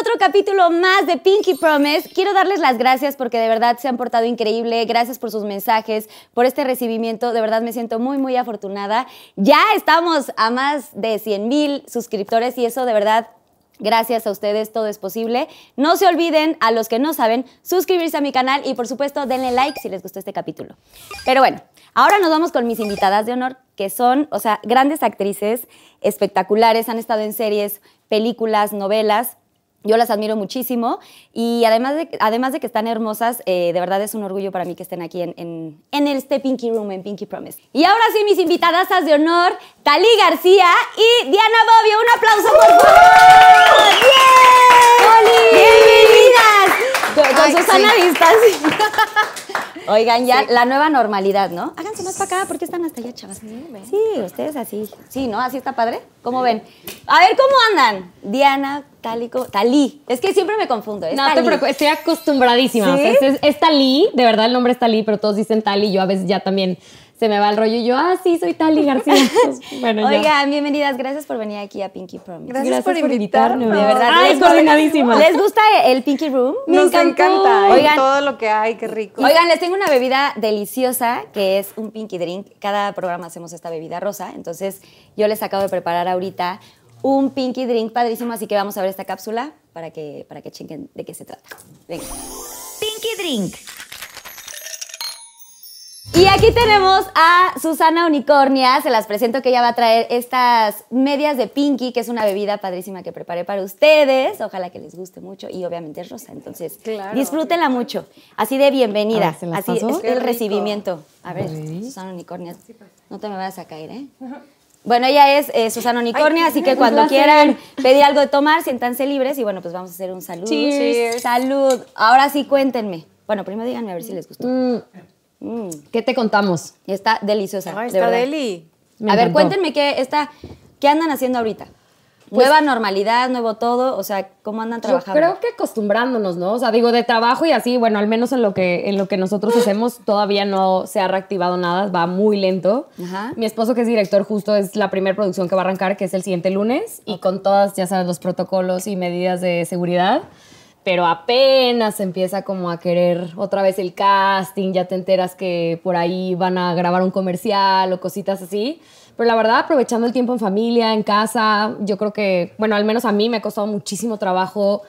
Otro capítulo más de Pinky Promise. Quiero darles las gracias porque de verdad se han portado increíble. Gracias por sus mensajes, por este recibimiento. De verdad me siento muy, muy afortunada. Ya estamos a más de 100 mil suscriptores y eso de verdad Gracias a ustedes, todo es posible. No se olviden, a los que no saben, suscribirse a mi canal y por supuesto denle like si les gustó este capítulo. Pero bueno, ahora nos vamos con mis invitadas de honor, que son, o sea, grandes actrices, espectaculares, han estado en series, películas, novelas. Yo las admiro muchísimo y además de, además de que están hermosas, eh, de verdad es un orgullo para mí que estén aquí en, en, en este Pinky Room, en Pinky Promise. Y ahora sí, mis invitadas de honor, Talí García y Diana Bobbio. Un aplauso, por favor. ¡Bien! ¡Bienvenidas! Con, con Susana sí. Oigan, ya la nueva normalidad, ¿no? Háganse más para acá, ¿por qué están hasta allá, chavas? Sí, ustedes así. Sí, ¿no? Así está padre. ¿Cómo ven? A ver, ¿cómo andan? Diana, Talico, Talí. Es que siempre me confundo. Es No te Talí. preocupes, estoy acostumbradísima. ¿Sí? O sea, es, es, es Talí, de verdad el nombre es Talí, pero todos dicen Tali. Yo a veces ya también se me va el rollo y yo, ah, sí, soy Tali García. Pues, bueno, ya. Oigan, bienvenidas. Gracias por venir aquí a Pinky Promise. Gracias Gracias, por, por invitarnos. De verdad. Ay, ¿les gusta- coordinadísimas. ¿Les gusta el Pinky Room? Nos encanta. y Oigan, todo lo que hay, qué rico. Oigan, les tengo una bebida deliciosa que es un pinky drink. Cada programa hacemos esta bebida rosa. Entonces, yo les acabo de preparar ahorita un pinky drink padrísimo. Así que vamos a ver esta cápsula para que, para que chequen de qué se trata. Venga. Pinky drink. Y aquí tenemos a Susana Unicornia. Se las presento que ella va a traer estas medias de Pinky, que es una bebida padrísima que preparé para ustedes. Ojalá que les guste mucho y obviamente es rosa. Entonces, Claro. disfrútenla mucho. Así de bienvenida. A ver, ¿se las Así paso? es Qué el rico. recibimiento. A ver, Susana Unicornia, no te me vayas a caer, ¿eh? Bueno, ella es eh, Susana Unicornia, así que cuando placer. quieran pedir algo de tomar, siéntanse libres y bueno, pues vamos a hacer un salud. Cheers. Salud. Ahora sí, cuéntenme. Bueno, primero díganme a ver si les gustó. Mm, Mm, ¿Qué te contamos? está deliciosa. Ay, de está verdad. deli. Me a ver, cuéntenme qué, está, qué andan haciendo ahorita. Nueva normalidad, nuevo todo, o sea, ¿cómo andan Yo trabajando? creo que acostumbrándonos, ¿no? O sea, digo, de trabajo y así, bueno, al menos en lo que, en lo que nosotros hacemos todavía no se ha reactivado nada, va muy lento. Ajá. Mi esposo, que es director, justo es la primera producción que va a arrancar, que es el siguiente lunes, y con todas, ya sabes, los protocolos y medidas de seguridad. Pero apenas empieza como a querer otra vez el casting, ya te enteras que por ahí van a grabar un comercial o cositas así. Pero la verdad, aprovechando el tiempo en familia, en casa, yo creo que, bueno, al menos a mí me ha costado muchísimo trabajo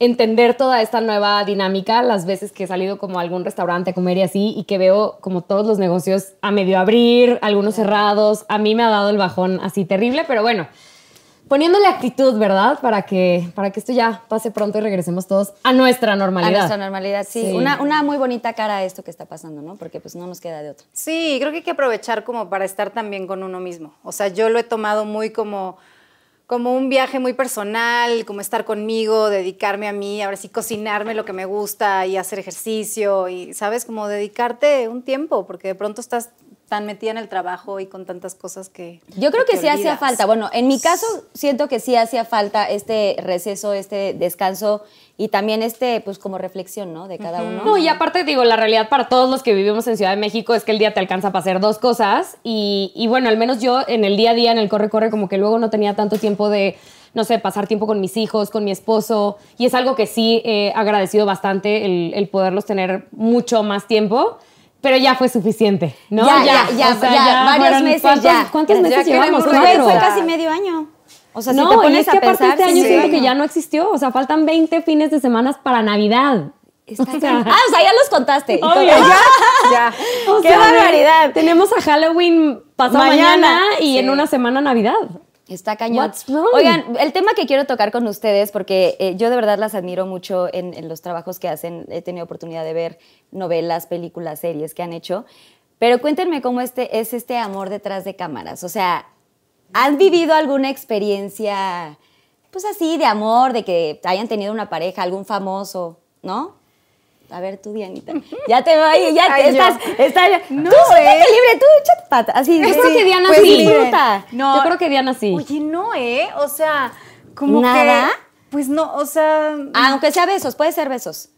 entender toda esta nueva dinámica, las veces que he salido como a algún restaurante a comer y así, y que veo como todos los negocios a medio abrir, algunos cerrados, a mí me ha dado el bajón así terrible, pero bueno, poniéndole actitud, ¿verdad? Para que, para que esto ya pase pronto y regresemos todos a nuestra a normalidad. nuestra normalidad, sí. Sí. Una, una muy bonita cara a esto que está pasando, ¿no? Porque pues no nos queda de otra. Sí, creo que hay que aprovechar como para estar también con uno mismo. O sea, yo lo he tomado muy como, como un viaje muy personal, como estar conmigo, dedicarme a mí, ahora sí cocinarme lo que me gusta y hacer ejercicio y, ¿sabes? Como dedicarte un tiempo, porque de pronto estás tan metida en el trabajo y con tantas cosas que... Yo creo que te sí hacía falta. Bueno, en mi caso siento que sí hacía falta este receso, este descanso y también este, pues como reflexión, ¿no? De cada uno. No, y aparte digo, la realidad para todos los que vivimos en Ciudad de México es que el día te alcanza para hacer dos cosas y, y bueno, al menos yo en el día a día, en el corre-corre, como que luego no tenía tanto tiempo de, no sé, pasar tiempo con mis hijos, con mi esposo y es algo que sí he agradecido bastante el, el poderlos tener mucho más tiempo. Pero ya fue suficiente, ¿no? Ya, ya, ya, o sea, ya, varios meses ¿cuántos, ya. ¿Cuántos Ya meses queremos llevamos? Fue casi medio año. O sea, si no, te y pones es que a aparte pensar, este año sí. siento que ya no existió. O sea, faltan 20 fines de semana para Navidad. Está O sea, ah, o sea, ya los contaste. y. Ya. O ¡Qué sea, barbaridad! Tenemos a Halloween pasado Mañana. mañana, y Sí. en una semana Navidad. Está cañón. Oigan, el tema que quiero tocar con ustedes, porque eh, yo de verdad las admiro mucho en, en los trabajos que hacen. He tenido oportunidad de ver novelas, películas, series que han hecho. Pero cuéntenme cómo este, es este amor detrás de cámaras. O sea, ¿han vivido alguna experiencia, pues así, de amor, de que hayan tenido una pareja, algún famoso, ¿no? A ver, tú, Dianita. Ya te voy, ya Ay, yo. estás. estás No, tú ¿eh? libre, tú échate pata. Así. Yo sí. creo que Diana pues sí. disfruta. No, Yo creo que Diana sí. Oye, no, ¿eh? O sea, como ¿Nada? que... Pues no, o sea... Ah, Aunque sea besos, puede ser besos.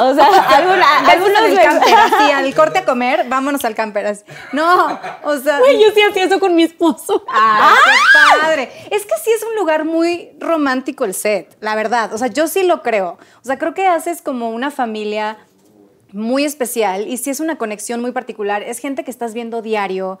O sea, alguna, algunos en el besos. camper, así, al corte a comer, vámonos al camper. así. No, o sea... Güey, yo sí hacía eso con mi esposo. ¡Ay, qué padre! Es que sí es un lugar muy romántico el set, la verdad. O sea, yo sí lo creo. O sea, creo que haces como una familia muy especial y sí es una conexión muy particular. Es gente que estás viendo diario.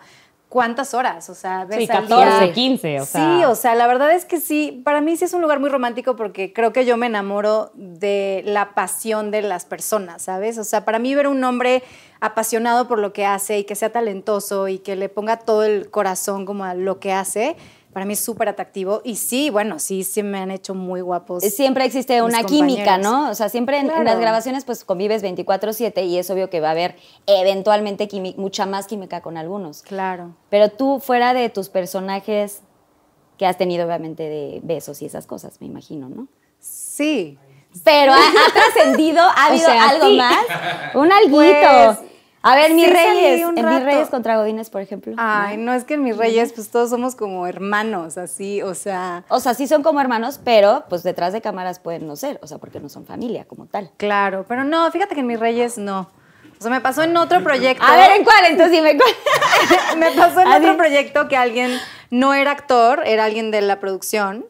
¿Cuántas horas? O sea, ves Sí, al 14, día. 15, o sea. Sí, o sea, la verdad es que sí, para mí sí es un lugar muy romántico porque creo que yo me enamoro de la pasión de las personas, ¿sabes? O sea, para mí ver un hombre apasionado por lo que hace y que sea talentoso y que le ponga todo el corazón como a lo que hace, para mí es súper atractivo. Y sí, bueno, sí, sí me han hecho muy guapos. Siempre existe una química. ¿no? O sea, siempre en, las grabaciones pues convives 24/7 y es obvio que va a haber eventualmente mucha más química con algunos. Claro. Pero tú, fuera de tus personajes que has tenido obviamente de besos y esas cosas, me imagino, ¿no? Sí. Pero ha, ha trascendido, ha habido sea, algo sí. más. Un alguito. Pues, a ver, mis sí reyes. En mis reyes contra Godines, por ejemplo. Ay, no, es que en mis reyes, pues todos somos como hermanos, así, o sea. O sea, sí son como hermanos, pero pues detrás de cámaras pueden no ser, o sea, porque no son familia como tal. Claro, pero no, fíjate que en mis reyes no. O sea, me pasó en otro proyecto. A ver, ¿en cuál? Entonces dime cuál. me pasó en Así. otro proyecto que alguien no era actor, era alguien de la producción,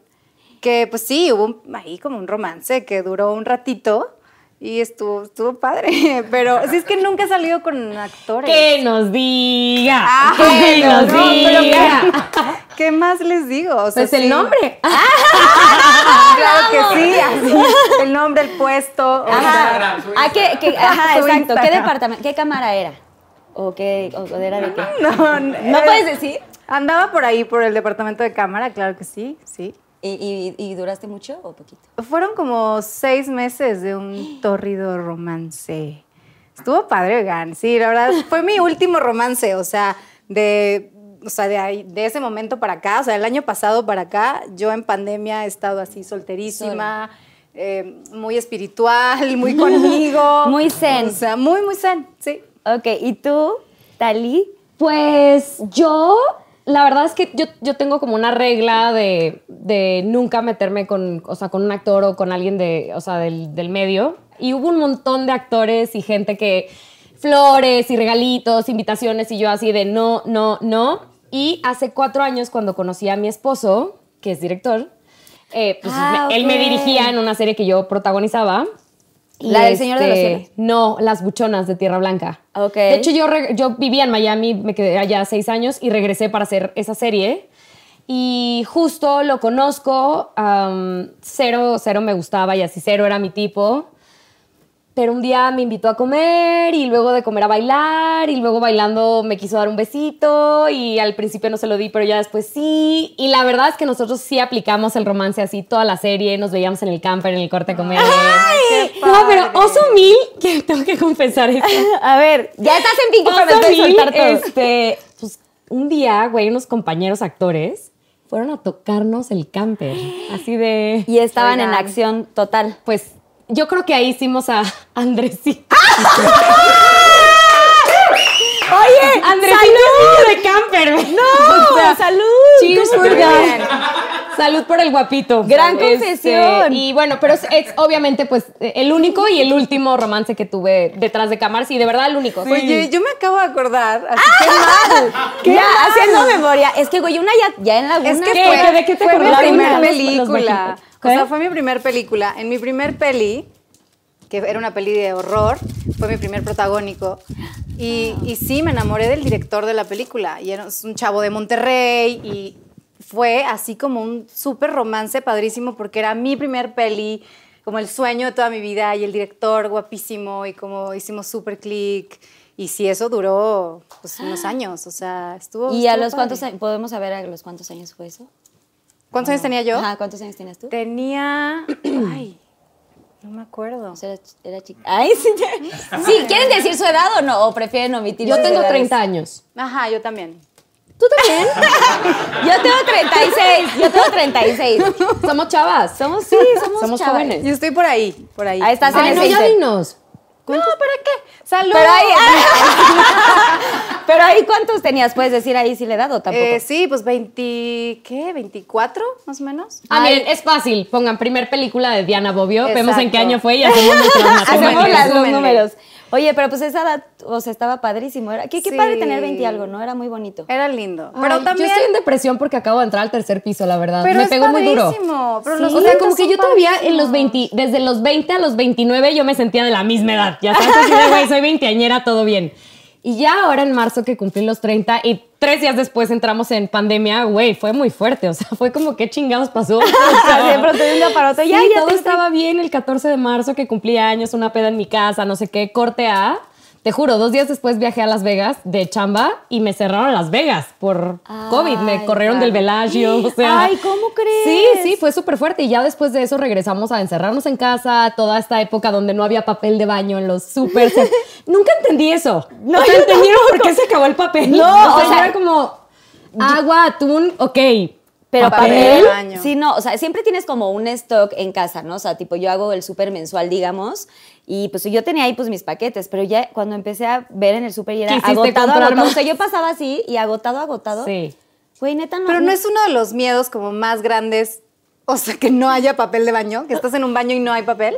que pues sí, hubo un- ahí como un romance que duró un ratito y estuvo, estuvo padre, pero sí es que nunca he salido con actores. Que nos diga. Ah, que no, nos no, pero diga. ¿qué, qué más les digo? O sea, Pues el sí. nombre. Claro que sí, así, el nombre, el puesto. o sea, Ah, ¿qué, qué- ajá, exacto. ¿Qué departamento? ¿Qué cámara era? ¿O qué? ¿O era de qué? no, ¿No eh, puedes decir? Andaba por ahí, por el departamento de cámara, claro que sí, sí. ¿Y, y- y duraste mucho o poquito? Fueron como seis meses de un tórrido romance. Estuvo padre, oigan. Sí, la verdad, fue mi último romance, o sea, de, o sea, de, ahí- de ese momento para acá, o sea, el año pasado para acá, yo en pandemia he estado así solterísima, eh, muy espiritual, muy conmigo. Muy zen. O sea, muy, muy zen, sí. Ok, ¿y tú, Tali? Pues yo, la verdad es que yo, yo tengo como una regla de, de nunca meterme con, o sea, con un actor o con alguien de, o sea, del, del medio. Y hubo un montón de actores y gente que flores y regalitos, invitaciones y yo así de no, no, no. Y hace cuatro años cuando conocí a mi esposo, que es director, eh, pues Ah, me- él me dirigía en una serie que yo protagonizaba. ¿La del Señor de los este, Cielos? No, Las Buchonas de Tierra Blanca. Ok. De hecho, yo, yo vivía en Miami, me quedé allá seis años y regresé para hacer esa serie. Y justo lo conozco, cero, cero me gustaba y así cero era mi tipo. Pero un día me invitó a comer y luego de comer a bailar y luego bailando me quiso dar un besito y al principio no se lo di, pero ya después sí. Y la verdad es que nosotros sí aplicamos el romance así toda la serie, nos veíamos en el camper, en el corte a comer. qué no, pero oso mil, que tengo que confesar esto. A ver, ya estás en Oso Promise, puedes mil, soltar todo. este, pues un día, güey, unos compañeros actores fueron a tocarnos el camper, así de... Y estaban en acción total. Pues yo creo que ahí hicimos a Andresito. Oye, Andresito es niño de camper. ¡No! ¡Salud! Cheers for that. Salud por el guapito. Gran Este, confesión. y bueno, pero es, es obviamente pues el único y el último romance que tuve detrás de cámaras y de verdad el único. Oye, yo me acabo de acordar, así Ah. que mal. ¿Qué ya, mal? haciendo memoria. Es que, güey, una ya, ya en Laguna. Es que ¿Qué? fue, ¿De qué te fue mi primer película. O sea, ¿Qué? fue mi primer película. En mi primer peli, que era una peli de horror, fue mi primer protagónico. Y, y sí, me enamoré del director de la película. Y era un chavo de Monterrey y fue así como un súper romance padrísimo porque era mi primer peli, como el sueño de toda mi vida y el director guapísimo y como hicimos súper click. Y sí, eso duró pues, unos años, o sea, estuvo... ¿Y a los cuántos padre. años? ¿Podemos saber a los cuántos años fue eso? ¿Cuántos años tenía yo? Ajá, ¿cuántos años tenías tú? Tenía. Ay, no me acuerdo. O sea, era, era chica. Ay, sí. Sí, ¿quieren decir su edad o no? ¿O prefieren omitir Yo tengo edades? 30 años. Ajá, yo también. ¿Tú también? Yo tengo 36. Yo tengo 36. Somos chavas. Somos, sí, somos, Somos chavas. jóvenes. Yo estoy por ahí, por ahí. Ahí estás en Ay, el no, ya dinos. No, ¿para qué? Salud. Pero ahí, pero ahí, ¿cuántos tenías? ¿Puedes decir ahí si le he dado tampoco? Eh, sí, pues 20, ¿qué? ¿24 más o menos? Ah, miren, es fácil. Pongan primer película de Diana Bobbio, vemos en qué año fue y hacemos Hacemos los números. Oye, pero pues esa edad, o sea, estaba padrísimo. Era, qué, qué Sí. padre tener 20 y algo, ¿no? Era muy bonito. Era lindo. Ay, Pero también... Yo estoy en depresión porque acabo de entrar al tercer piso, la verdad. Pero Me es pegó muy duro. pero los o sea, 30 como que yo todavía en los padrísimos. 20, desde los 20 a los 29 yo me sentía de la misma edad. Ya sabes, güey, soy veinteañera, todo bien. Y ya ahora en marzo que cumplí los 30 y tres días después entramos en pandemia, güey, fue muy fuerte. O sea, fue como, ¿qué chingados pasó? O sea, de pronto de un día para otro, Sí, ya, ya todo te- estaba bien el 14 de marzo que cumplí años, una peda en mi casa, no sé qué, corte A. Te juro, dos días después viajé a Las Vegas de chamba y me cerraron Las Vegas por COVID. Me corrieron del Velagio, o sea. Ay, ¿cómo crees? Sí, sí, fue súper fuerte. Y ya después de eso regresamos a encerrarnos en casa, toda esta época donde no había papel de baño en los súper. Nunca entendí eso. No, o sea, yo ¿entendieron por qué se acabó el papel? No, o sea, o sea, yo era como agua, atún, ok. Pero Papel papel, de baño. sí, no, o sea, siempre tienes como un stock en casa, ¿no? O sea, tipo, yo hago el súper mensual, digamos, y pues yo tenía ahí pues mis paquetes, pero ya cuando empecé a ver en el súper y era agotado, agotado, más. o sea, yo pasaba así y agotado, agotado. Sí. Güey, neta, no. Pero no es uno de los miedos como más grandes, o sea, que no haya papel de baño, que estás en un baño y no hay papel.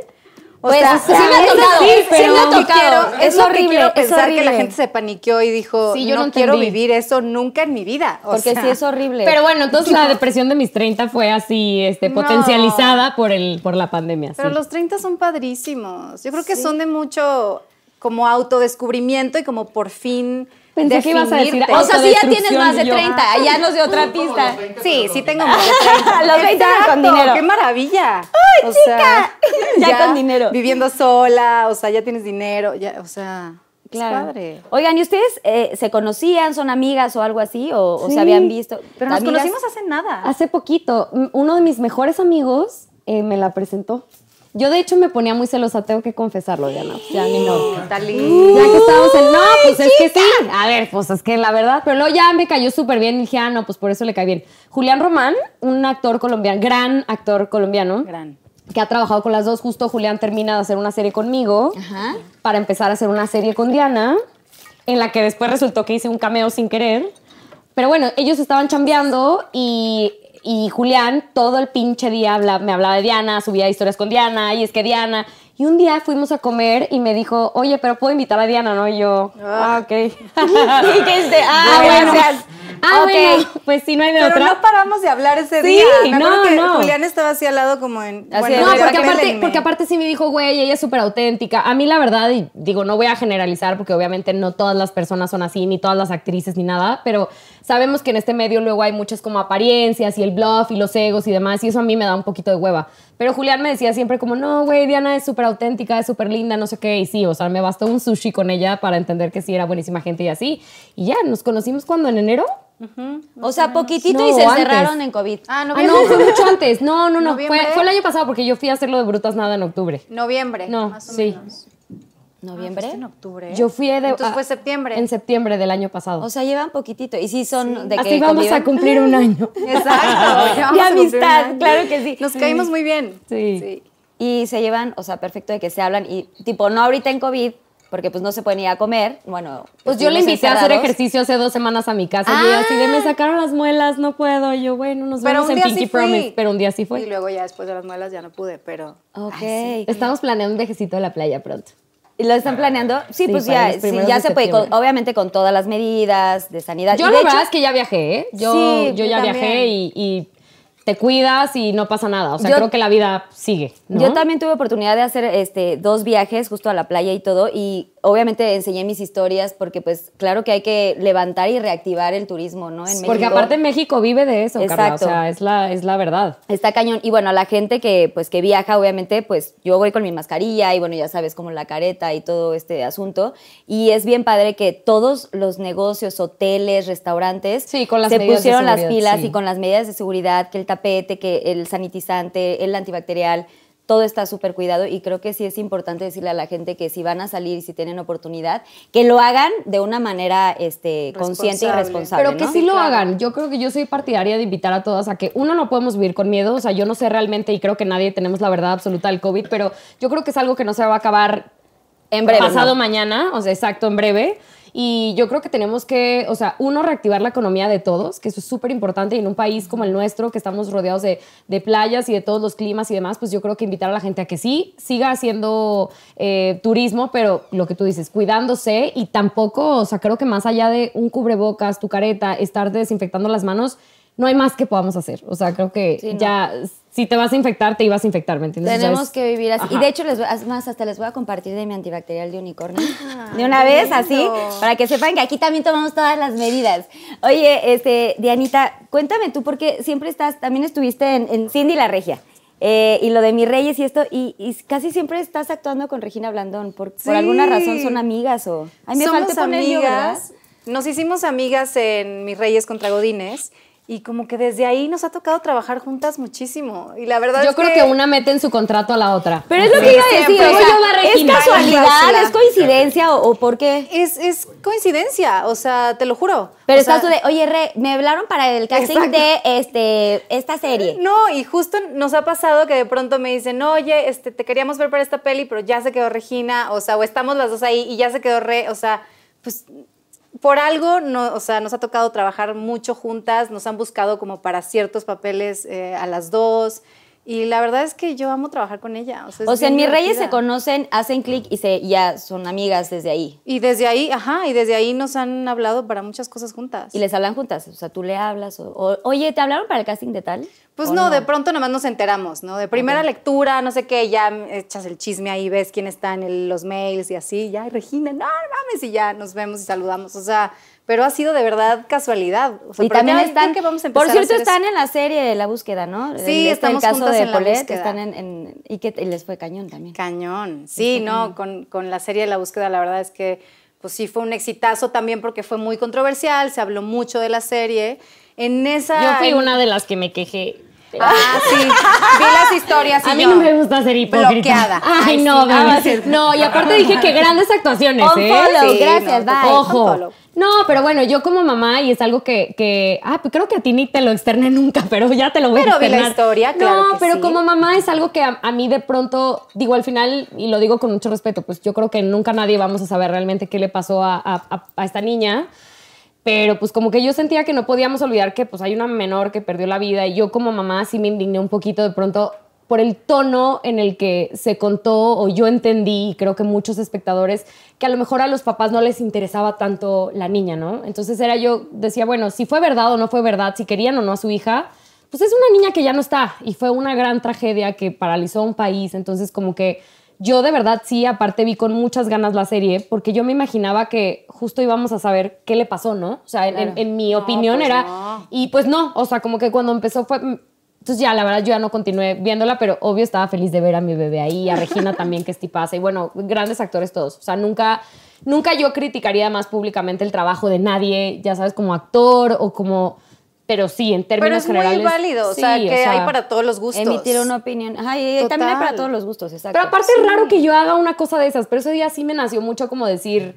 O Pues, sea, sí me ha es tocado, sí pero me ha tocado. quiero- Es es lo que horrible, quiero es pensar que la gente se paniqueó y dijo, Sí, yo no, no quiero vivir eso nunca en mi vida. O Porque sea, sí es horrible. Pero bueno, entonces la depresión de mis 30 fue así, este, No. potencializada por el, por la pandemia. Pero sí. los 30 son padrísimos. Yo creo que son de mucho como autodescubrimiento y como por fin Pensé que ibas a decir, o sea, sí ya tienes más de autodestrucción, y yo- 30, ya nos dio otra pista. Sí, sí tengo más de 30. Los 20 Exacto, con dinero. ¡Qué maravilla! ¡Ay, chica! Ya con dinero. Viviendo sola, o sea, ya tienes dinero, ya, o sea, Claro. es padre. Oigan, ¿y ustedes eh, se conocían, son amigas o algo así? ¿O, se habían visto? Pero nos ¿Amigas? conocimos hace nada. Hace poquito, uno de mis mejores amigos eh, me la presentó. Yo de hecho me ponía muy celosa, tengo que confesarlo, Diana. pues, Ya ni no. Talí. Ya que estábamos en, no, pues es que sí. A ver, pues es que la verdad, pero luego ya me cayó súper bien y dije, ah, no, pues por eso le cae bien. Julián Román, un actor colombiano, gran actor colombiano, Gran. que ha trabajado con las dos. Justo Julián termina de hacer una serie conmigo Ajá. para empezar a hacer una serie con Diana, en la que después resultó que hice un cameo sin querer. Pero bueno, ellos estaban chambeando y, y Julián todo el pinche día habla- me hablaba de Diana, subía historias con Diana, y es que Diana. Y un día fuimos a comer y me dijo, oye, pero puedo invitar a Diana, ¿no? Y yo, ah, ok. Y que este, ah, bueno. gracias. Ah, Ok. bueno, pues sí, no hay de Pero otra. no paramos de hablar ese Sí, día. Me no, que no. Julián estaba así al lado como en... Así de, No, porque ¿para qué aparte, porque aparte sí me dijo, güey, ella es súper auténtica. A mí la verdad, y digo, no voy a generalizar porque obviamente no todas las personas son así, ni todas las actrices, ni nada, pero sabemos que en este medio luego hay muchas como apariencias y el bluff y los egos y demás, y eso a mí me da un poquito de hueva. Pero Julián me decía siempre como, no, güey, Diana es súper auténtica, es súper linda, no sé qué, y sí, o sea, me bastó un sushi con ella para entender que sí era buenísima gente y así. Y ya, nos conocimos cuando en enero. O sea, poquitito No, y se antes. encerraron en COVID. Ah, Ah, no, fue mucho antes. No, no, no, fue, el año pasado porque yo fui a hacerlo de Brutas Nada en octubre. Noviembre, No, más o sí. menos. ¿Noviembre? Ah, en octubre. Yo fui de... Entonces ah, fue septiembre. En septiembre del año pasado. O sea, llevan poquitito. Y sí son de que Así vamos conviven. a cumplir un año. Exacto. De amistad, claro que sí. Nos caímos muy bien. Sí. Y se llevan, o sea, perfecto de que se hablan. Y tipo, no ahorita en COVID, porque pues no se pueden ir a comer. Bueno, Pues yo le invité a hacer ejercicio hace dos semanas a mi casa y ella así de me sacaron las muelas, no puedo. Y yo, bueno, nos Pero vemos en Pinky sí. Promise. Pero un día sí Y fue. luego ya después de las muelas ya no pude, pero... Ok. Estamos planeando un viajecito a la playa pronto. ¿Y lo están planeando? Sí, Sí, pues ya, sí, ya se puede, con- obviamente con todas las medidas de sanidad. Yo Y la de verdad hecho, es que ya viajé, ¿eh? Yo, Sí, yo yo ya también. viajé y, y te cuidas y no pasa nada. O sea, Yo- creo que la vida sigue. ¿no? Yo también tuve oportunidad de hacer este, dos viajes justo a la playa y todo, y obviamente enseñé mis historias porque pues claro que hay que levantar y reactivar el turismo, ¿no? En Porque México. aparte México vive de eso, Carla. O Exacto. sea, es la, es la verdad. Está cañón. Y bueno, a la gente que, pues, que viaja, obviamente, pues yo voy con mi mascarilla y bueno, ya sabes, como la careta y todo este asunto. Y es bien padre que todos los negocios, hoteles, restaurantes, Sí, con las se pusieron las pilas sí. y con las medidas de seguridad, que el tapete, que el sanitizante, el antibacterial. Todo está súper cuidado y creo que sí es importante decirle a la gente que si van a salir y si tienen oportunidad, que lo hagan de una manera este, consciente y Responsable. Pero que ¿no? sí lo claro. hagan. Yo creo que yo soy partidaria de invitar a todas a que uno no podemos vivir con miedo. O sea, yo no sé realmente y creo que nadie tenemos la verdad absoluta del COVID, pero yo creo que es algo que no se va a acabar En breve, Pasado ¿no? mañana, o sea, exacto, en breve. Y yo creo que tenemos que, o sea, uno, reactivar la economía de todos, que eso es súper importante. Y en un país como el nuestro, que estamos rodeados de, de playas y de todos los climas y demás, pues yo creo que invitar a la gente a que sí siga haciendo eh, turismo, pero lo que tú dices, cuidándose y tampoco, o sea, creo que más allá de un cubrebocas, tu careta, estar desinfectando las manos, no hay más que podamos hacer. O sea, creo que Sí, no. ya, si te vas a infectar, te ibas a infectar, ¿me entiendes? Tenemos que vivir así. Y de hecho, les voy- más, hasta les voy a compartir de mi antibacterial de unicornio. de una vez, así, para que sepan que aquí también tomamos todas las medidas. Oye, este, Dianita, cuéntame tú, porque siempre estás, también estuviste en, en Cindy la Regia. eh, y lo de mis reyes y esto, y, y casi siempre estás actuando con Regina Blandón. ¿Por, alguna razón son amigas o...? Ay, me Somos falté poner yo, ¿verdad? amigas. Nos hicimos amigas en Mis Reyes contra Godines y como que desde ahí nos ha tocado trabajar juntas muchísimo. Y la verdad Yo es creo que una mete en su contrato a la otra. Pero es lo Sí, que iba a decir, o sea, Yo va ¿es casualidad, es coincidencia o, o por qué? es, es coincidencia, o sea, te lo juro. Pero O estás sea, tú de, oye, Re, me hablaron para el casting Exacto. de este, esta serie. No, y justo nos ha pasado que de pronto me dicen, oye, este, te queríamos ver para esta peli, pero ya se quedó Regina, o sea, o estamos las dos ahí y ya se quedó Re, o sea, pues por algo, no, o sea, nos ha tocado trabajar mucho juntas, nos han buscado como para ciertos papeles eh, a las dos. Y la verdad es que yo amo trabajar con ella. O sea, es O sea, en Mis Reyes se conocen, hacen clic y se, ya son amigas desde ahí. Y desde ahí, ajá, y desde ahí nos han hablado para muchas cosas juntas. Y les hablan juntas. O sea, tú le hablas. O, o, oye, ¿te hablaron para el casting de tal? Pues ¿O no, de pronto nomás nos enteramos, ¿no? De primera lectura, no sé qué, ya echas el chisme ahí, ves quién está en el- los mails y así, ya, y Regina, no, no mames, y ya nos vemos y saludamos. O sea, pero ha sido de verdad casualidad. O sea, y también están. que vamos a por empezar a cierto, están eso. en la serie La Búsqueda, ¿no? Sí, este, estamos el caso juntas de en La Paulette, Búsqueda. están en, en- y que y les fue cañón también. Cañón. Sí, no, con, con la serie de La Búsqueda, la verdad es que, pues sí, fue un exitazo también porque fue muy controversial, se habló mucho de la serie. En esa... Yo fui en- una de las que me quejé. Ah, sí. Vi las historias y A mí yo, no me gusta ser hipócrita. Bloqueada. Ay, sí, no, nada bebé. más. No, y aparte dije que grandes actuaciones, ¿eh? Unfollow, Sí, gracias, no, bye. Ojo. No, pero bueno, yo como mamá, y es algo que, que ah, pues creo que a ti ni te lo externé nunca, pero ya te lo voy a Pero vi la externar. historia, claro No, que pero sí. como mamá es algo que a, a mí de pronto, digo al final, y lo digo con mucho respeto, pues yo creo que nunca nadie vamos a saber realmente qué le pasó a, a- a- a esta niña. Pero pues como que yo sentía que no podíamos olvidar que pues hay una menor que perdió la vida y yo como mamá sí me indigné un poquito de pronto por el tono en el que se contó o yo entendí y creo que muchos espectadores que a lo mejor a los papás no les interesaba tanto la niña, ¿no? Entonces era yo decía, bueno, si fue verdad o no fue verdad, si querían o no a su hija, pues es una niña que ya no está y fue una gran tragedia que paralizó a un país, entonces como que yo de verdad sí, aparte vi con muchas ganas la serie, porque yo me imaginaba que justo íbamos a saber qué le pasó, ¿no? O sea, en, en- en mi No, opinión pues era... no. Y pues no, o sea, como que cuando empezó fue... Entonces ya, la verdad, yo ya no continué viéndola, pero obvio estaba feliz de ver a mi bebé ahí, a Regina también, que es tipaza, y bueno, grandes actores todos. O sea, nunca, nunca yo criticaría más públicamente el trabajo de nadie, ya sabes, como actor o como... Pero sí, en Pero términos es muy generales... válido, o sí, sea, que hay para todos los gustos. Emitir una opinión. Ajá, y Total. también hay para todos los gustos, exacto. Pero aparte es raro que yo haga una cosa de esas, pero ese día sí me nació mucho como decir,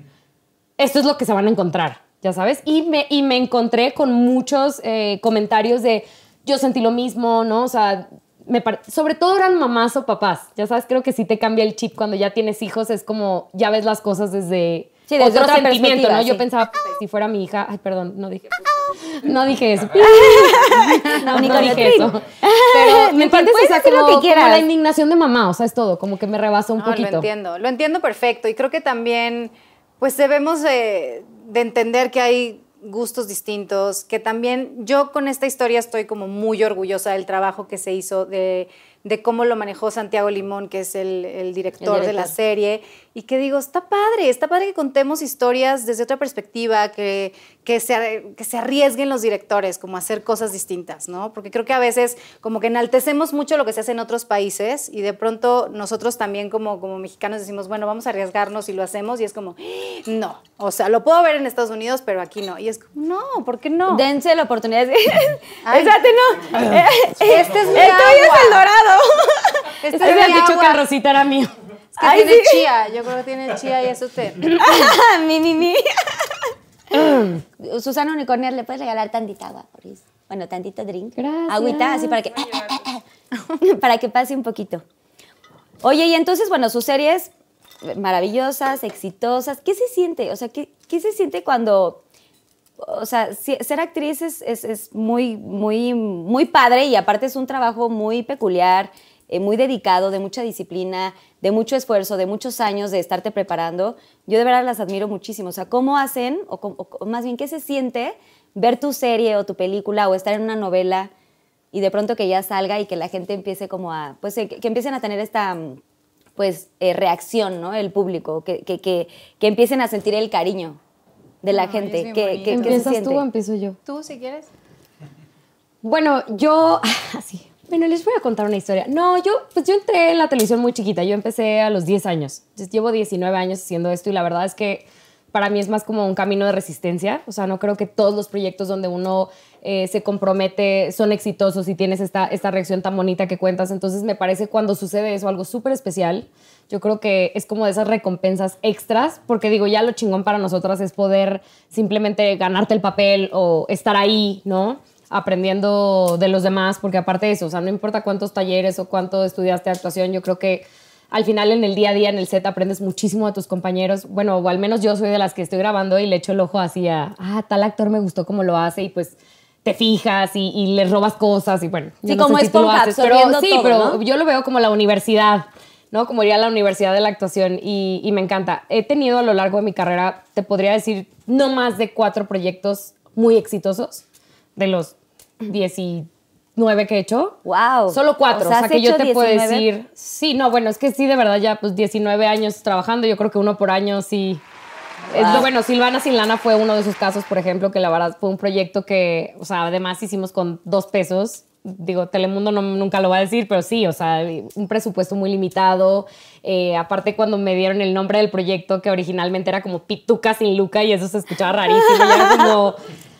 esto es lo que se van a encontrar, ya sabes. Y me, y me encontré con muchos eh, comentarios de, yo sentí lo mismo, ¿no? O sea, me sobre todo eran mamás o papás, ya sabes, creo que sí te cambia el chip cuando ya tienes hijos, es como, ya ves las cosas desde... Sí, desde otro otra sentimiento, ¿no? Yo pensaba, si fuera mi hija, ay, perdón, no dije, no dije eso. No, no dije eso. Pero, ¿me entiendes? O sea, decir lo como, que como la indignación de mamá, o sea, es todo, como que me rebasa un No, poquito. Lo entiendo, lo entiendo perfecto. Y creo que también, pues debemos de, de entender que hay gustos distintos, que también yo con esta historia estoy como muy orgullosa del trabajo que se hizo, de, de cómo lo manejó Santiago Limón, que es el, el director El de la director. serie, y que digo, está padre, está padre que contemos historias desde otra perspectiva, que, que, se, que se arriesguen los directores como a hacer cosas distintas, ¿no? Porque creo que a veces como que enaltecemos mucho lo que se hace en otros países y de pronto nosotros también como, como mexicanos decimos, bueno, vamos a arriesgarnos y lo hacemos y es como, no, o sea, lo puedo ver en Estados Unidos, pero aquí no. Y es como, no, ¿por qué no? Dense la oportunidad de... Ay. Espérate, no. Este es mi El tuyo es el dorado. Este Me es mi dicho que el Rosita era mío. Es que Ay, tiene sí. chía, yo creo que tiene chía y eso te... mi, mi, mi. Susana Unicornia, ¿le puedes regalar tantita agua? Bueno, tantito drink. Gracias. Agüita, así para que... para que pase un poquito. Oye, y entonces, bueno, sus series maravillosas, exitosas. ¿Qué se siente? O sea, ¿qué, qué se siente cuando o sea, si- ser actriz es, es- es muy, muy, muy padre y aparte es un trabajo muy peculiar, eh, muy dedicado, de mucha disciplina, de mucho esfuerzo, de muchos años de estarte preparando. Yo de verdad las admiro muchísimo. O sea, ¿cómo hacen, o, com- o- o más bien, qué se siente ver tu serie o tu película o estar en una novela y de pronto que ya salga y que la gente empiece como a, pues, eh, que, que empiecen a tener esta, mm, pues, eh, reacción, ¿no? El público, que, que, que, que empiecen a sentir el cariño de la Ay, gente. es bien ¿Qué, bonito. qué- qué se ¿Empiezas siente? tú o empiezo yo? ¿Tú, si quieres? Bueno, yo, así, bueno, les voy a contar una historia. No, yo, pues yo entré en la televisión muy chiquita, yo empecé a los 10 años, Entonces, llevo 19 años haciendo esto y la verdad es que para mí es más como un camino de resistencia, o sea, no creo que todos los proyectos donde uno eh, se compromete son exitosos y tienes esta, esta reacción tan bonita que cuentas, entonces me parece cuando sucede eso algo súper especial, yo creo que es como de esas recompensas extras, porque digo, ya lo chingón para nosotras es poder simplemente ganarte el papel o estar ahí, ¿no? Aprendiendo de los demás, porque aparte de eso, o sea, no importa cuántos talleres o cuánto estudiaste actuación, yo creo que al final en el día a día en el set aprendes muchísimo de tus compañeros. Bueno, o al menos yo soy de las que estoy grabando y le echo el ojo así a, ah, tal actor me gustó cómo lo hace y pues te fijas y, y le robas cosas y bueno. yo Sí, no como sé si lo haces, pero sí, todo, pero ¿no? yo lo veo como la universidad, ¿no? Como iría a la universidad de la actuación y, y me encanta. He tenido a lo largo de mi carrera, te podría decir, no más de cuatro proyectos muy exitosos de los 19 que he hecho. Wow. Solo cuatro. O O sea, sea, ¿has que yo te puedo 19? decir. Sí, no, bueno, es que sí, de verdad, ya pues 19 años trabajando. Yo creo que uno por año sí. Es lo bueno, Silvana Sin Lana fue uno de esos casos, por ejemplo, que la verdad fue un proyecto que, o sea, además hicimos con dos pesos. Digo, Telemundo no, nunca lo va a decir, pero sí, o sea, un presupuesto muy limitado. Eh, aparte, cuando me dieron el nombre del proyecto, que originalmente era como Pituca sin Luca, y eso se escuchaba rarísimo, y era como,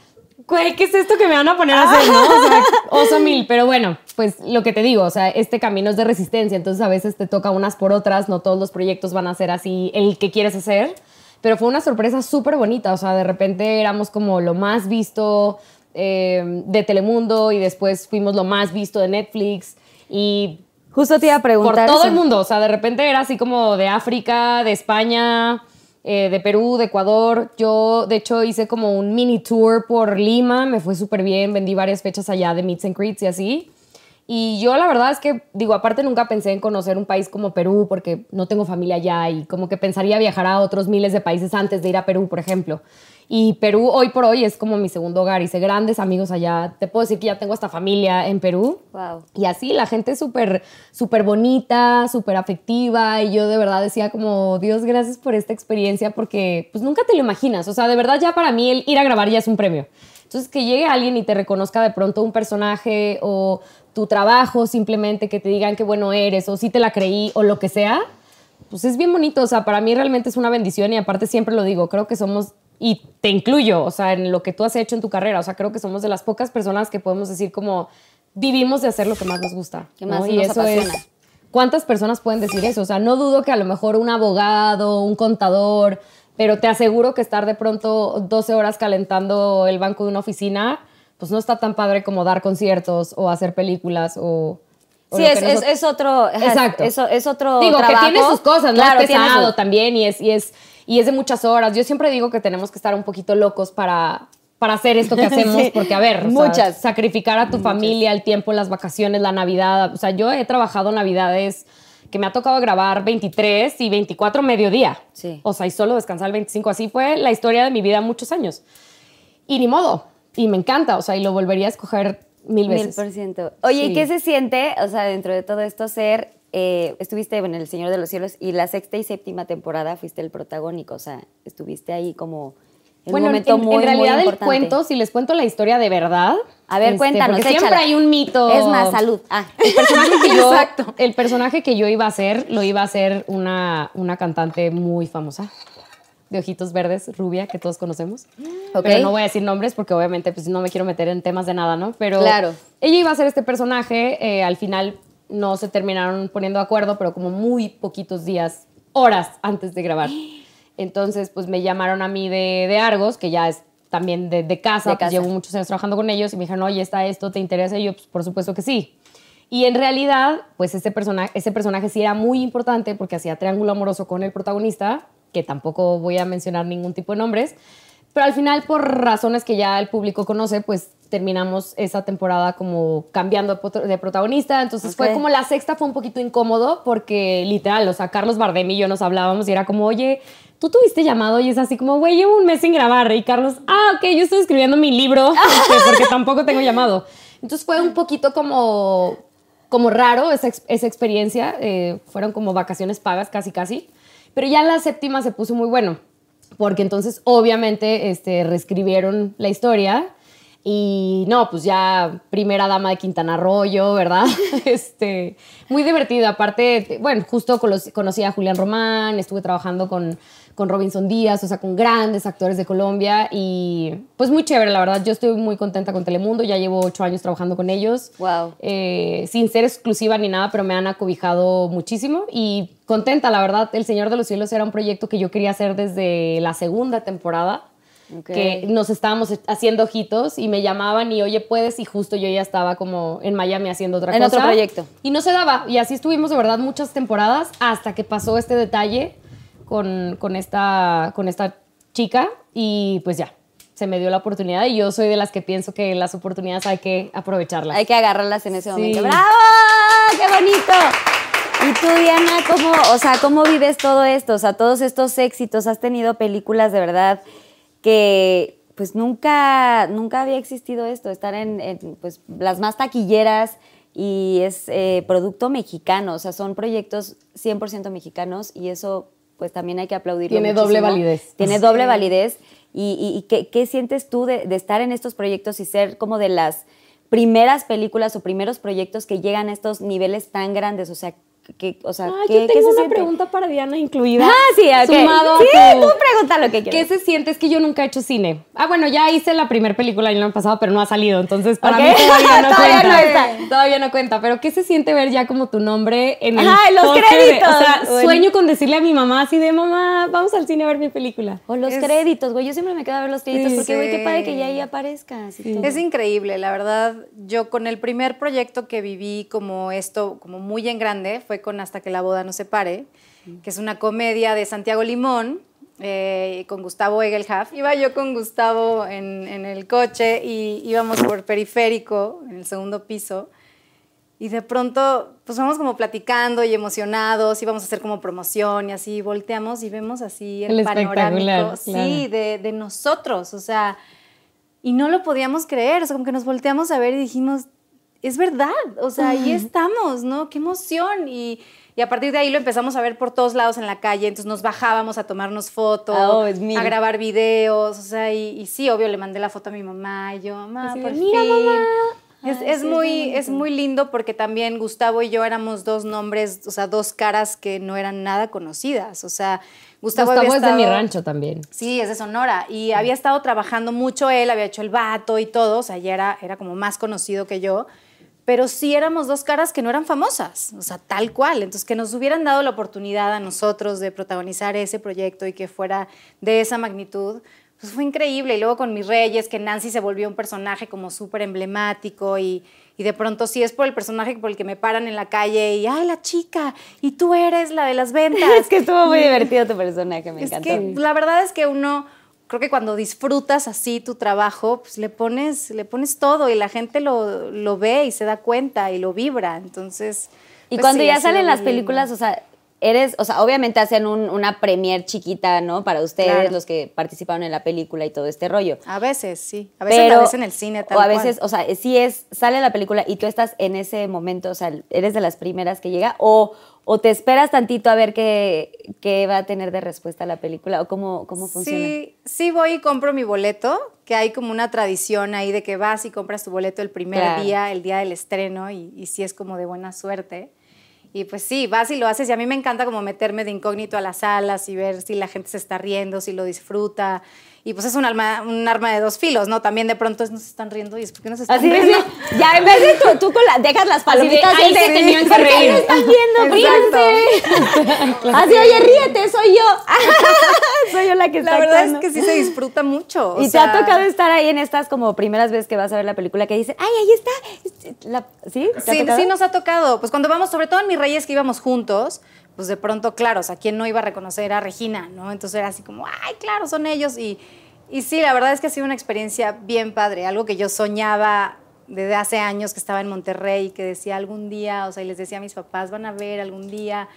güey, ¿qué es esto que me van a poner a hacer, no? O sea, oso mil. Pero bueno, pues lo que te digo, o sea, este camino es de resistencia, entonces a veces te toca unas por otras, no todos los proyectos van a ser así el que quieres hacer. Pero fue una sorpresa súper bonita, o sea, de repente éramos como lo más visto eh, de Telemundo y después fuimos lo más visto de Netflix y Justo te iba a por preguntar. todo eso. el mundo. O sea, de repente era así como de África, de España, eh, de Perú, de Ecuador. Yo, de hecho, hice como un mini tour por Lima. Me fue súper bien. Vendí varias fechas allá de Meets and Greets y así. Y yo la verdad es que, digo, aparte nunca pensé en conocer un país como Perú porque no tengo familia allá y como que pensaría viajar a otros miles de países antes de ir a Perú, por ejemplo. Y Perú hoy por hoy es como mi segundo hogar. Hice grandes amigos allá. Te puedo decir que ya tengo hasta familia en Perú. Wow. Y así, la gente es súper, súper bonita, súper afectiva. Y yo de verdad decía como, Dios, gracias por esta experiencia porque pues nunca te lo imaginas. O sea, de verdad ya para mí el ir a grabar ya es un premio. Entonces, que llegue alguien y te reconozca de pronto un personaje o tu trabajo, simplemente que te digan qué bueno eres o si te la creí o lo que sea, pues es bien bonito. O sea, para mí realmente es una bendición y aparte siempre lo digo, creo que somos, y te incluyo, o sea, en lo que tú has hecho en tu carrera, o sea, creo que somos de las pocas personas que podemos decir como vivimos de hacer lo que más nos gusta. Que más ¿no? Y nos eso apasiona. es... ¿Cuántas personas pueden decir eso? O sea, no dudo que a lo mejor un abogado, un contador, pero te aseguro que estar de pronto 12 horas calentando el banco de una oficina, pues no está tan padre como dar conciertos o hacer películas o... o Sí, es, es, es otro. Exacto. Eso, es otro. Digo, trabajo. que tiene sus cosas, ¿no? Claro, es pesado también y es, y, es, y es de muchas horas. Yo siempre digo que tenemos que estar un poquito locos para, para hacer esto que hacemos, Sí. porque, a ver, o sea, Muchas. sacrificar a tu familia, el tiempo, las vacaciones, la Navidad. O sea, yo he trabajado Navidades que me ha tocado grabar 23 y 24 mediodía. Sí. O sea, y solo descansar el 25. Así fue la historia de mi vida muchos años. Y ni modo. Y me encanta, o sea, y lo volvería a escoger mil Mil veces. por ciento. Oye, ¿y Sí. qué se siente, o sea, dentro de todo esto, ser. eh, estuviste en El Señor de los Cielos y la sexta y séptima temporada fuiste el protagónico, o sea, estuviste ahí como. En bueno, en, momento en muy, realidad muy el cuento, si les cuento la historia de verdad. A ver, este, cuéntanos, Porque siempre hay un mito. Es más, salud. Ah. El personaje que yo, Exacto. el personaje que yo iba a hacer, lo iba a hacer una, una cantante muy famosa. De ojitos verdes, rubia, que todos conocemos. Pero no voy a decir nombres porque obviamente pues, no me quiero meter en temas de nada, ¿no? Pero Claro. ella iba a ser este personaje. eh, al final no se terminaron poniendo de acuerdo, pero como muy poquitos días, horas antes de grabar. Entonces, pues me llamaron a mí de, de Argos, que ya es también de, de casa, De pues casa. llevo muchos años trabajando con ellos y me dijeron, oye, está esto, ¿te interesa? Y yo, pues por supuesto que sí. Y en realidad, pues ese personaje, ese personaje sí era muy importante porque hacía triángulo amoroso con el protagonista, que tampoco voy a mencionar ningún tipo de nombres. Pero al final, por razones que ya el público conoce, pues terminamos esa temporada como cambiando de protagonista. Entonces fue como la sexta fue un poquito incómodo porque literal, o sea, Carlos Bardem y yo nos hablábamos y era como, oye, tú tuviste llamado y es así como, güey, llevo un mes sin grabar. Y Carlos, ah, ok, yo estoy escribiendo mi libro este, porque tampoco tengo llamado. Entonces fue un poquito como, como raro esa, esa experiencia. eh, fueron como vacaciones pagas casi, casi. Pero ya la séptima se puso muy bueno porque entonces obviamente este, reescribieron la historia y no, pues ya primera dama de Quintana Arroyo, ¿verdad? este, muy divertido. Aparte, bueno, justo conocí a Julián Román, estuve trabajando con, con Robinson Díaz, o sea, con grandes actores de Colombia y pues muy chévere, la verdad. Yo estoy muy contenta con Telemundo, ya llevo ocho años trabajando con ellos. Wow. Eh, sin ser exclusiva ni nada, pero me han acobijado muchísimo y contenta, la verdad. El Señor de los Cielos era un proyecto que yo quería hacer desde la segunda temporada. Ok. Que nos estábamos haciendo ojitos y me llamaban y oye, puedes, y justo yo ya estaba como en Miami haciendo otra En cosa. otro proyecto. Y no se daba. Y así estuvimos de verdad muchas temporadas hasta que pasó este detalle con, con, esta, con esta chica y pues ya, se me dio la oportunidad y yo soy de las que pienso que las oportunidades hay que aprovecharlas. Hay que agarrarlas en ese Sí. momento. ¡Bravo! ¡Qué bonito! Y tú, Diana, ¿cómo, o sea, ¿cómo vives todo esto? O sea, todos estos éxitos, has tenido películas de verdad que pues nunca, nunca había existido esto, estar en, en, pues, las más taquilleras y es eh, producto mexicano, o sea, son proyectos 100% mexicanos y eso pues también hay que aplaudirlo Tiene doble validez. Tiene doble validez. ¿Y, y- y qué, qué sientes tú de, de estar en estos proyectos y ser como de las primeras películas o primeros proyectos que llegan a estos niveles tan grandes? O sea, que, o sea, Ah, ¿qué, yo qué tengo se una siente? pregunta para Diana incluida. Ah, sí, ok. Sumado a sí, tu- tú pregunta lo que ¿Qué quieras. se siente? Es que yo nunca he hecho cine. Ah, bueno, ya hice la primera película el año pasado, pero no ha salido. Entonces, para mí todavía no Todavía cuenta. no está. Todavía no cuenta. Pero ¿qué se siente ver ya como tu nombre en el Ajá, los de- créditos. o sea, Bueno. sueño con decirle a mi mamá así de, mamá, vamos al cine a ver mi película. O los Es- créditos, güey. Yo siempre me quedo a ver los créditos Sí, porque, güey, qué padre que ya ahí aparezcas. y todo. Es increíble, la verdad. Yo con el primer proyecto que viví como esto, como muy en grande, fue con Hasta que la boda no se pare, que es una comedia de Santiago Limón. eh, con Gustavo Egelhaf. Iba yo con Gustavo en, en el coche y íbamos por periférico, en el segundo piso, y de pronto, pues vamos como platicando y emocionados, íbamos a hacer como promoción y así, volteamos y vemos así el, El panorámico, sí, claro. de, de nosotros, o sea, y no lo podíamos creer, o sea, como que nos volteamos a ver y dijimos, es verdad, o sea, ahí estamos, ¿no? Qué emoción. Y, y a partir de ahí lo empezamos a ver por todos lados en la calle, entonces nos bajábamos a tomarnos fotos, oh, a grabar videos, o sea, y, y sí, obvio, le mandé la foto a mi mamá y yo, mamá, por "Mira, fin". mamá. Es, Ay, es sí, es muy, es muy lindo porque también Gustavo y yo éramos dos nombres, o sea, dos caras que no eran nada conocidas. O sea, Gustavo, Gustavo, había es de mi rancho también. Sí, es de Sonora. Y había estado trabajando mucho él, había hecho el vato y todo, o sea, ya era, era como más conocido que yo. Pero sí éramos dos caras que no eran famosas, o sea, tal cual. Entonces, que nos hubieran dado la oportunidad a nosotros de protagonizar ese proyecto y que fuera de esa magnitud, pues fue increíble. Y luego con Mis Reyes, que Nancy se volvió un personaje como súper emblemático y, y de pronto sí es por el personaje por el que me paran en la calle y, ay, la chica, y tú eres la de las ventas. Es que estuvo muy divertido tu personaje, me Es encantó. que la verdad es que uno, creo que cuando disfrutas así tu trabajo, pues le pones, le pones todo y la gente lo, lo ve y se da cuenta y lo vibra. Entonces. Y pues cuando sí, ya salen las lindo. películas, o sea, eres, o sea, obviamente hacen un- una premier chiquita, ¿no? Para ustedes, Claro. los que participaron en la película y todo este rollo. A veces, sí. A veces la ves en el cine tal O a cual. veces, o sea, sí es, sale la película y tú estás en ese momento, o sea, eres de las primeras que llega, o, o te esperas tantito a ver qué, qué va a tener de respuesta la película, o cómo, cómo funciona. Sí, sí voy y compro mi boleto, que hay como una tradición ahí de que vas y compras tu boleto el primer Claro. día, el día del estreno, y, y sí es como de buena suerte. Y pues sí, vas y lo haces. Y a mí me encanta como meterme de incógnito a las salas y ver si la gente se está riendo, si lo disfruta. Y pues es un arma, un arma de dos filos, ¿no? También de pronto es, no se están riendo y es porque no se están Así riendo. ya en vez de tú, tú con la, dejas las Así de, palomitas ahí de- se tenían que ¿por qué reír. están viendo? Así, oye, ríete, soy yo. soy yo la que está La verdad actuando. es que sí se disfruta mucho. o Y te ha tocado estar ahí en estas como primeras veces que vas a ver la película que dices, ay, ahí está. La- ¿Sí? ¿Te ha Sí, sí nos ha tocado. Pues cuando vamos, sobre todo en mis reyes que íbamos juntos, pues de pronto, claro, o sea, ¿quién no iba a reconocer a Regina, no? Entonces era así como, ay, claro, son ellos. Y, y sí, la verdad es que ha sido una experiencia bien padre, algo que yo soñaba desde hace años que estaba en Monterrey, que decía algún día, o sea, y les decía a mis papás, van a ver algún día.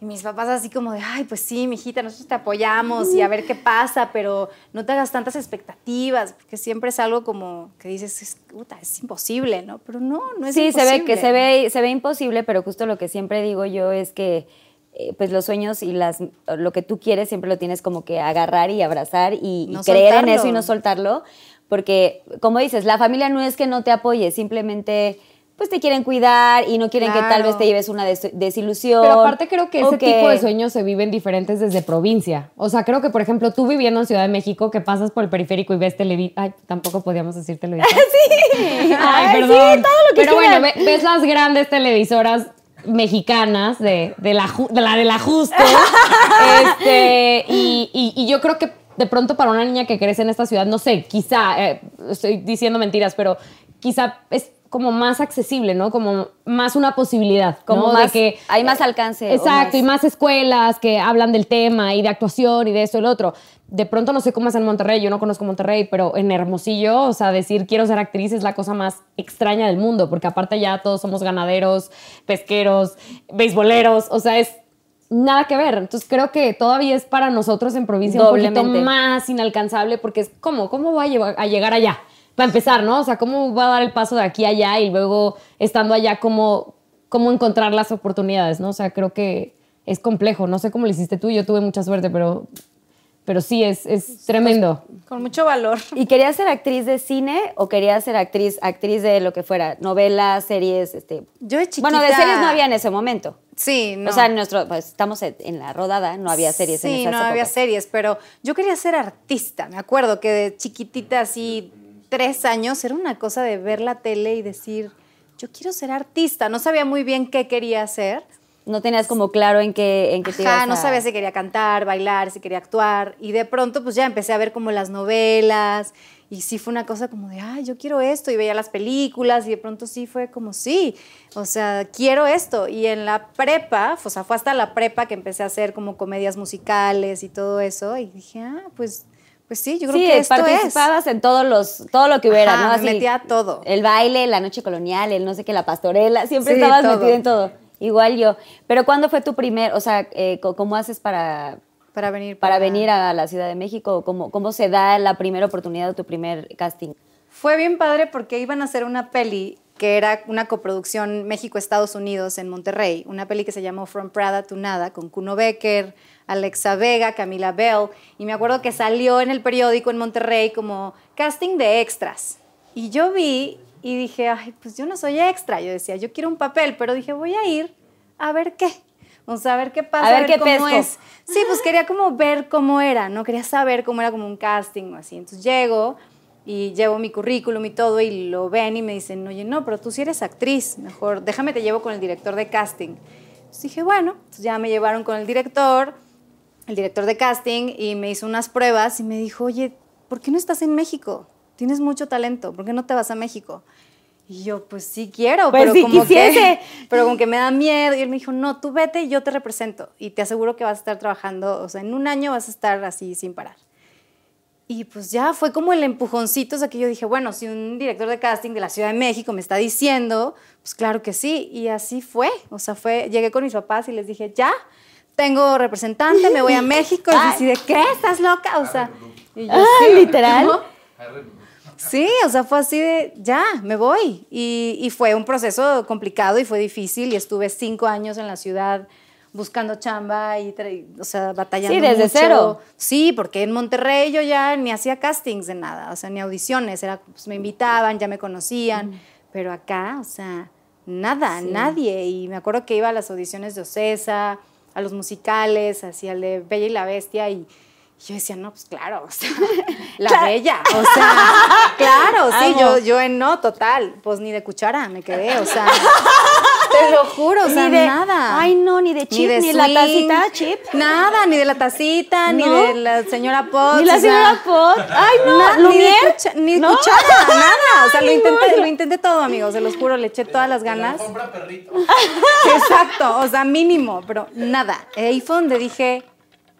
Y mis papás así como de, ay, pues sí, mijita, nosotros te apoyamos y a ver qué pasa, pero no te hagas tantas expectativas, porque siempre es algo como que dices, es, puta, es imposible, ¿no? Pero no, no es sí, imposible. se ve que se ve, se ve imposible, pero justo lo que siempre digo yo es que eh, pues los sueños y las lo que tú quieres siempre lo tienes como que agarrar y abrazar y, creer en eso y no soltarlo, porque como dices, la familia no es que no te apoye, simplemente pues te quieren cuidar y no quieren que tal vez te lleves una des- desilusión. Pero aparte creo que ese tipo de sueños se viven diferentes desde provincia. O sea, creo que, por ejemplo, tú viviendo en Ciudad de México, que pasas por el periférico y ves televisión... Ay, tampoco podíamos decir televisión. sí. Ay, Ay, sí, perdón. todo lo que Pero quieran. bueno, ve- ves las grandes televisoras mexicanas de, de la, de la del ajuste. este, y, y- y yo creo que de pronto para una niña que crece en esta ciudad, no sé, quizá, eh, estoy diciendo mentiras, pero quizá es como más accesible, ¿no? Como más una posibilidad. Como ¿no? más- de que hay más alcance Exacto, más- y más escuelas que hablan del tema y de actuación y de esto y lo otro. De pronto no sé cómo es en Monterrey, yo no conozco Monterrey, pero en Hermosillo, o sea, decir quiero ser actriz es la cosa más extraña del mundo, porque aparte ya todos somos ganaderos, pesqueros, beisboleros, o sea, es nada que ver. Entonces creo que todavía es para nosotros en provincia un poquito Doblemente. más inalcanzable, porque es como, ¿cómo voy a llegar allá? Para empezar, ¿no? O sea, ¿cómo voy a dar el paso de aquí a allá y luego estando allá, cómo, cómo encontrar las oportunidades, ¿no? O sea, creo que es complejo. No sé cómo lo hiciste tú, yo tuve mucha suerte, pero, pero sí, es, es tremendo. Con mucho valor. ¿Y querías ser actriz de cine o querías ser actriz, actriz de lo que fuera? Novelas, series, este. Yo de chiquita... Bueno, de series no había en ese momento. Sí, no. O sea, en nuestro, pues, estamos en- la rodada, no había series sí, en esas no había épocas. series, pero yo quería ser artista. Me acuerdo que de chiquitita, así, tres años, era una cosa de ver la tele y decir, yo quiero ser artista. No sabía muy bien qué quería hacer. No tenías como claro en qué, en qué te Ajá, ibas no a- sabía si quería cantar, bailar, si quería actuar. Y de pronto, pues ya empecé a ver como las novelas. Y sí fue una cosa como de, ay, yo quiero esto. Y veía las películas y de pronto sí fue como, sí, o sea, quiero esto. Y en la prepa, o sea, fue hasta la prepa que empecé a hacer como comedias musicales y todo eso. Y dije, ah, pues, pues sí, yo creo Sí, que esto es. participabas en todos los, todo lo que hubiera, Ajá, ¿no? me Así, metía todo. El baile, la noche colonial, el no sé qué, la pastorela, siempre Sí, estabas todo. metida en todo. Igual yo. Pero ¿cuándo fue tu primer, o sea, eh, cómo haces para, Para venir. para venir a la Ciudad de México? ¿Cómo, ¿Cómo se da la primera oportunidad de tu primer casting? Fue bien padre porque iban a hacer una peli que era una coproducción México-Estados Unidos en Monterrey, una peli que se llamó From Prada to Nada, con Kuno Becker, Alexa Vega, Camila Bell, y me acuerdo que salió en el periódico en Monterrey como casting de extras. Y yo vi y dije, ay, pues yo no soy extra, yo decía, yo quiero un papel, pero dije, voy a ir a ver qué. Sea, a ver qué pasa, A ver qué cómo pesco. es. Sí, pues quería como ver cómo era, ¿no? Quería saber cómo era como un casting o así. Entonces llego y llevo mi currículum y todo y lo ven y me dicen, oye, no, pero tú sí eres actriz, mejor déjame te llevo con el director de casting. Entonces dije, bueno, entonces ya me llevaron con el director, el director de casting y me hizo unas pruebas y me dijo, oye, ¿por qué no estás en México? Tienes mucho talento, ¿por qué no te vas a México? Y yo, pues sí quiero, Pues pero sí como quisiese. que, pero como que me da miedo. Y él me dijo, no, tú vete y yo te represento. Y te aseguro que vas a estar trabajando, o sea, en un año vas a estar así sin parar. Y pues ya fue como el empujoncito, o sea, que yo dije, bueno, si un director de casting de la Ciudad de México me está diciendo, pues claro que sí. Y así fue, o sea, fue, llegué con mis papás y les dije, ya, tengo representante, me voy a México. Y así de, ¿qué? ¿Estás loca? O sea, y yo, Ah, "Sí". literal. Sí, o sea, fue así de, ya, me voy. Y, y fue un proceso complicado y fue difícil y estuve cinco años en la ciudad buscando chamba y, o sea, batallando Sí, desde mucho. cero. Sí, porque en Monterrey yo ya ni hacía castings de nada, o sea, ni audiciones, era, pues, me invitaban, ya me conocían, pero acá, o sea, nada, nadie. Y me acuerdo que iba a las audiciones de Ocesa, a los musicales, así al de Bella y la Bestia y yo decía, no, pues claro, o sea, la bella, o sea, claro, sí, Amo. yo, yo en no, total, pues ni de cuchara me quedé, o sea, te lo juro, o Ni sea, de- nada. Ay, no, ni de chip, ni, de la swing, tacita chip. Nada, ni de la tacita, ni de la señora Potts. Ni la o sea, señora Pot. Ay, no, na- ni de cucha- ni ¿No? cuchara, nada. O sea, lo intenté, lo intenté todo, amigos, se los juro, le eché todas las ganas. Exacto, o sea, mínimo, pero nada. Ahí fue donde dije,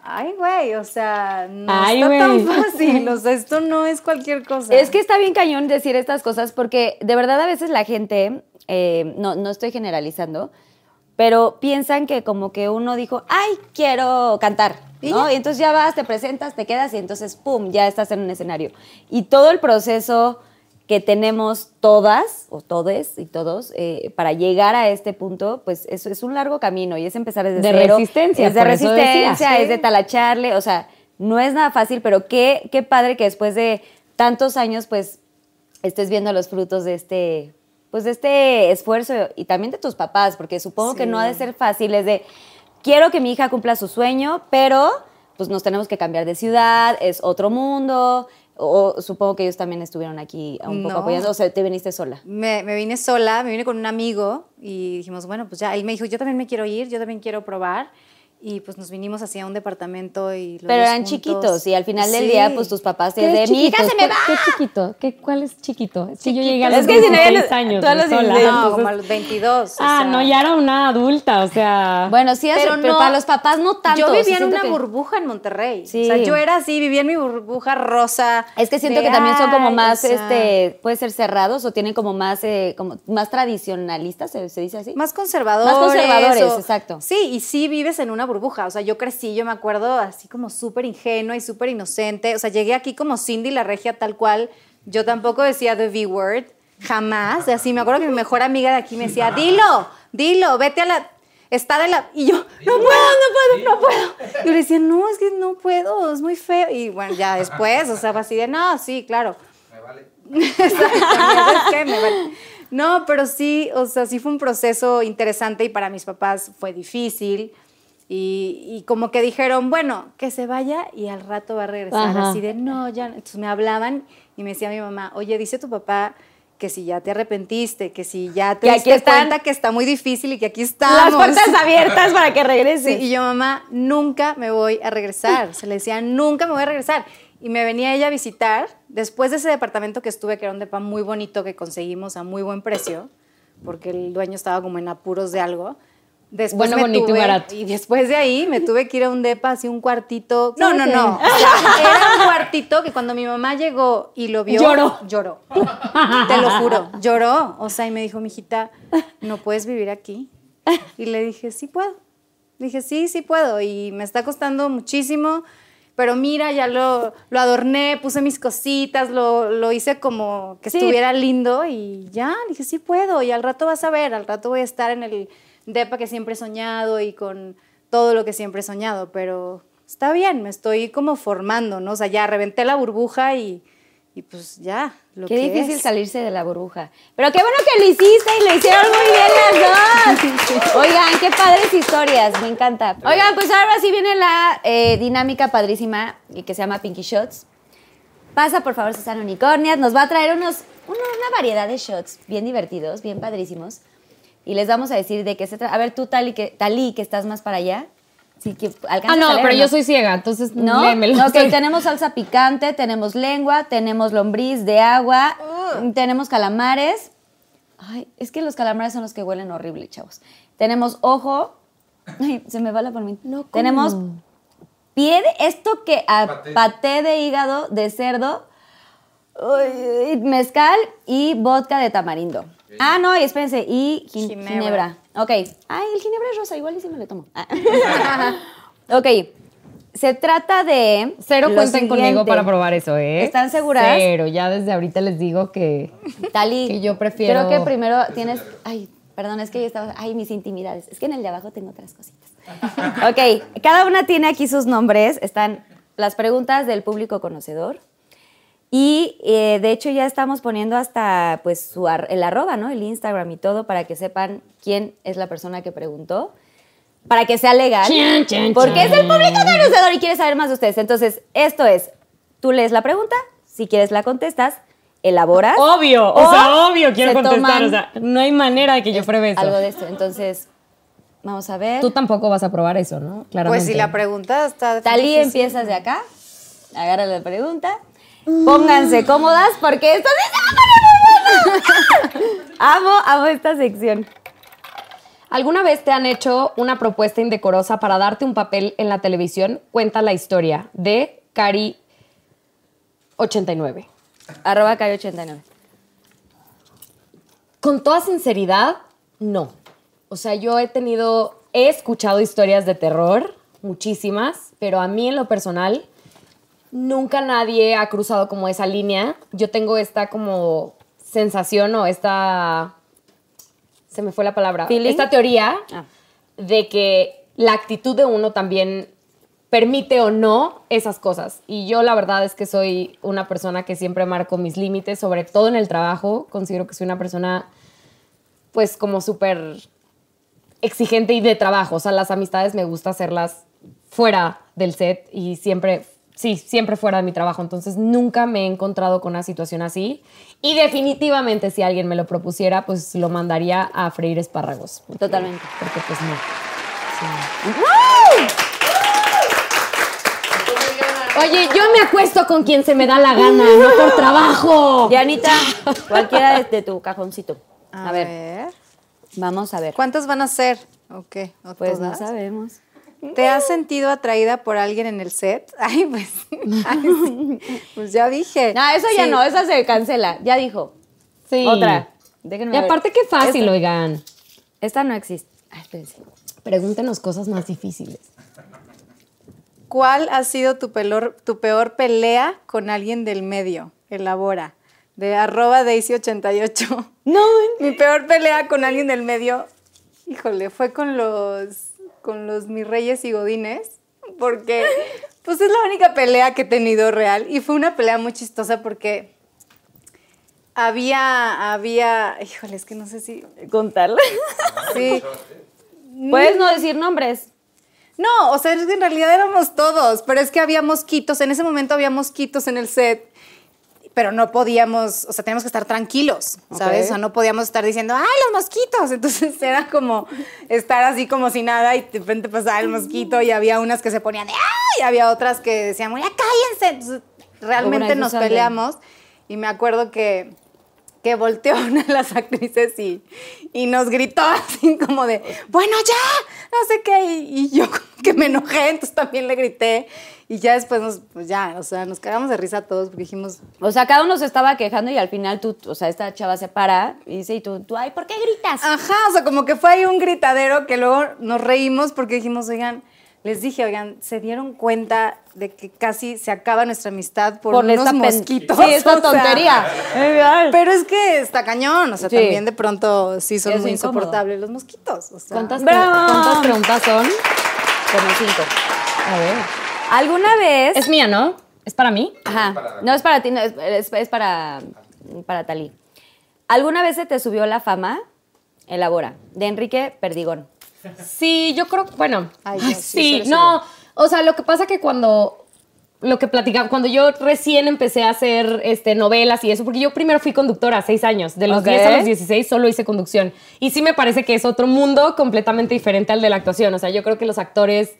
ay, güey, o sea, no Ay, está tan güey. fácil, o sea, esto no es cualquier cosa. Es que está bien cañón decir estas cosas porque de verdad a veces la gente, eh, no, no estoy generalizando, pero piensan que como que uno dijo, ay, quiero cantar, ¿Y ¿no? Y entonces ya vas, te presentas, te quedas y entonces, ¡pum!, ya estás en un escenario. Y todo el proceso que tenemos todas, o todes y todos, eh, para llegar a este punto, pues es, es un largo camino y es empezar desde De cero. resistencia, Es de eso decía. resistencia, es de talacharle, o sea, no es nada fácil, pero qué, qué padre que después de tantos años, pues, estés viendo los frutos de este, pues, de este esfuerzo y también de tus papás, porque supongo que Sí. no ha de ser fácil, es de, quiero que mi hija cumpla su sueño, pero, pues, nos tenemos que cambiar de ciudad, es otro mundo, o, supongo que ellos también estuvieron aquí un poco No. apoyando, o sea, te viniste sola. Me, me vine sola, me vine con un amigo y dijimos, bueno, pues ya, él me dijo, yo también me quiero ir, yo también quiero probar. Y pues nos vinimos hacia un departamento y los Pero dos eran juntos. chiquitos y al final del Sí. día, pues, tus papás te ¿Qué de es mi hija chiquito? se me ¿Qué- va. ¿Qué chiquito? ¿Qué, ¿Cuál es chiquito? Es que yo llegué a los Es que si no, ya 16 los- años. tú a los yo sola, 16, No, como a los 22. o Ah, sea. no, ya era una adulta, o sea. Bueno, sí, pero, Pero pero no, para los papás no tanto. Yo o sea, vivía en una que- burbuja en Monterrey. Sí. O sea, yo era así, vivía en mi burbuja rosa. Es que siento de, que también son como más, o sea, este, puede ser cerrados o tienen como más, eh, como más tradicionalistas, ¿se, se dice así? Más conservadores. Más conservadores, o- exacto. Sí, y sí vives en una burbuja. O sea, yo crecí, yo me acuerdo así como súper ingenua y súper inocente. O sea, llegué aquí como Cindy la regia tal cual. Yo tampoco decía the V-word, jamás. Así, me acuerdo que mi mejor amiga de aquí me decía, dilo, dilo, vete a la... Está de la... Y yo, no puedo, no puedo, no puedo. Y yo le decía, no, es que no puedo, es muy feo. Y bueno, ya después, o sea, fue así de, no, sí, claro. ¿sabes qué? Me vale. No, pero sí, o sea, sí fue un proceso interesante y para mis papás fue difícil. Y, y como que dijeron, bueno, que se vaya y al rato va a regresar. Ajá. Así de, no, ya. no". Entonces me hablaban y me decía mi mamá, oye, dice tu papá que si ya te arrepentiste, que si ya te Que diste cuenta que está muy difícil y que aquí estamos. Las puertas abiertas para que regrese. Sí, y yo, mamá, nunca me voy a regresar. Se le decía, nunca me voy a regresar. Y me venía ella a visitar después de ese departamento que estuve, que era un depa muy bonito que conseguimos a muy buen precio, porque el dueño estaba como en apuros de algo. Después Bueno, me bonito y barato. Y después de ahí me tuve que ir a un depa, así un cuartito. No, no, ¿Sabes no. qué? O sea, era un cuartito que cuando mi mamá llegó y lo vio. Lloró. Lloró. Te lo juro. Lloró. O sea, y me dijo, mijita, no puedes vivir aquí. Y le dije, sí puedo. Dije, sí, sí puedo. Y me está costando muchísimo. Pero mira, ya lo, lo adorné, puse mis cositas, lo, lo hice como que Sí. estuviera lindo y ya, dije, sí puedo. Y al rato vas a ver, al rato voy a estar en el depa que siempre he soñado y con todo lo que siempre he soñado. Pero está bien, me estoy como formando, ¿no? O sea, ya reventé la burbuja y, y pues ya, lo Qué que difícil es. salirse de la burbuja. Pero qué bueno que lo hiciste y lo hicieron muy bien las dos. Oigan, qué padres historias, me encanta. Oigan, pues ahora sí viene la eh, dinámica padrísima y que se llama Pinky Shots. Pasa, por favor, Susana Unicornias. Nos va a traer unos, una, una variedad de shots bien divertidos, bien padrísimos. Y les vamos a decir de qué se trata. A ver, tú, Tali, que, Tali, que estás más para allá. Sí, que Ah, a no, leer, pero ¿o yo soy ciega, entonces ¿No? léemelo. Ok, tenemos salsa picante, tenemos lengua, tenemos lombriz de agua, tenemos calamares. Ay, es que los calamares son los que huelen horrible, chavos. Tenemos ojo. Ay, se me va la palmita. No, ¿cómo? tenemos pie de esto que a Paté. paté de hígado de cerdo, mezcal y vodka de tamarindo. Ah, no, y espérense, y gin- Ginebra. ginebra. Ok. Ay, el ginebra es rosa, igual y si me lo tomo. Ah. ok. Se trata de. Cero lo cuenten conmigo para probar eso, ¿eh? ¿Están seguras? Cero, ya desde ahorita les digo que... Tali. Que yo prefiero- Creo que primero tienes. Ay, perdón, es que yo estaba. Ay, mis intimidades. Es que en el de abajo tengo otras cositas. ok, cada una tiene aquí sus nombres. Están las preguntas del público conocedor. Y eh, de hecho ya estamos poniendo hasta pues su ar- el arroba, ¿no? El Instagram y todo para que sepan quién es la persona que preguntó. Para que sea legal. Porque es el público conocedor y quiere saber más de ustedes. Entonces, esto es, tú lees la pregunta, si quieres la contestas elaboras. Obvio, o, O sea, obvio quiero se contestar. toman O sea, no hay manera de que yo pruebe eso. Algo de esto. Entonces, vamos a ver. Tú tampoco vas a probar eso, ¿no? Claramente. Pues si la pregunta está. Talí, empiezas de acá. Agarra la pregunta. Pónganse cómodas porque esto sí se. Amo, amo esta sección. ¿Alguna vez te han hecho una propuesta indecorosa para darte un papel en la televisión? Cuenta la historia de Cari89. Arroba Cari89. Con toda sinceridad, no. O sea, yo he tenido, he escuchado historias de terror, muchísimas, pero a mí en lo personal, nunca nadie ha cruzado como esa línea. Yo tengo esta como sensación o esta, se me fue la palabra, ¿Feeling? esta teoría Ah. de que la actitud de uno también permite o no esas cosas. Y yo la verdad es que soy una persona que siempre marco mis límites, sobre todo en el trabajo. Considero que soy una persona, pues, como súper exigente y de trabajo. O sea, las amistades me gusta hacerlas fuera del set y siempre, sí, siempre fuera de mi trabajo. Entonces, nunca me he encontrado con una situación así. Y definitivamente, si alguien me lo propusiera, pues lo mandaría a freír espárragos. Totalmente. Porque, pues, no. Oye, yo me acuesto con quien se me da la gana, no por trabajo. Dianita, cualquiera de, tu cajoncito. A, A, ver, ver. vamos a ver. ¿Cuántos van a ser? Ok. ¿o Pues no sabemos. ¿Te has sentido atraída por alguien en el set? Ay, pues. ay, sí. Pues ya dije. No, eso ya Sí. no, esa se cancela. Ya dijo. Sí. Otra. Déjenme Y ver. aparte, qué fácil, Esta, oigan. esta no existe. Ay, espérense. Pregúntenos cosas más difíciles. ¿Cuál ha sido tu, pelor- tu peor pelea con alguien del medio? Elabora. De arroba Daisy88. No, Mi peor pelea con alguien del medio, híjole, fue con los, con los mis reyes y godines, porque pues es la única pelea que he tenido real y fue una pelea muy chistosa porque había, había, híjole, es que no sé si, contarla. sí, Puedes no decir nombres. no, o sea, es que en realidad éramos todos, pero es que había mosquitos, en ese momento había mosquitos en el set, pero no podíamos, o sea, teníamos que estar tranquilos, ¿sabes? O sea, no podíamos estar diciendo, ¡ay, los mosquitos! Entonces era como estar así como si nada y de repente pasaba el mosquito y había unas que se ponían de ¡ay! Y había otras que decían, ¡ya cállense! Entonces, realmente nos peleamos y me acuerdo que que volteó una de las actrices y, y nos gritó así como de, bueno, ya, no sé qué, y, y yo como que me enojé, entonces también le grité. Y ya después nos, pues ya, o sea, nos cagamos de risa todos porque dijimos, O sea, cada uno se estaba quejando y al final tú, o sea, esta chava se para y dice, y tú, tú ay, ¿por qué gritas? ajá, o sea, como que fue ahí un gritadero que luego nos reímos porque dijimos, oigan, les dije, oigan, se dieron cuenta de que casi se acaba nuestra amistad por, unos esta pen- mosquitos. Sí, esta sea, tontería. Pero es que está cañón, o sea, Sí. también de pronto sí son Es muy incómodo. insoportables los mosquitos. O sea, ¿Cuántas, ¡Bravo! ¿Cuántas preguntas son? Como cinco. A ver. ¿Alguna vez? Es mía, ¿no? ¿Es para mí? Ajá. No es para ti, no, es, es- es para, para Talí. ¿Alguna vez se te subió la fama? Elabora. De Enrique Perdigón. Sí, yo creo, bueno, Ay, no, sí, no, o sea, lo que pasa que cuando, lo que platicaba, cuando yo recién empecé a hacer este, novelas y eso, porque yo primero fui conductora, seis años, de los Ok. 10 a los 16 solo hice conducción, y sí me parece que es otro mundo completamente diferente al de la actuación, o sea, yo creo que los actores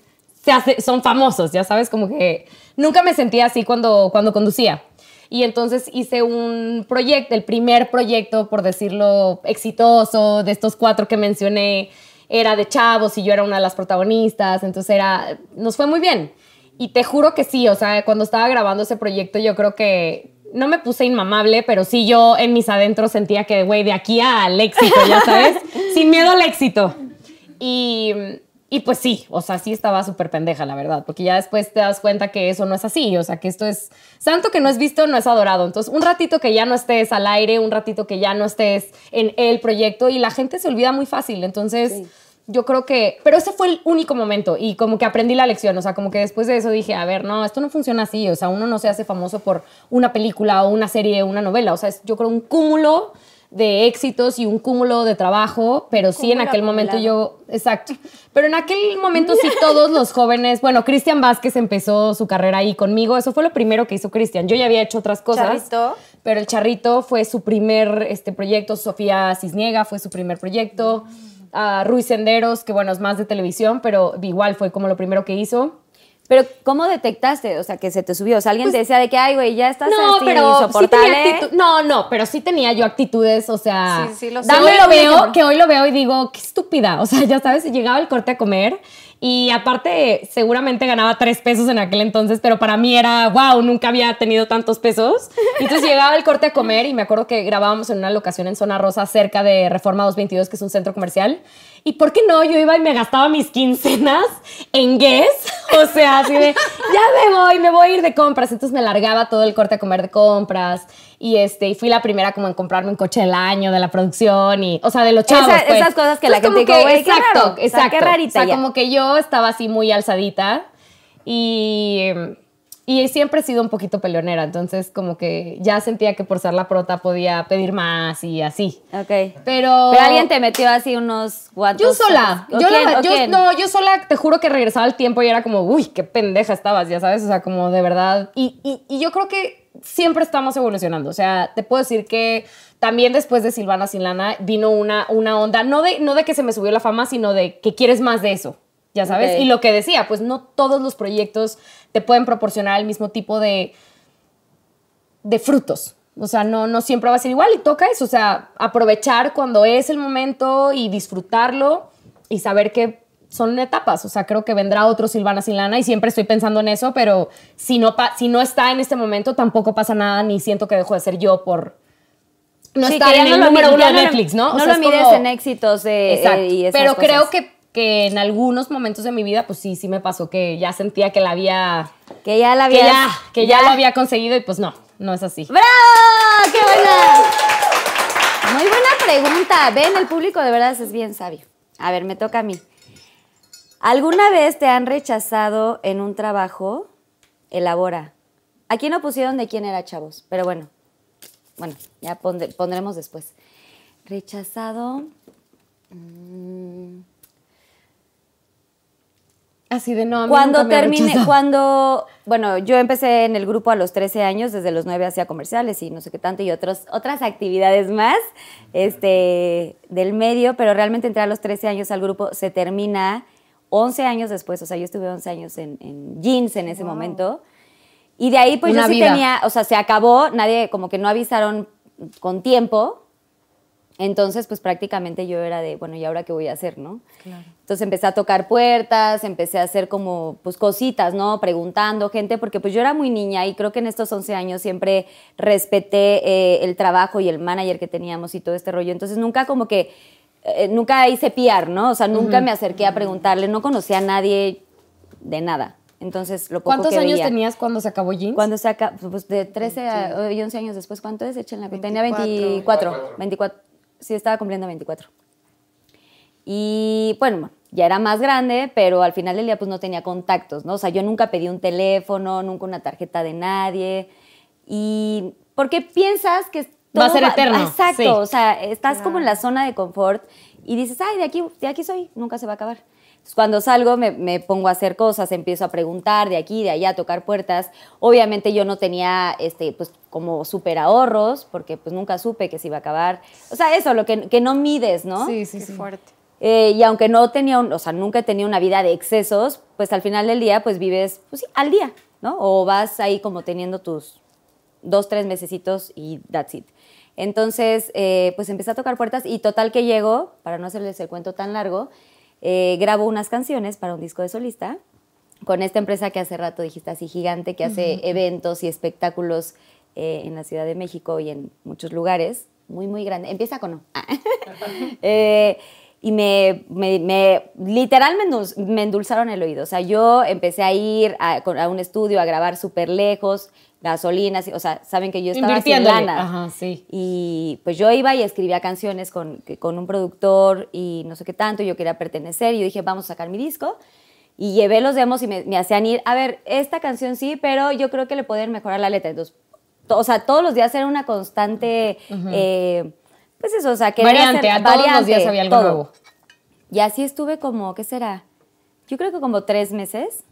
se hace- son famosos, ya sabes, como que nunca me sentía así cuando, cuando conducía. Y entonces hice un proyecto, el primer proyecto, por decirlo, exitoso, de estos cuatro que mencioné, era de chavos y yo era una de las protagonistas, entonces era, nos fue muy bien. Y te juro que sí, o sea, cuando estaba grabando ese proyecto yo creo que no me puse inmamable, pero sí yo en mis adentros sentía que, güey, de aquí al éxito, ya sabes, sin miedo al éxito. Y, y pues sí, o sea, sí estaba súper pendeja, la verdad, porque ya después te das cuenta que eso no es así, o sea, que esto es santo que no es visto, no es adorado. Entonces, un ratito que ya no estés al aire, un ratito que ya no estés en el proyecto y la gente se olvida muy fácil. Entonces, yo creo que, pero ese fue el único momento y como que aprendí la lección, o sea, como que después de eso dije, a ver, no, esto no funciona así, o sea, uno no se hace famoso por una película o una serie o una novela, o sea, es yo creo un cúmulo de éxitos y un cúmulo de trabajo, pero sí en aquel momento yo, exacto. Pero en aquel momento sí todos los jóvenes, bueno, Cristian Vázquez empezó su carrera ahí conmigo, eso fue lo primero que hizo Cristian. Yo ya había hecho otras cosas. Charrito. Pero el Charrito fue su primer este, proyecto, Sofía Cisniega fue su primer proyecto, ah, Ruiz Senderos, que bueno, es más de televisión, pero igual fue como lo primero que hizo. Pero, ¿cómo detectaste? O sea, que se te subió. O sea, alguien te decía de que, ay, güey, ya estás Pues No, así pero sí insoportable. actitud- No, no, pero sí tenía yo actitudes, o sea, Sí, sí, lo sé. hoy Dame lo veo, que hoy lo veo y digo, qué estúpida, o sea, ya sabes, llegaba el corte a comer y aparte seguramente ganaba tres pesos en aquel entonces, pero para mí era, wow, nunca había tenido tantos pesos. Entonces llegaba el corte a comer y me acuerdo que grabábamos en una locación en Zona Rosa cerca de Reforma 222, que es un centro comercial. ¿Y por qué no? Yo iba y me gastaba mis quincenas en Guess. O sea, así de, ya me voy, me voy a ir de compras. Entonces me largaba todo el corte a comer de compras. Y, este, y fui la primera como en comprarme un coche del año de la producción. y O sea, de los chavos. Esa- pues. esas cosas que la gente como dice, "Güey, qué exacto, raro". O sea, exacto. qué rarita O sea, como que yo estaba así muy alzadita. Y... Y siempre he sido un poquito peleonera, entonces como que ya sentía que por ser la prota podía pedir más y así. Ok. Pero... Pero alguien te metió así unos guantes. Yo sola. ¿O Yo, quién? la- ¿O yo- no, yo sola te juro que regresaba al tiempo y era como, uy, qué pendeja estabas, ya sabes, o sea, como de verdad. Y, y- y yo creo que siempre estamos evolucionando. O sea, te puedo decir que también después de Silvana Sin Lana vino una, una onda, no de, no de que se me subió la fama, sino de que quieres más de eso. Ya sabes, y lo que decía, pues no todos los proyectos te pueden proporcionar el mismo tipo de, de frutos. O sea, no, no siempre va a ser igual y toca eso. O sea, aprovechar cuando es el momento y disfrutarlo y saber que son etapas. O sea, creo que vendrá otro Silvana sin lana y siempre estoy pensando en eso, pero si no, pa- si no está en este momento, tampoco pasa nada ni siento que dejo de ser yo por no Sí, ya en no el número uno de Netflix, ¿no? O No lo es mides como- en éxitos eh, Exacto. eh, y esas Pero cosas. creo que, que en algunos momentos de mi vida, pues sí, sí me pasó que ya sentía que la había Que ya la que ya, que ya lo había conseguido y pues no, no es así. ¡Bravo! ¡Qué buena! Muy buena pregunta. Ven, el público de verdad es bien sabio. A ver, me toca a mí. ¿Alguna vez te han rechazado en un trabajo? Elabora. Aquí no pusieron de quién era, chavos, pero bueno. Bueno, ya pondremos después. Rechazado. Así de no, a mí Cuando nunca me cuando, bueno, yo empecé en el grupo a los 13 años, desde los 9 hacía comerciales y no sé qué tanto, y otros, otras actividades más este, del medio, pero realmente entré a los 13 años al grupo, se termina 11 años después, o sea, yo estuve 11 años en, en jeans en ese momento, y de ahí pues Una yo sí vida. tenía, o sea, se acabó, nadie, como que no avisaron con tiempo, entonces, pues prácticamente yo era de, bueno, ¿y ahora qué voy a hacer, no? Entonces empecé a tocar puertas, empecé a hacer como, pues cositas, ¿no? Preguntando gente, porque pues yo era muy niña y creo que en estos 11 años siempre respeté eh, el trabajo y el manager que teníamos y todo este rollo. Entonces nunca como que, eh, nunca hice piar, ¿no? O sea, nunca me acerqué a preguntarle, no conocía a nadie de nada. Entonces, lo poco ¿Cuántos que años veía. tenías cuando se acabó Jeans? Cuando saca, pues de 13 a y 11 años después, ¿cuánto es? Échenla. Tenía 24. 24, 24. Sí, estaba cumpliendo 24. Y bueno, ya era más grande, pero al final del día pues no tenía contactos, ¿no? O sea, yo nunca pedí un teléfono, nunca una tarjeta de nadie. Y porque piensas que Va a ser eterno, Exacto, sí. o sea, estás como en la zona de confort y dices, ay, de aquí, de aquí soy, nunca se va a acabar. Entonces, cuando salgo me, me pongo a hacer cosas, empiezo a preguntar de aquí, de allá, a tocar puertas. Obviamente yo no tenía, este, pues, como súper ahorros, porque pues nunca supe que se iba a acabar. O sea, eso, lo que, que no mides, ¿no? Sí, sí, Qué sí. fuerte. Eh, y aunque no tenía, un- o sea, nunca he tenido una vida de excesos, pues al final del día, pues vives, pues sí, al día, ¿no? O vas ahí como teniendo tus dos, tres mesecitos y that's it. Entonces, eh, pues empecé a tocar puertas y total que llego, para no hacerles el cuento tan largo, eh, grabo unas canciones para un disco de solista con esta empresa que hace rato dijiste así gigante, que hace eventos y espectáculos eh, en la Ciudad de México y en muchos lugares, muy, muy grande. Empieza con O. Eh, y me, me, me- literal me, endul- me endulzaron el oído. O sea, yo empecé a ir a, a un estudio a grabar súper lejos, gasolinas, o sea, saben que yo estaba sin lana. Ajá, sí. Y pues yo iba y escribía canciones con, que- con un productor y no sé qué tanto, yo quería pertenecer y yo dije, vamos a sacar mi disco. Y llevé los demos y me, me hacían ir, a ver, esta canción sí, pero yo creo que le pueden mejorar la letra. Entonces, to- o sea, todos los días era una constante, eh, pues eso, o sea, querer Variante, hacer a todos los variante, días había algo todo. nuevo. Y así estuve como, ¿qué será? Yo creo que como tres meses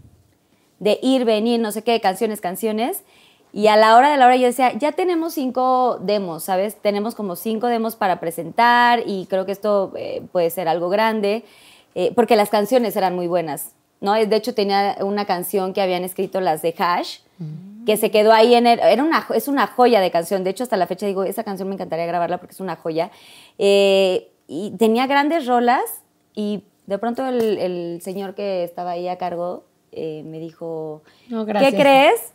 de ir, venir, no sé qué, canciones, canciones. Y a la hora de la hora yo decía, ya tenemos cinco demos, ¿sabes? Tenemos como cinco demos para presentar y creo que esto eh, puede ser algo grande, eh, porque las canciones eran muy buenas, ¿no? De hecho, tenía una canción que habían escrito las de Hash, que se quedó ahí en el, era una, es una joya de canción, de hecho hasta la fecha digo, esa canción me encantaría grabarla porque es una joya. Eh, y tenía grandes rolas y de pronto el, el señor que estaba ahí a cargo me dijo, No. ¿qué crees?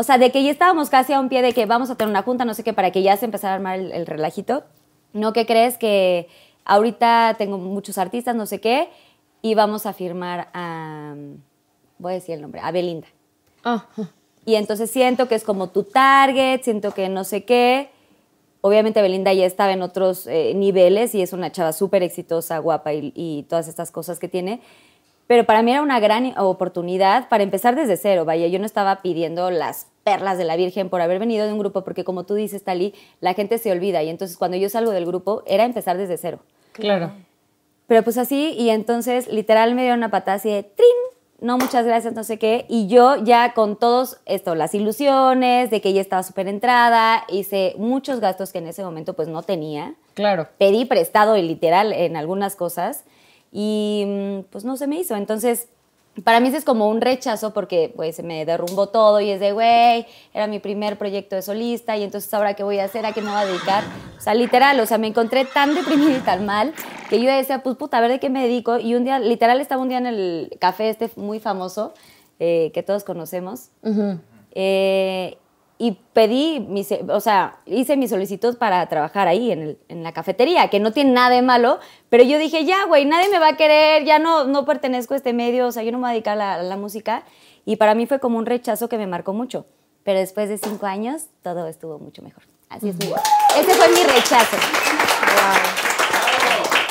O sea, de que ya estábamos casi a un pie de que vamos a tener una junta, no sé qué, para que ya se empezara a armar el, el relajito. No, ¿qué crees? Que ahorita tengo muchos artistas, no sé qué, y vamos a firmar a, voy a decir el nombre, a Belinda. Ah, Y entonces siento que es como tu target, siento que no sé qué. Obviamente Belinda ya estaba en otros eh, niveles y es una chava súper exitosa, guapa y, y todas estas cosas que tiene. Pero para mí era una gran oportunidad para empezar desde cero. Vaya, yo no estaba pidiendo las perlas de la Virgen por haber venido de un grupo, porque como tú dices, Tali, la gente se olvida. Y entonces cuando yo salgo del grupo, era empezar desde cero. claro. Pero pues así, y entonces literal me dio una patada así de ¡trin! No, muchas gracias, no sé qué. Y yo ya con todos esto, las ilusiones de que ella estaba súper entrada, hice muchos gastos que en ese momento pues no tenía. Claro. Pedí prestado y literal en algunas cosas y mm, pues no se me hizo. Entonces, para mí eso es como un rechazo porque pues se me derrumbó todo y es de, güey, era mi primer proyecto de solista y entonces ahora qué voy a hacer, a qué me voy a dedicar. O sea, literal, o sea, me encontré tan deprimida y tan mal que yo decía, pues puta, a ver de qué me dedico. Y un día, literal, estaba un día en el café este muy famoso eh, que todos conocemos. Eh, y pedí, mi, se- o sea, hice mi solicitud para trabajar ahí en, el- en la cafetería, que no tiene nada de malo, pero yo dije, ya, güey, nadie me va a querer, ya no, no pertenezco a este medio, o sea, yo no me voy a dedicar a la, a la música. Y para mí fue como un rechazo que me marcó mucho. Pero después de cinco años, todo estuvo mucho mejor. Así es. mi- Ese fue mi rechazo.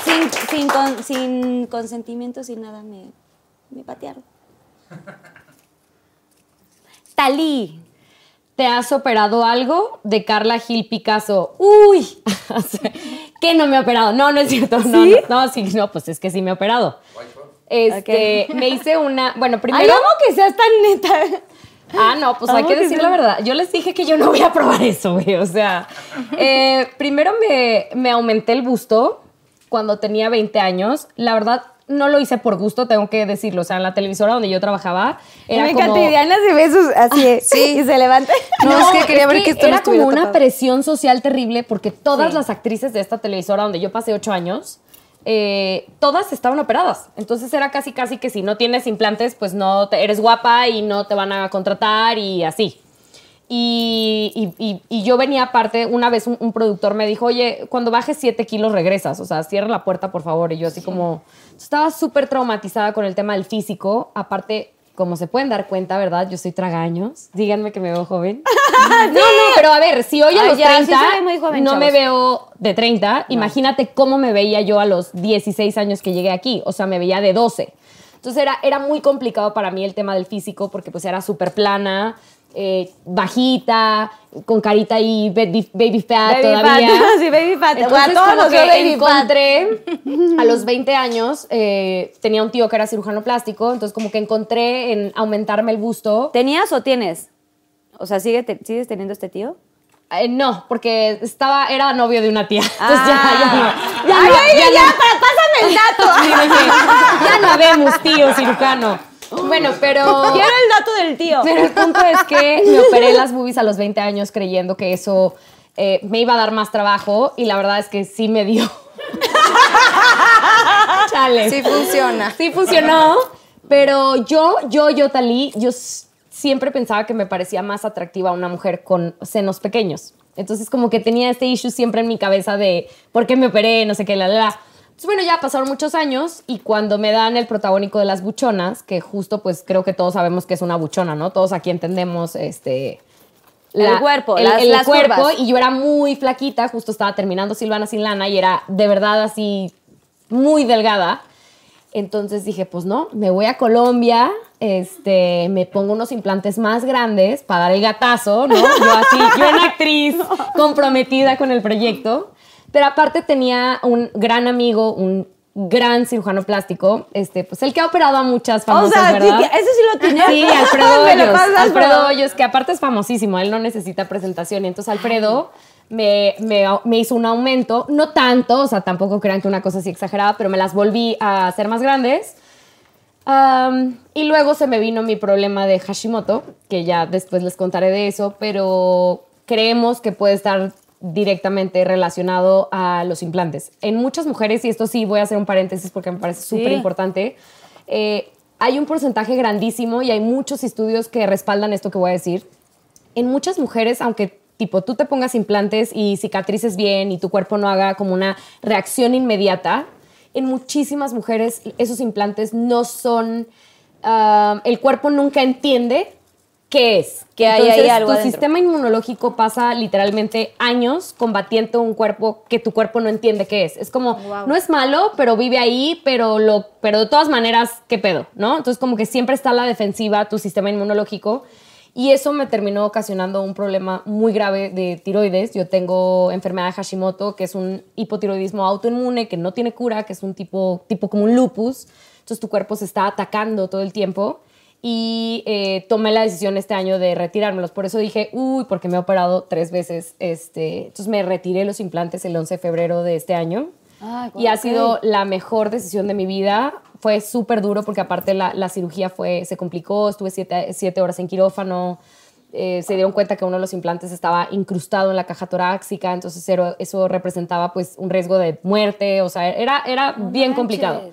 Sin, sin, con- sin consentimiento, sin nada, me, me patearon. Talí. ¿Te has operado algo de Carla Gil Picasso? Uy, que no me he operado. No, no es cierto. No, ¿Sí? no, no, sí, no, pues es que sí me he operado. Este, me hice una, bueno, Ay, primero. amo que seas tan neta. Ah, no, pues hay que decir la verdad. Yo les dije que yo no voy a probar eso, güey. O sea, eh, primero me, me aumenté el busto cuando tenía 20 años. La verdad, no lo hice por gusto, tengo que decirlo. O sea, en la televisora donde yo trabajaba, era me como... encanta y Diana se ve sus, así de- y se levanta. No, es que quería ver que esto no era como una tapado. presión social terrible porque todas Sí. las actrices de esta televisora donde yo pasé ocho años, eh, todas estaban operadas. Entonces era casi, casi que si no tienes implantes, pues no te- eres guapa y no te van a contratar y así. Y, y- y- y yo venía aparte, una vez un, un productor me dijo, oye, cuando bajes 7 kilos regresas, o sea, cierra la puerta, por favor. Y yo así como, estaba súper traumatizada con el tema del físico. Aparte, como se pueden dar cuenta, ¿verdad? Yo soy tragaños. Díganme que me veo joven. No, no, pero a ver, si hoy a Ay, los ya, sí 30 se ve muy joven, no me chavos. veo de 30, imagínate cómo me veía yo a los 16 años que llegué aquí, o sea, me veía de 12. Entonces era, era muy complicado para mí el tema del físico porque pues era súper plana, eh, bajita, con carita y baby, baby fat Baby todavía. fat. Sí, baby fat. Entonces, A todos que fat. encontré a los 20 años, eh, tenía un tío que era cirujano plástico, entonces como que encontré en aumentarme el busto. ¿Tenías o tienes? O sea, ¿sigue te- ¿sigues teniendo este tío? Eh, no, porque estaba, era novio de una tía. Entonces Ah. ya, ya no. Ya, Ay, no, ay, ya no. ya, para- pásame el dato. Sí, ya no habemos tío cirujano. Bueno, pero. Quiero el dato del tío. Pero el punto es que me operé las boobies a los 20 años creyendo que eso eh, me iba a dar más trabajo y la verdad es que sí me dio. Chale. Sí funciona. Sí funcionó, pero yo, yo, yo, Talí, yo siempre pensaba que me parecía más atractiva una mujer con senos pequeños. Entonces como que tenía este issue siempre en mi cabeza de por qué me operé, no sé qué, la, la, la. Entonces bueno, ya pasaron muchos años y cuando me dan el protagónico de las buchonas, que justo pues creo que todos sabemos que es una buchona, ¿no? Todos aquí entendemos este... El cuerpo, el, las- el las cuerpo curvas. y yo era muy flaquita, justo estaba terminando Silvana sin lana y era de verdad así muy delgada. Entonces dije, pues no, me voy a Colombia, este, me pongo unos implantes más grandes para dar el gatazo, ¿no? Yo así, yo una actriz comprometida con el proyecto. Pero aparte tenía un gran amigo, un gran cirujano plástico, este, pues el que ha operado a muchas famosas, o sea, sí, ¿verdad? que- eso sí lo tenía. Sí, Alfredo Hoyos. Alfredo Hoyos, que aparte es famosísimo, él no necesita presentación. Y entonces Alfredo me, me- me hizo un aumento, no tanto, o sea, tampoco crean que una cosa así exagerada, pero me las volví a hacer más grandes. Y luego se me vino mi problema de Hashimoto, que ya después les contaré de eso, pero creemos que puede estar directamente relacionado a los implantes. En muchas mujeres, y esto sí voy a hacer un paréntesis porque me parece súper importante, eh, hay un porcentaje grandísimo y hay muchos estudios que respaldan esto que voy a decir. En muchas mujeres, aunque tipo tú te pongas implantes y cicatrices bien y tu cuerpo no haga como una reacción inmediata, en muchísimas mujeres esos implantes no son, ah, el cuerpo nunca entiende qué es. Que hay ahí algo tu adentro. sistema inmunológico pasa literalmente años combatiendo un cuerpo que tu cuerpo no entiende qué es. Es como, Wow. no es malo, pero vive ahí, pero, lo, pero de todas maneras, ¿qué pedo? ¿no? Entonces como que siempre está a la defensiva tu sistema inmunológico. Y eso me terminó ocasionando un problema muy grave de tiroides. Yo tengo enfermedad de Hashimoto, que es un hipotiroidismo autoinmune, que no tiene cura, que es un tipo, tipo como un lupus. Entonces tu cuerpo se está atacando todo el tiempo. Y eh, tomé la decisión este año de retirármelos. Por eso dije, uy, porque me he operado tres veces. Este, entonces me retiré los implantes el 11 de febrero de este año. Ah, y ha sido la mejor decisión de mi vida. Fue súper duro porque aparte la, la cirugía fue, se complicó, estuve siete, siete horas en quirófano, eh, se dieron cuenta que uno de los implantes estaba incrustado en la caja torácica, entonces eso, eso representaba pues un riesgo de muerte, o sea, era, era bien manches. complicado.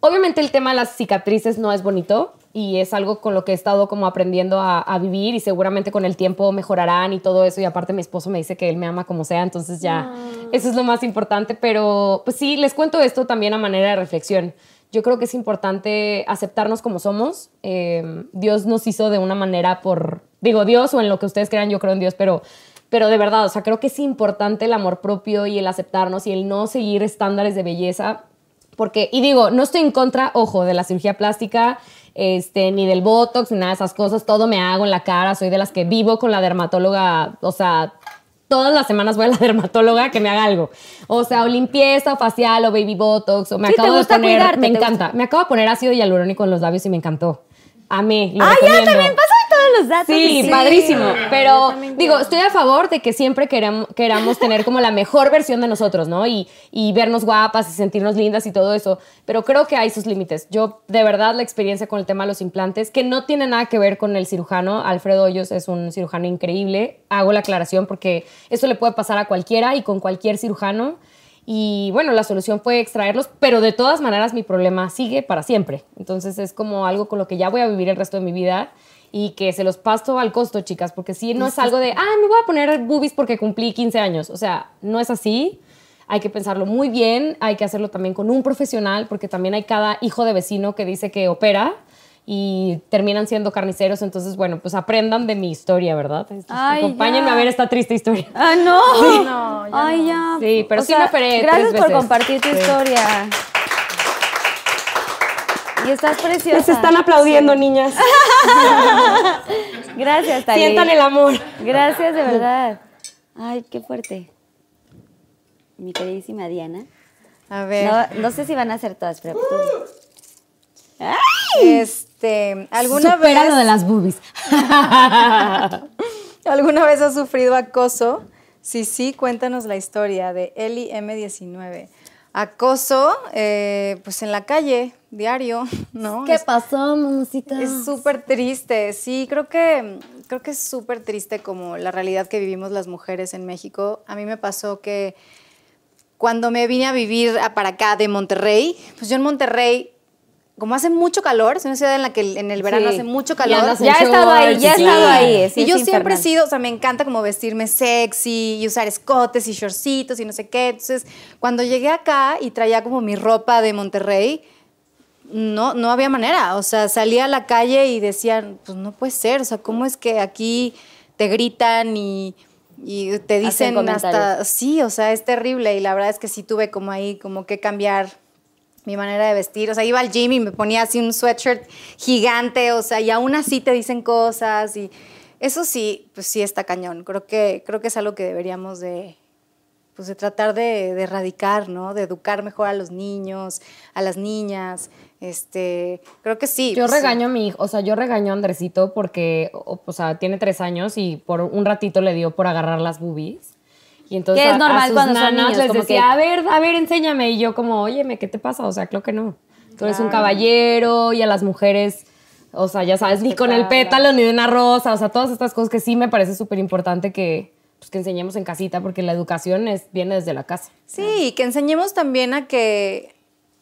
Obviamente el tema de las cicatrices no es bonito y es algo con lo que he estado como aprendiendo a, a vivir y seguramente con el tiempo mejorarán y todo eso y aparte mi esposo me dice que él me ama como sea, entonces ya eso es lo más importante, pero pues sí, les cuento esto también a manera de reflexión. Yo creo que es importante aceptarnos como somos. Eh, Dios nos hizo de una manera por, digo Dios o en lo que ustedes crean, yo creo en Dios, pero pero de verdad, o sea, creo que es importante el amor propio y el aceptarnos y el no seguir estándares de belleza porque, y digo, no estoy en contra, ojo, de la cirugía plástica, este, ni del botox, ni nada de esas cosas. Todo me hago en la cara. Soy de las que vivo con la dermatóloga, o sea, todas las semanas voy a la dermatóloga que me haga algo. O sea, o limpieza, o facial, o baby botox, o me Sí, acabo de gusta poner, cuidarte, me encanta. Me acabo de poner ácido hialurónico en los labios y me encantó. Amé, lo Ah, ya también pásame todos los datos. Sí, Sí. padrísimo. Pero digo, estoy a favor de que siempre queramos, queramos tener como la mejor versión de nosotros, ¿no? Y, y vernos guapas y sentirnos lindas y todo eso. Pero creo que hay sus límites. Yo, de verdad, la experiencia con el tema de los implantes, que no tiene nada que ver con el cirujano. Alfredo Hoyos es un cirujano increíble. Hago la aclaración porque eso le puede pasar a cualquiera y con cualquier cirujano. Y bueno, la solución fue extraerlos, pero de todas maneras mi problema sigue para siempre. Entonces es como algo con lo que ya voy a vivir el resto de mi vida y que se los paso al costo, chicas, porque sí, no es algo de, ah, me voy a poner boobies porque cumplí 15 años. O sea, no es así. Hay que pensarlo muy bien, hay que hacerlo también con un profesional, porque también hay cada hijo de vecino que dice que opera y terminan siendo carniceros. Entonces, bueno, pues aprendan de mi historia, ¿verdad? Ay, Acompáñenme ya. a ver esta triste historia. Ah, no. No, ya Ay, no. ya. Sí, pero sí me operé Gracias tres por veces. compartir tu Sí. historia. Y estás preciosa. Les están aplaudiendo, niñas. Gracias, Tali. Sientan el amor. Gracias, de verdad. Ay, qué fuerte. Mi queridísima Diana. A ver. No, no sé si van a ser todas, pero tú. Este, ¿alguna Supera vez, lo de las boobies. ¿alguna vez has sufrido acoso? Sí, sí, cuéntanos la historia de Eli M19. Acoso, eh, pues en la calle, diario, ¿no? ¿Qué Es- pasó, mamacita? Es súper triste, sí, creo que, creo que es súper triste como la realidad que vivimos las mujeres en México. A mí me pasó que cuando me vine a vivir a- para acá de Monterrey, pues yo en Monterrey, como hace mucho calor, es una ciudad en la que en el verano Sí. hace mucho calor. Ya he estado ahí, ya he Sí. estado ahí. sí, y yo siempre he sido, o sea, me encanta como vestirme sexy y usar escotes y shortcitos y no sé qué. Entonces, cuando llegué acá y traía como mi ropa de Monterrey, no, no había manera. O sea, salía a la calle y decían, pues no puede ser. O sea, ¿cómo es que aquí te gritan y, y te dicen hasta... Sí, o sea, es terrible. Y la verdad es que sí tuve como ahí como que cambiar mi manera de vestir. O sea, iba al gym y me ponía así un sweatshirt gigante, o sea, y aún así te dicen cosas y eso sí, pues sí está cañón. Creo que, creo que es algo que deberíamos de, pues de tratar de, de erradicar, ¿no? De educar mejor a los niños, a las niñas. Este, creo que sí. Yo pues, regaño a mi hijo, o sea, yo regaño a Andresito porque, o, o sea, tiene tres años y por un ratito le dio por agarrar las boobies. Y entonces Que es a- a normal sus cuando son niños, les como decía, que- a ver, a ver, enséñame. Y yo como, óyeme, ¿qué te pasa? O sea, creo que no. Tú eres un caballero y a las mujeres, o sea, ya sabes, ni con el pétalo ni de una rosa, o sea, todas estas cosas que sí me parece súper importante que, pues, que enseñemos en casita porque la educación es, viene desde la casa. Sí, que enseñemos también a que,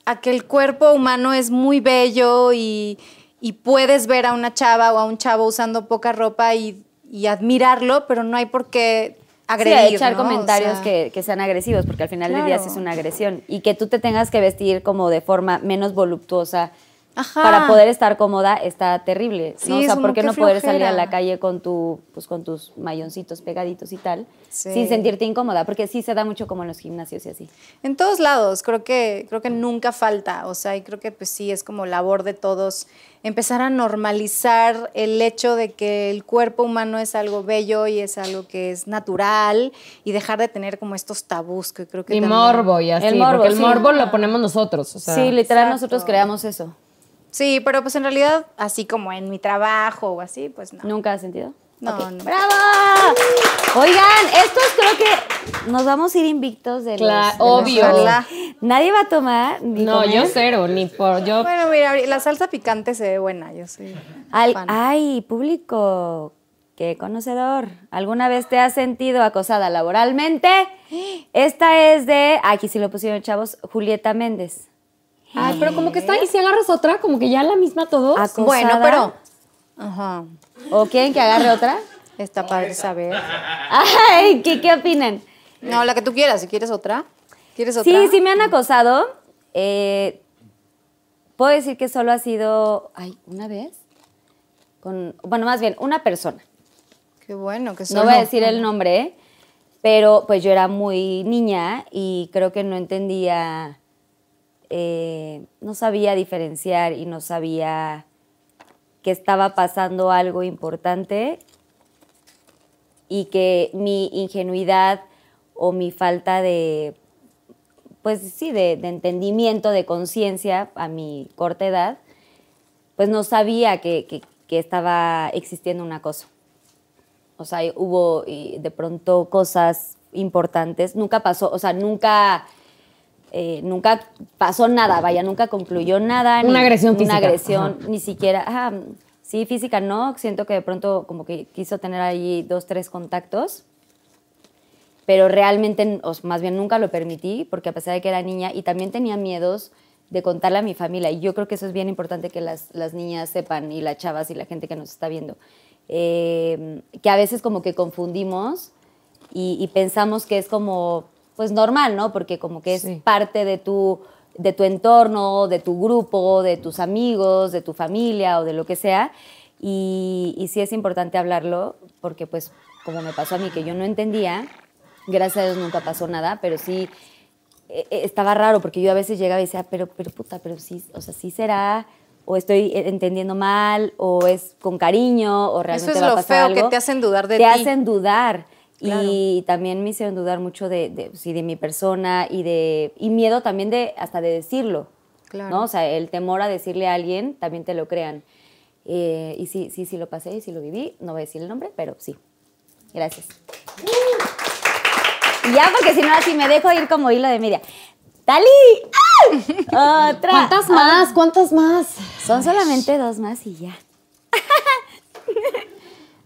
a que el cuerpo humano es muy bello y, y puedes ver a una chava o a un chavo usando poca ropa y, y admirarlo, pero no hay por qué agredir. sí, echar ¿no? O comentarios sea, que, que sean agresivos, porque al final del día sí Claro. es una agresión. Y que tú te tengas que vestir como de forma menos voluptuosa Ajá. para poder estar cómoda está terrible. Sí, ¿no? O sea, ¿por qué no poder salir a la calle con, tu, pues, con tus mayoncitos pegaditos y tal, Sí. sin sentirte incómoda? Porque sí se da mucho como en los gimnasios y así. En todos lados, creo que, creo que nunca falta, o sea, y creo que pues sí, es como labor de todos empezar a normalizar el hecho de que el cuerpo humano es algo bello y es algo que es natural y dejar de tener como estos tabús que creo que Y también- morbo y así, El morbo, porque el sí. morbo lo ponemos nosotros. O sea, sí, literal, exacto. nosotros creamos eso. Sí, pero pues en realidad, así como en mi trabajo o así, pues no. ¿Nunca has sentido? No, no. ¡Bravo! Oigan, estos creo que nos vamos a ir invictos de los obvio. Nadie va a tomar ni No, comer. yo cero, ni por. Yo Bueno, mira, la salsa picante se ve buena, yo soy Al- fan. ay, público, qué conocedor. ¿Alguna vez te has sentido acosada laboralmente? Esta es de, aquí sí lo pusieron chavos, Julieta Méndez. Ay, pero como que está, y si agarras otra, como que ya la misma todos. Acosada. Bueno, pero... Ajá, ¿O quieren que agarre otra? está padre saber. Ay, ¿qué, qué opinan? No, la que tú quieras, si quieres otra. ¿Quieres otra? Sí, sí me han acosado. Eh, Puedo decir que solo ha sido, ay, una vez. Con, bueno, más bien, una persona. Qué bueno que No solo- voy a decir el nombre, pero pues yo era muy niña y creo que no entendía, eh, no sabía diferenciar y no sabía que estaba pasando algo importante y que mi ingenuidad o mi falta de, pues sí, de, entendimiento, de conciencia a mi corta edad, pues no sabía que, que- que estaba existiendo un acoso. O sea, hubo de pronto cosas importantes. Nunca pasó, o sea, nunca, eh, nunca pasó nada, vaya, nunca concluyó nada. Una agresión Una física, agresión, ajá. ni siquiera, sí, física no. Siento que de pronto como que quiso tener ahí dos, tres contactos. Pero realmente, o más bien nunca lo permití, porque a pesar de que era niña y también tenía miedos de contarle a mi familia. Y yo creo que eso es bien importante que las, las niñas sepan y las chavas y la gente que nos está viendo. Eh, que a veces como que confundimos y, y pensamos que es como, pues normal, ¿no? Porque como que es Sí. parte de tu, de tu entorno, de tu grupo, de tus amigos, de tu familia o de lo que sea. Y, y sí es importante hablarlo porque pues como me pasó a mí que yo no entendía, gracias a Dios nunca pasó nada, pero sí eh, estaba raro porque yo a veces llegaba y decía, pero, pero puta, pero sí, o sea, sí será, o estoy eh, entendiendo mal, o es con cariño, o realmente es va a lo pasar feo, algo. que te hacen dudar de te ti. hacen dudar. Claro. Y también me hicieron dudar mucho de, de, sí, de mi persona y de y miedo también de hasta de decirlo. Claro. ¿no? O sea, el temor a decirle a alguien también te lo crean. Eh, y sí, sí, sí lo pasé y sí lo viví. No voy a decir el nombre, pero sí. Gracias. Y ya, porque si no, así me dejo ir como hilo de media. ¡Tali! ¡Ah! Otra. ¿Cuántas más? ¿Cuántas más? Son solamente dos más y ya.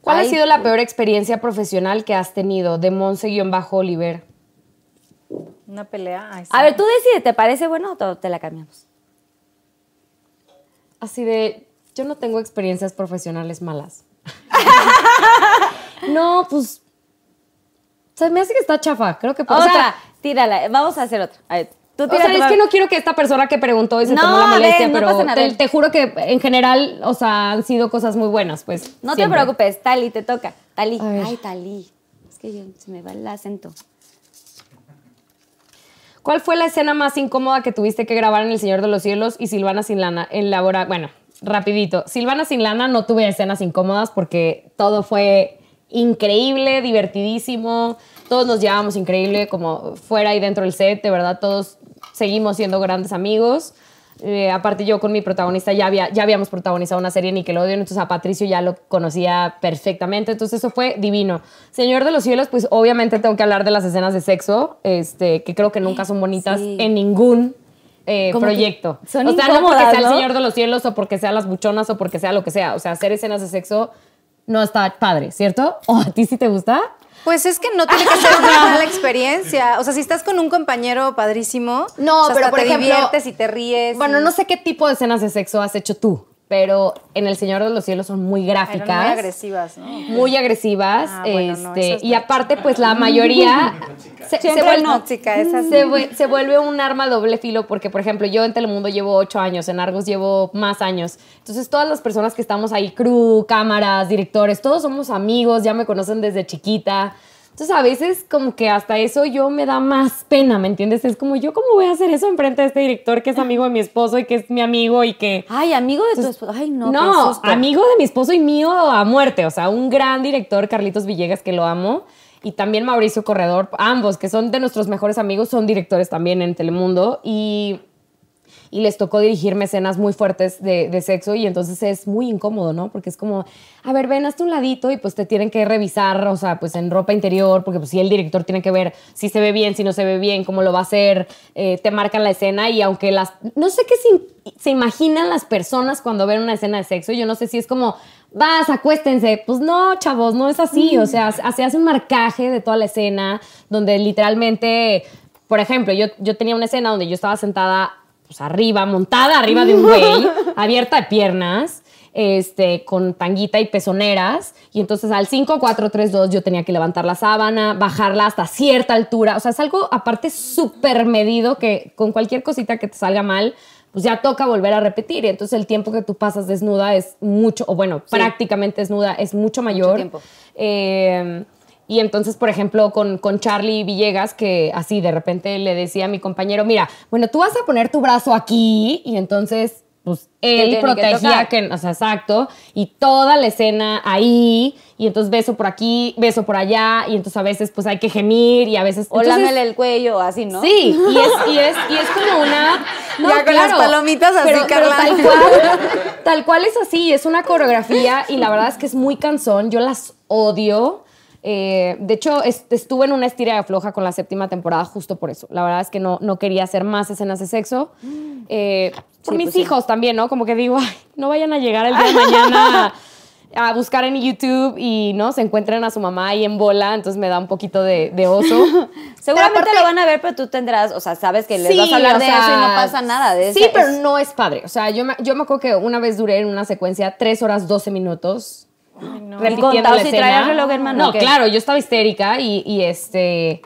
¿Cuál Ay, ha sido la peor experiencia profesional que has tenido de Monse-Oliver? Una pelea. Ay, sí. A ver, tú decides, ¿te parece bueno o te- la cambiamos? Así de, yo no tengo experiencias profesionales malas. no, pues, se me hace que está chafa. Creo que... o Otra, sea, tírala. Vamos a hacer otra. A ver, O sea, es que no quiero que esta persona que preguntó y se No, tomó la ver, molestia, no pero te, juro que en general, o sea, han sido cosas muy buenas, pues. No siempre. te preocupes, Tali, te toca. Tali. Ay, Tali. Es que yo- se me va el acento. ¿Cuál fue la escena más incómoda que tuviste que grabar en El Señor de los Cielos y Silvana sin lana? En labora, bueno, rapidito. Silvana sin lana no tuve escenas incómodas porque todo fue increíble, divertidísimo. todos nos llevábamos increíble, como fuera y dentro del set, de verdad, todos seguimos siendo grandes amigos. Eh, aparte yo con mi protagonista ya, había, ya habíamos protagonizado una serie en Nickelodeon, entonces a Patricio ya lo conocía perfectamente, entonces eso fue divino. Señor de los cielos, pues obviamente tengo que hablar de las escenas de sexo, este, que creo que nunca son bonitas Sí. en ningún eh, proyecto. son o sea, no porque sea el. Señor de los cielos o porque sea las buchonas o porque sea lo que sea, o sea, hacer escenas de sexo no está padre, ¿cierto? ¿O a ti sí te gusta? Pues es que no tiene que ser una mala experiencia. O sea, si estás con un compañero padrísimo, No, o sea, pero hasta por te ejemplo- diviertes y te ríes. Bueno, y- no sé qué tipo de escenas de sexo has hecho tú, pero en El Señor de los Cielos son muy gráficas. muy agresivas, ¿no? muy agresivas. Ah, bueno, no, este, y aparte, pues la mayoría se, vuelve, no, chica, esas se, no. vue- se vuelve un arma a doble filo porque, por ejemplo, yo en Telemundo llevo ocho años, en Argos llevo más años. Entonces, todas las personas que estamos ahí, crew, cámaras, directores, todos somos amigos, ya me conocen desde chiquita. Entonces, a veces como que hasta eso yo me da más pena, ¿me entiendes? Es como, ¿yo cómo voy a hacer eso enfrente de este director que es amigo de mi esposo y que es mi amigo y que... Ay, amigo de tu esposo. Ay, no. No, amigo de mi esposo y mío a muerte. O sea, un gran director, Carlitos Villegas, que lo amo. Y también Mauricio Corredor, ambos, que son de nuestros mejores amigos, son directores también en Telemundo. Y, y les tocó dirigirme escenas muy fuertes de, de sexo. Y entonces es muy incómodo, ¿no? Porque es como, a ver, ven hasta un ladito y pues te tienen que revisar, o sea, pues en ropa interior, porque pues sí, el director tiene que ver si se ve bien, si no se ve bien, cómo lo va a hacer, eh, te marcan la escena y aunque las... No sé qué se, se imaginan las personas cuando ven una escena de sexo, yo no sé si es como, vas, acuéstense, pues no, chavos, no es así, o sea, se hace un marcaje de toda la escena donde literalmente, por ejemplo, yo, yo tenía una escena donde yo estaba sentada pues arriba, montada arriba de un güey, abierta de piernas, este, con tanguita y pezoneras. Y entonces al 5, 4, 3, 2 yo tenía que levantar la sábana, bajarla hasta cierta altura. O sea, es algo aparte súper medido que con cualquier cosita que te salga mal, pues ya toca volver a repetir. Y entonces el tiempo que tú pasas desnuda es mucho, o bueno, prácticamente desnuda es mucho mayor. tiempo. Eh, y entonces, por ejemplo, con, con Charlie Villegas, que así de repente le decía a mi compañero, mira, bueno, tú vas a poner tu brazo aquí y entonces, pues él que protegía que, o sea, exacto, y toda la escena ahí, y entonces beso por aquí, beso por allá, y entonces a veces pues hay que gemir y a veces... O entonces- lámele el cuello, así, ¿no? Sí, y es, y es, y es como una. Ya con las palomitas así, pero, tal cual, tal cual es así, es una coreografía y la verdad es que es muy cansón. Yo las odio. Eh, de hecho, es- estuve en una estira de floja con la séptima temporada justo por eso. La verdad es que no, no quería hacer más escenas de sexo. Eh, por Sí, mis pues sí. hijos también, ¿no? Como que digo, "Ay, no vayan a llegar el día de mañana a, a buscar en YouTube y no se encuentren a su mamá ahí en bola. Entonces me da un poquito de, de oso. Seguramente aparte- lo van a ver, pero tú tendrás, o sea, sabes que les Sí, vas a hablar de sea, eso y no pasa nada. De sí, ese- pero es- no es padre. O sea, yo me, yo me acuerdo que una vez duré en una secuencia 3 horas 12 minutos. Repitiendo contado la si escena. reloj, hermano, No, claro, yo estaba histérica y, y este.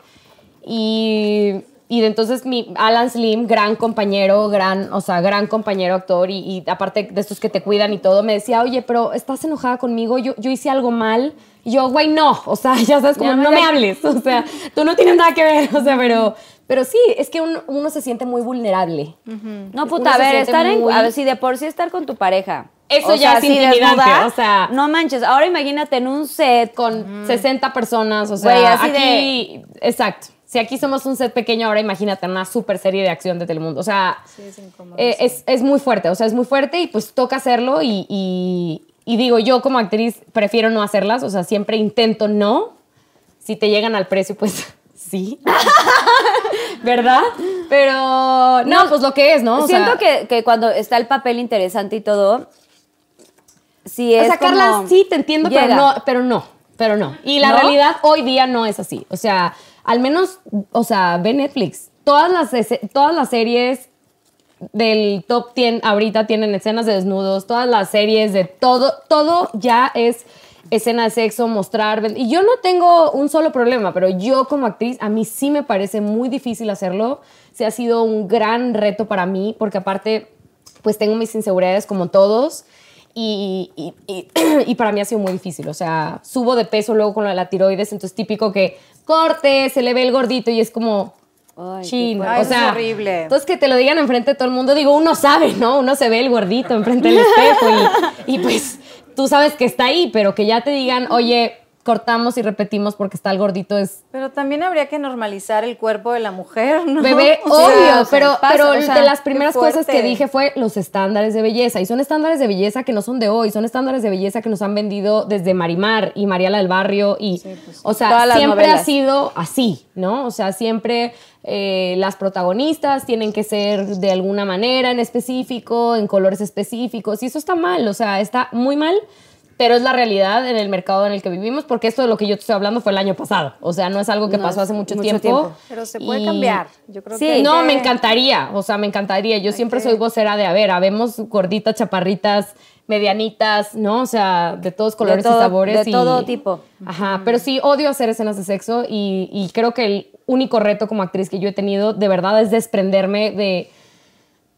Y, y de entonces mi Alan Slim, gran compañero, gran, o sea, gran compañero actor y, y aparte de estos que te cuidan y todo, me decía, oye, pero estás enojada conmigo, yo, yo hice algo mal. Y yo, güey, no, o sea, ya sabes, como Ya no me hables, o sea, tú no tienes nada que ver, o sea, pero, pero sí, es que uno, uno se siente muy vulnerable. No, Uno puta, a ver, estar en, a ver, si de por sí estar con tu pareja. Eso ya es intimidante, o sea- No manches, ahora imagínate en un set con 60 personas, o sea, así aquí, exacto. Si aquí somos un set pequeño, ahora imagínate una super serie de acción de Telemundo. O sea, eh, es, es muy fuerte, o sea, es muy fuerte y pues toca hacerlo y, y- y digo, yo como actriz prefiero no hacerlas, o sea, siempre intento no. Si te llegan al precio, pues sí. ¿Verdad? Pero no, pues lo que es, ¿no? O Siento sea, que, que cuando está el papel interesante y todo, sí es O sea, Carla, como- sí te entiendo, pero llega. no, pero no, pero no. Y la ¿No? realidad hoy día no es así. O sea, al menos, o sea, ve Netflix. Todas las, todas las series del top 10 ahorita tienen escenas de desnudos, todas las series de todo, todo ya es escena de sexo, mostrar. Y yo no tengo un solo problema, pero yo como actriz, a mí sí me parece muy difícil hacerlo. Se ha sido un gran reto para mí, porque aparte, pues tengo mis inseguridades como todos. Y, y- y- y para mí ha sido muy difícil. O sea, subo de peso luego con la tiroides, entonces típico que corte, se le ve el gordito y es como... Ay, qué Chin, fuerte. Ay, o eso es sea, horrible. Entonces que te lo digan enfrente de todo el mundo, digo, uno sabe, ¿no? Uno se ve el gordito enfrente del espejo y, y pues tú sabes que está ahí, pero que ya te digan, oye, cortamos y repetimos porque está el gordito es Pero también habría que normalizar el cuerpo de la mujer, ¿no? Bebé, O sea, obvio, o sea, pero, pasa, pero o sea, de las primeras cosas que dije fue los estándares de belleza. Y son estándares de belleza que no son de hoy, son estándares de belleza que nos han vendido desde Marimar y Mariala del Barrio. Y, o sea, siempre ha sido así, ¿no? O sea, siempre eh, las protagonistas tienen que ser de alguna manera en específico, en colores específicos. Y eso está mal, o sea, está muy mal. Pero es la realidad en el mercado en el que vivimos, porque esto de lo que yo te estoy hablando fue el año pasado. O sea, no es algo que No, pasó hace mucho, mucho tiempo. tiempo. Pero se puede Y- cambiar. Yo creo Sí. que. no, que- me encantaría, o sea, me encantaría. Yo siempre que- soy vocera de, a ver, habemos gorditas, chaparritas, medianitas, ¿no? O sea, de todos colores todo- y sabores. de y- todo tipo. Ajá, pero sí odio hacer escenas de sexo y, y creo que el único reto como actriz que yo he tenido de verdad es desprenderme de,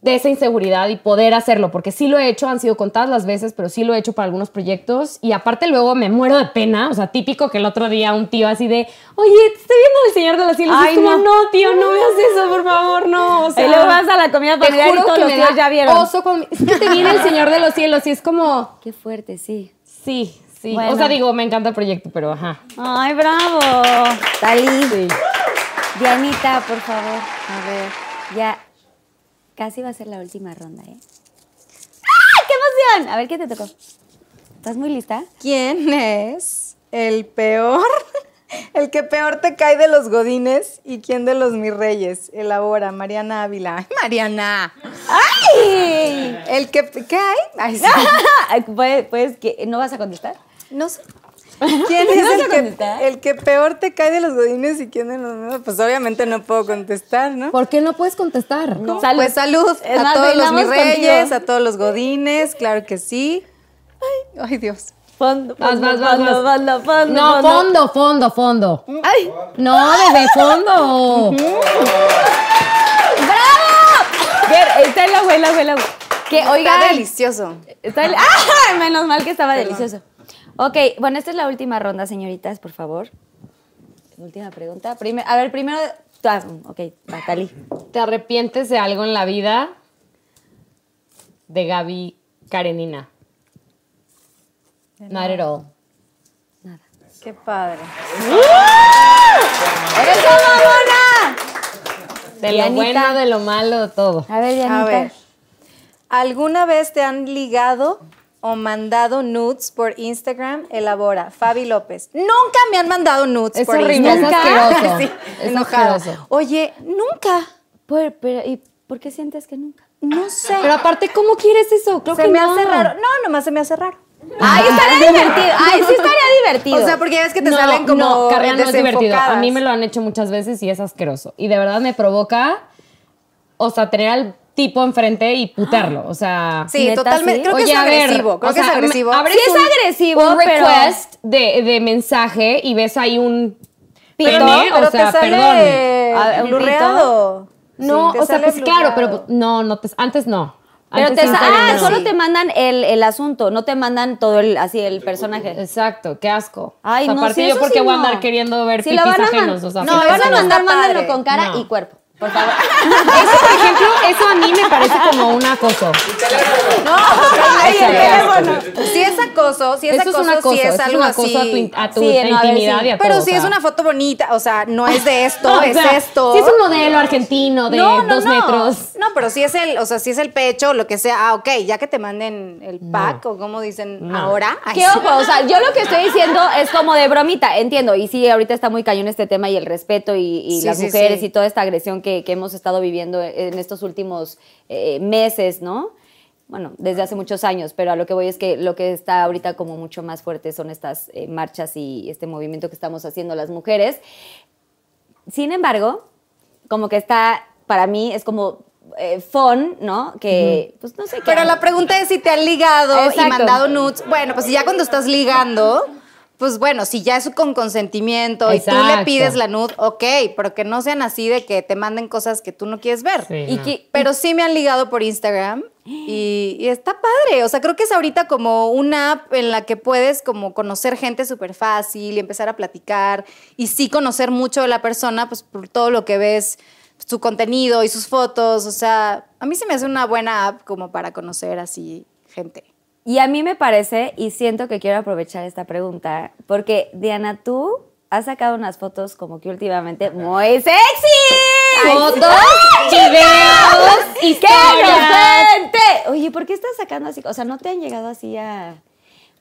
de esa inseguridad y poder hacerlo, porque sí lo he hecho, han sido contadas las veces, pero sí lo he hecho para algunos proyectos y aparte luego me muero de pena, o sea, típico que el otro día un tío así de, oye, te estoy viendo el Señor de los Cielos, y Ay, es como, no. no. tío, no veas eso, por favor, no, o sea, y luego vas a la comida familiar y todos los tíos ya vieron. oso con- es que te viene el Señor de los Cielos y es como, Qué fuerte, sí. sí, sí, Bueno. o sea, digo, me encanta el proyecto, pero ajá. Ay, bravo. Talí. Sí. Dianita, por favor. A ver, ya casi va a ser la última ronda, ¿eh? ¡Ah! ¡Qué emoción! A ver, ¿qué te tocó? ¿Estás muy lista? ¿Quién es el peor? El que peor te cae de los godines y quién de los mis reyes. Elabora, Mariana Ávila. ¡Ay, Mariana! ¡Ay! El que. ¿Qué hay? Ay, sí. ¿Puedes, puedes que no vas a contestar? No sé. ¿Quién es ¿No el que, el que peor te cae de los godines y quién de los? Pues obviamente no puedo contestar, ¿no? ¿Por qué no puedes contestar? Salud. Pues salud a todos los mis reyes, a todos los godines, claro que sí. Ay, ay Dios. Fondo, fondo, vas, vas, fondo, vas. fondo, fondo, No, fondo, fondo, fondo. ¡Ay! No, desde fondo. ¡Bravo! Ver, Está el agua. Que, Está oigan, delicioso. Está el- ¡Ah! Menos mal que estaba delicioso. Ok, bueno, esta es la última ronda, señoritas, por favor. Última pregunta. Primer- a ver, primero. tú haz- Ok, Natali. ¿Te arrepientes de algo en la vida? De Gaby Karenina. Not at all. Qué padre. ¡Eso, mamona! De lo Dianita. bueno, de lo malo, de todo. A ver, Dianita. A ver. ¿Alguna vez te han ligado o mandado nudes por Instagram? Elabora. Fabi López. Nunca me han mandado nudes Es por horrible, es Instagram. asqueroso. Sí, Es enojada. asqueroso. Oye, nunca. Pero, ¿Y por qué sientes que nunca? No sé. Pero aparte, ¿cómo quieres eso? Creo se que me no. hace raro. No, nomás se me hace raro. ¡Ay, estaría divertido! ¡Ay, sí estaría divertido! O sea, porque ya ves que te no, salen como no, Carrea no es divertido. A mí me lo han hecho muchas veces y es asqueroso. Y de verdad me provoca, o sea, tener al tipo enfrente y putearlo. O sea, Sí, ¿Neta, totalmente. sí? Creo que es agresivo. Creo o que es sea, agresivo. Sí es un- agresivo, un pero- request de, de mensaje y ves ahí un Pito, pene, pero o sea, te sale perdón. ¿un blurreado. No, Sí, o sea, pues claro, pero no, no te, antes no. Pero Antes te, ah, no. solo te mandan el, el asunto, no te mandan todo el así el personaje. Exacto, qué asco. Ay, O sea, no, aparte sí, yo porque sí voy a no. andar queriendo ver Si pipis lo van a man- ajenos, o sea, no, lo van a no. mandar, mándenlo con cara No. y cuerpo, por favor. Eso, por ejemplo, eso a mí me parece como un acoso. Ay, el teléfono. Si es acoso, si es Eso acoso, si es eso es algo un acoso así. a tu, a tu Sí, no, intimidad sí. y a todo. Pero o si es una foto bonita, o sea, no es de esto, O es sea, esto. Si es un modelo argentino de no, no, dos no. metros. No, pero si es el, o sea, si es el pecho, lo que sea, ah, ok, ya que te manden el pack o como dicen No. ahora. ay, ¿Qué ojo? O sea, yo lo que estoy diciendo es como de bromita, entiendo. Y sí, ahorita está muy cañón este tema y el respeto y, y Sí, las mujeres y toda esta agresión que, que hemos estado viviendo en estos últimos eh, meses, ¿no? Bueno, desde hace muchos años, pero a lo que voy es que lo que está ahorita como mucho más fuerte son estas eh, marchas y este movimiento que estamos haciendo las mujeres. Sin embargo, como que está, para mí, es como eh, fun, ¿no? Que, pues no sé qué. Pero la pregunta es si te han ligado y Exacto. mandado nudes. Bueno, pues ya cuando estás ligando, pues bueno, si ya es con consentimiento y tú le pides la nude, ok, pero que no sean así de que te manden cosas que tú no quieres ver. Sí, Y no. que- Pero sí me han ligado por Instagram y, y está padre. O sea, creo que es ahorita como una app en la que puedes como conocer gente súper fácil y empezar a platicar y sí conocer mucho de la persona, pues por todo lo que ves, su contenido y sus fotos. O sea, a mí se me hace una buena app como para conocer así gente. Y a mí me parece, y siento que quiero aprovechar esta pregunta, porque Diana, tú has sacado unas fotos como que últimamente muy sexy. Fotos, videos, ¡Qué historias. inocente! Oye, ¿por qué estás sacando así? O sea, ¿no te han llegado así a...?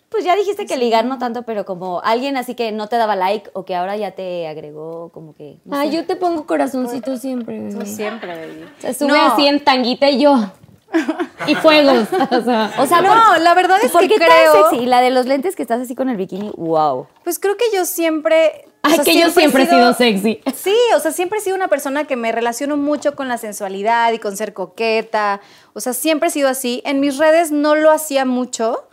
Pues ya dijiste que ligar no tanto, pero como alguien así que no te daba like o que ahora ya te agregó como que... no Ay, sé. yo te pongo corazoncito siempre. bebé. Tú siempre, baby. Se sube No. así en tanguita y yo. Y fuegos. O sea, O sea, No, ¿por- la verdad es ¿por que qué creo- tan sexy? Y la de los lentes que estás así con el bikini, wow. Pues creo que yo siempre... ay, sea, que yo siempre he sido sexy. Sí, o sea, siempre he sido una persona que me relaciono mucho con la sensualidad y con ser coqueta. O sea, siempre he sido así. En mis redes no lo hacía mucho,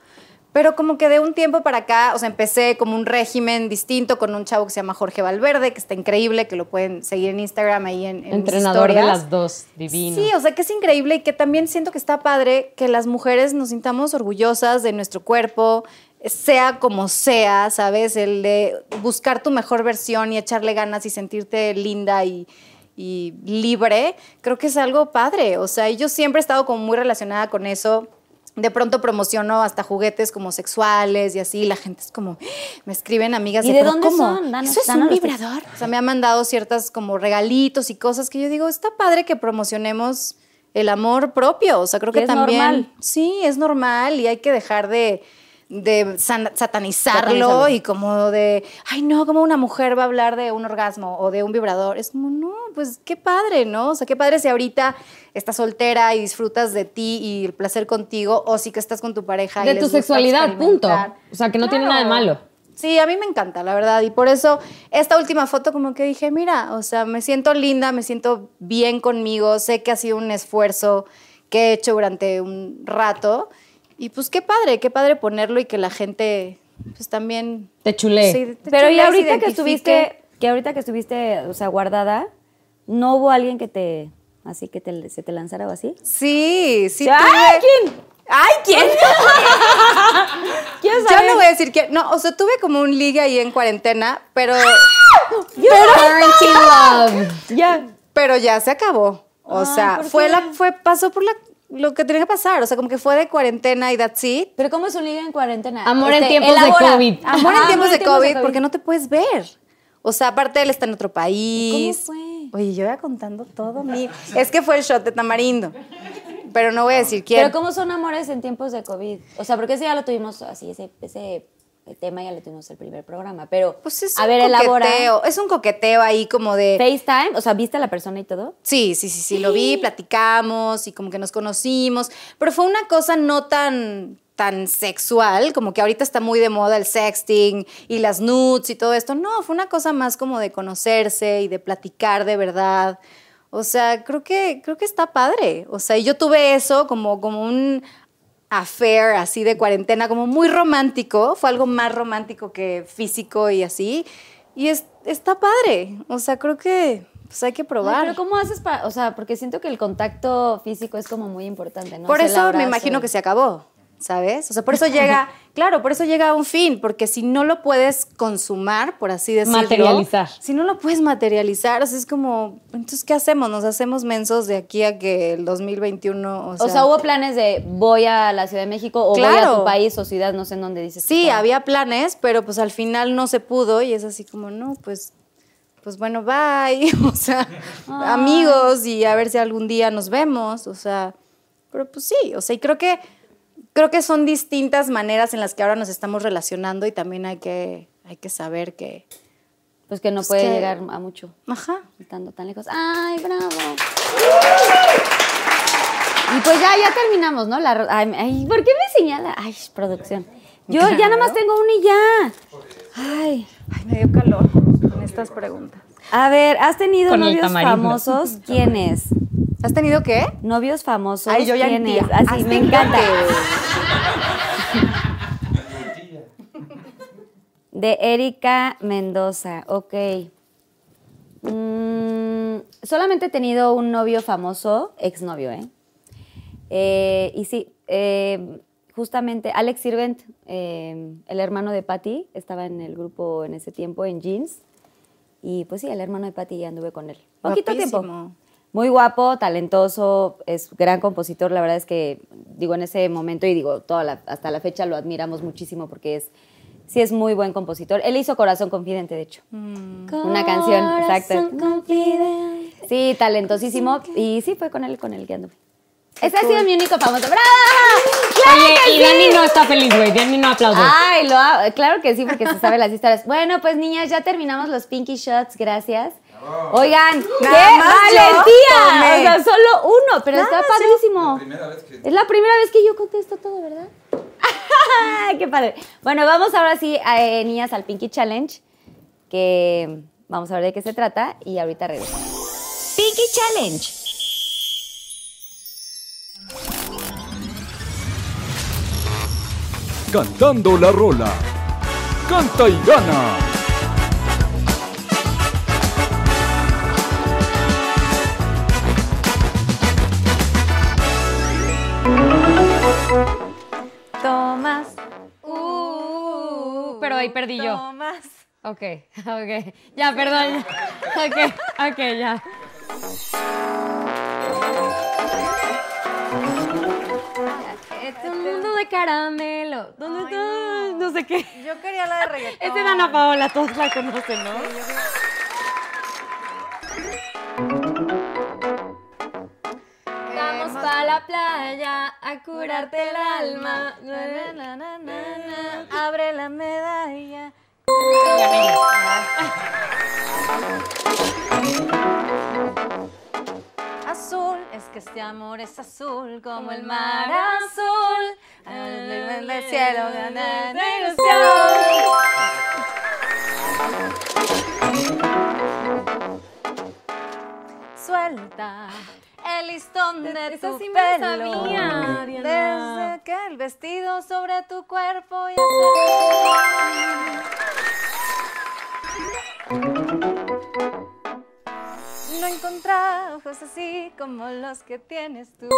pero como que de un tiempo para acá, o sea, empecé como un régimen distinto con un chavo que se llama Jorge Valverde, que está increíble, que lo pueden seguir en Instagram ahí en, en mis Entrenador de las dos, divino. Sí, o sea que es increíble y que también siento que está padre que las mujeres nos sintamos orgullosas de nuestro cuerpo, sea como sea, ¿sabes? El de buscar tu mejor versión y echarle ganas y sentirte linda y, y libre, creo que es algo padre. O sea, yo siempre he estado como muy relacionada con eso. De pronto promociono hasta juguetes como sexuales y así. La gente es como, me escriben amigas ¿Y de, de "¿Pero dónde cómo? son? Danos- ¿Eso es un vibrador? O sea, me han mandado ciertas como regalitos y cosas que yo digo, está padre que promocionemos el amor propio. O sea, creo Que que es también. normal. Sí, es normal y hay que dejar de, de satanizarlo y como de, ay, no, como una mujer va a hablar de un orgasmo o de un vibrador. Es como, no, pues qué padre, ¿no? O sea, qué padre si ahorita estás soltera y disfrutas de ti y el placer contigo, o si que estás con tu pareja. y De les tu sexualidad, punto. O sea, que no tiene nada de malo. Sí, a mí me encanta, la verdad. Y por eso esta última foto como que dije, mira, o sea, me siento linda, me siento bien conmigo, sé que ha sido un esfuerzo que he hecho durante un rato. Y pues qué padre, qué padre ponerlo y que la gente pues también... Te chulé. sí, te Pero y ahorita que estuviste, que ahorita que estuviste, o sea, guardada, ¿no hubo alguien que te, así que te, se te lanzara o así? Sí, sí. ¡Ay, tuve- quién! ¡Ay, quién! ¿Quién Ya no voy a decir que... No, o sea, tuve como un ligue ahí en cuarentena, pero... Quarantine love. Ya. Pero ya se acabó. O Ay, sea, ¿por fue qué? la, fue, pasó por la, lo que tenía que pasar. O sea, como que fue de cuarentena y that's it. Pero ¿cómo es un ligue en cuarentena? Amor en Este, tiempos de. COVID. Amor Ajá, en tiempos de COVID, porque no te puedes ver. O sea, aparte él está en otro país. ¿Cómo fue? Oye, yo voy contando todo mi. Es que fue el shot de tamarindo. Pero no voy a decir quién. Pero ¿cómo son amores en tiempos de COVID? O sea, porque ese ya lo tuvimos así, ese, ese tema ya lo tuvimos el primer programa, pero Pues es a un ver, elabora. coqueteo. Es un coqueteo ahí como de. FaceTime, o sea, ¿viste a la persona y todo? Sí, sí, sí, sí, lo vi, platicamos y como que nos conocimos, pero fue una cosa no tan tan sexual, como que ahorita está muy de moda el sexting y las nudes y todo esto. No, fue una cosa más como de conocerse y de platicar de verdad. O sea, creo que creo que está padre. O sea, yo tuve eso como como un affair así de cuarentena, como muy romántico, fue algo más romántico que físico y así. Y es, está padre. O sea, creo que pues hay que probar. pero ¿cómo haces para, o sea, porque siento que el contacto físico es como muy importante, ¿no? Por O sea, eso me imagino que se acabó, ¿sabes? O sea, por eso llega, claro, por eso llega a un fin, porque si no lo puedes consumar, por así decirlo. Materializar. Si no lo puedes materializar, o sea, es como, entonces, ¿qué hacemos? Nos hacemos mensos de aquí a que el 2021, o sea... O sea, hubo planes de voy a la Ciudad de México o voy a Claro. tu país o ciudad, no sé en dónde dices. Sí, había planes, pero pues al final no se pudo y es así como, no, pues, pues bueno, bye. O sea, amigos y a ver si algún día nos vemos. O sea, pero pues sí, o sea, y creo que, creo que son distintas maneras en las que ahora nos estamos relacionando y también hay que, hay que saber que, Pues que no Pues puede que- llegar a mucho, ajá. estando tan lejos. ¡Ay, bravo! Y pues ya, ya terminamos, ¿no? La, ay, ay, ¿por qué me señala? Ay, producción. Yo ya nada más tengo una y ya. Ay. Ay, me dio calor con estas preguntas. A ver, ¿has tenido Con novios famosos? ¿Quiénes? ¿Has tenido qué? ¿Novios famosos? Ay, yo ya entía. Así, ¿Has me tenido encanta. De Erika Mendoza, ok. Mm, solamente he tenido un novio famoso, exnovio, ¿eh? Eh, y sí, eh, justamente Alex Sirvent, eh, el hermano de Patty, estaba en el grupo en ese tiempo, en Jeans. Y pues sí, el hermano de Patty ya anduve con él. Poquito tiempo. Muy guapo, talentoso, es gran compositor. La verdad es que, digo, en ese momento y digo, toda la- hasta la fecha lo admiramos muchísimo porque es, sí es muy buen compositor. Él hizo Corazón Confidente, de hecho. Una canción, exacto. Corazón confidente. Sí, talentosísimo. Y sí, fue con él con el que anduve. Ese ha sido mi único famoso. ¡Bravo! Oye, que y sí! Dani no está feliz, güey. Dani no aplaude. Ay, lo claro que sí, porque se sabe las historias. Bueno, pues niñas, ya terminamos los Pinky Shots, gracias. Oigan, ¡qué valentía! O sea, solo uno, pero está padrísimo. Primera vez que. Es la primera vez que yo contesto todo, ¿verdad? ¡Qué padre! Bueno, vamos ahora sí, eh, niñas, al Pinky Challenge, que vamos a ver de qué se trata y ahorita regreso. Pinky Challenge. Cantando la rola. Canta y gana. Tomás. Uh, pero ahí perdí yo. Tomás. Ok, ok. Ya, perdón. Ok, ok, ya. Este un mundo de caramelo. ¿Dónde Ay, está? no. No. sé qué. Yo quería la de reggaetón. Es de Dana Paola, todos la conocen, ¿no? Vamos pa' la playa a curarte el alma. Na, na, na, na, na. Abre la medalla. Azul, es que este amor es azul como el mar azul. En el cielo gana de ilusión. Suelta el listón de Esa tu sí pelo. sabía. Desde que el vestido sobre tu cuerpo ya se... No encontrar ojos así como los que tienes tú.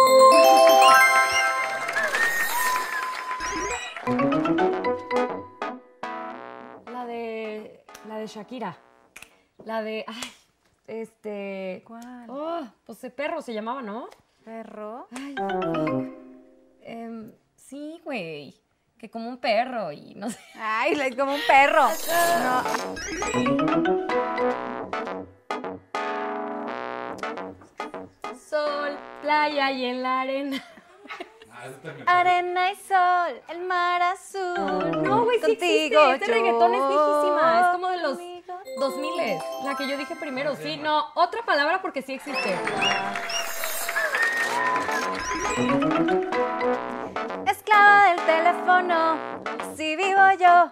La de. La de Shakira. La de. Ay, este. ¿Cuál? Oh, pues de perro se llamaba, ¿no? Perro. Ay. Em, sí, güey. Que como un perro y no sé. Ay, le- como un perro. No. Sol, playa y en la arena. Arena y sol, el mar azul. No, güey, sí existe. Contigo Este yo, reggaetón es viejísima. Es como de los conmigo 2000 La que yo dije primero. Sí, no. Otra palabra porque sí existe. Esclava del teléfono, así vivo yo.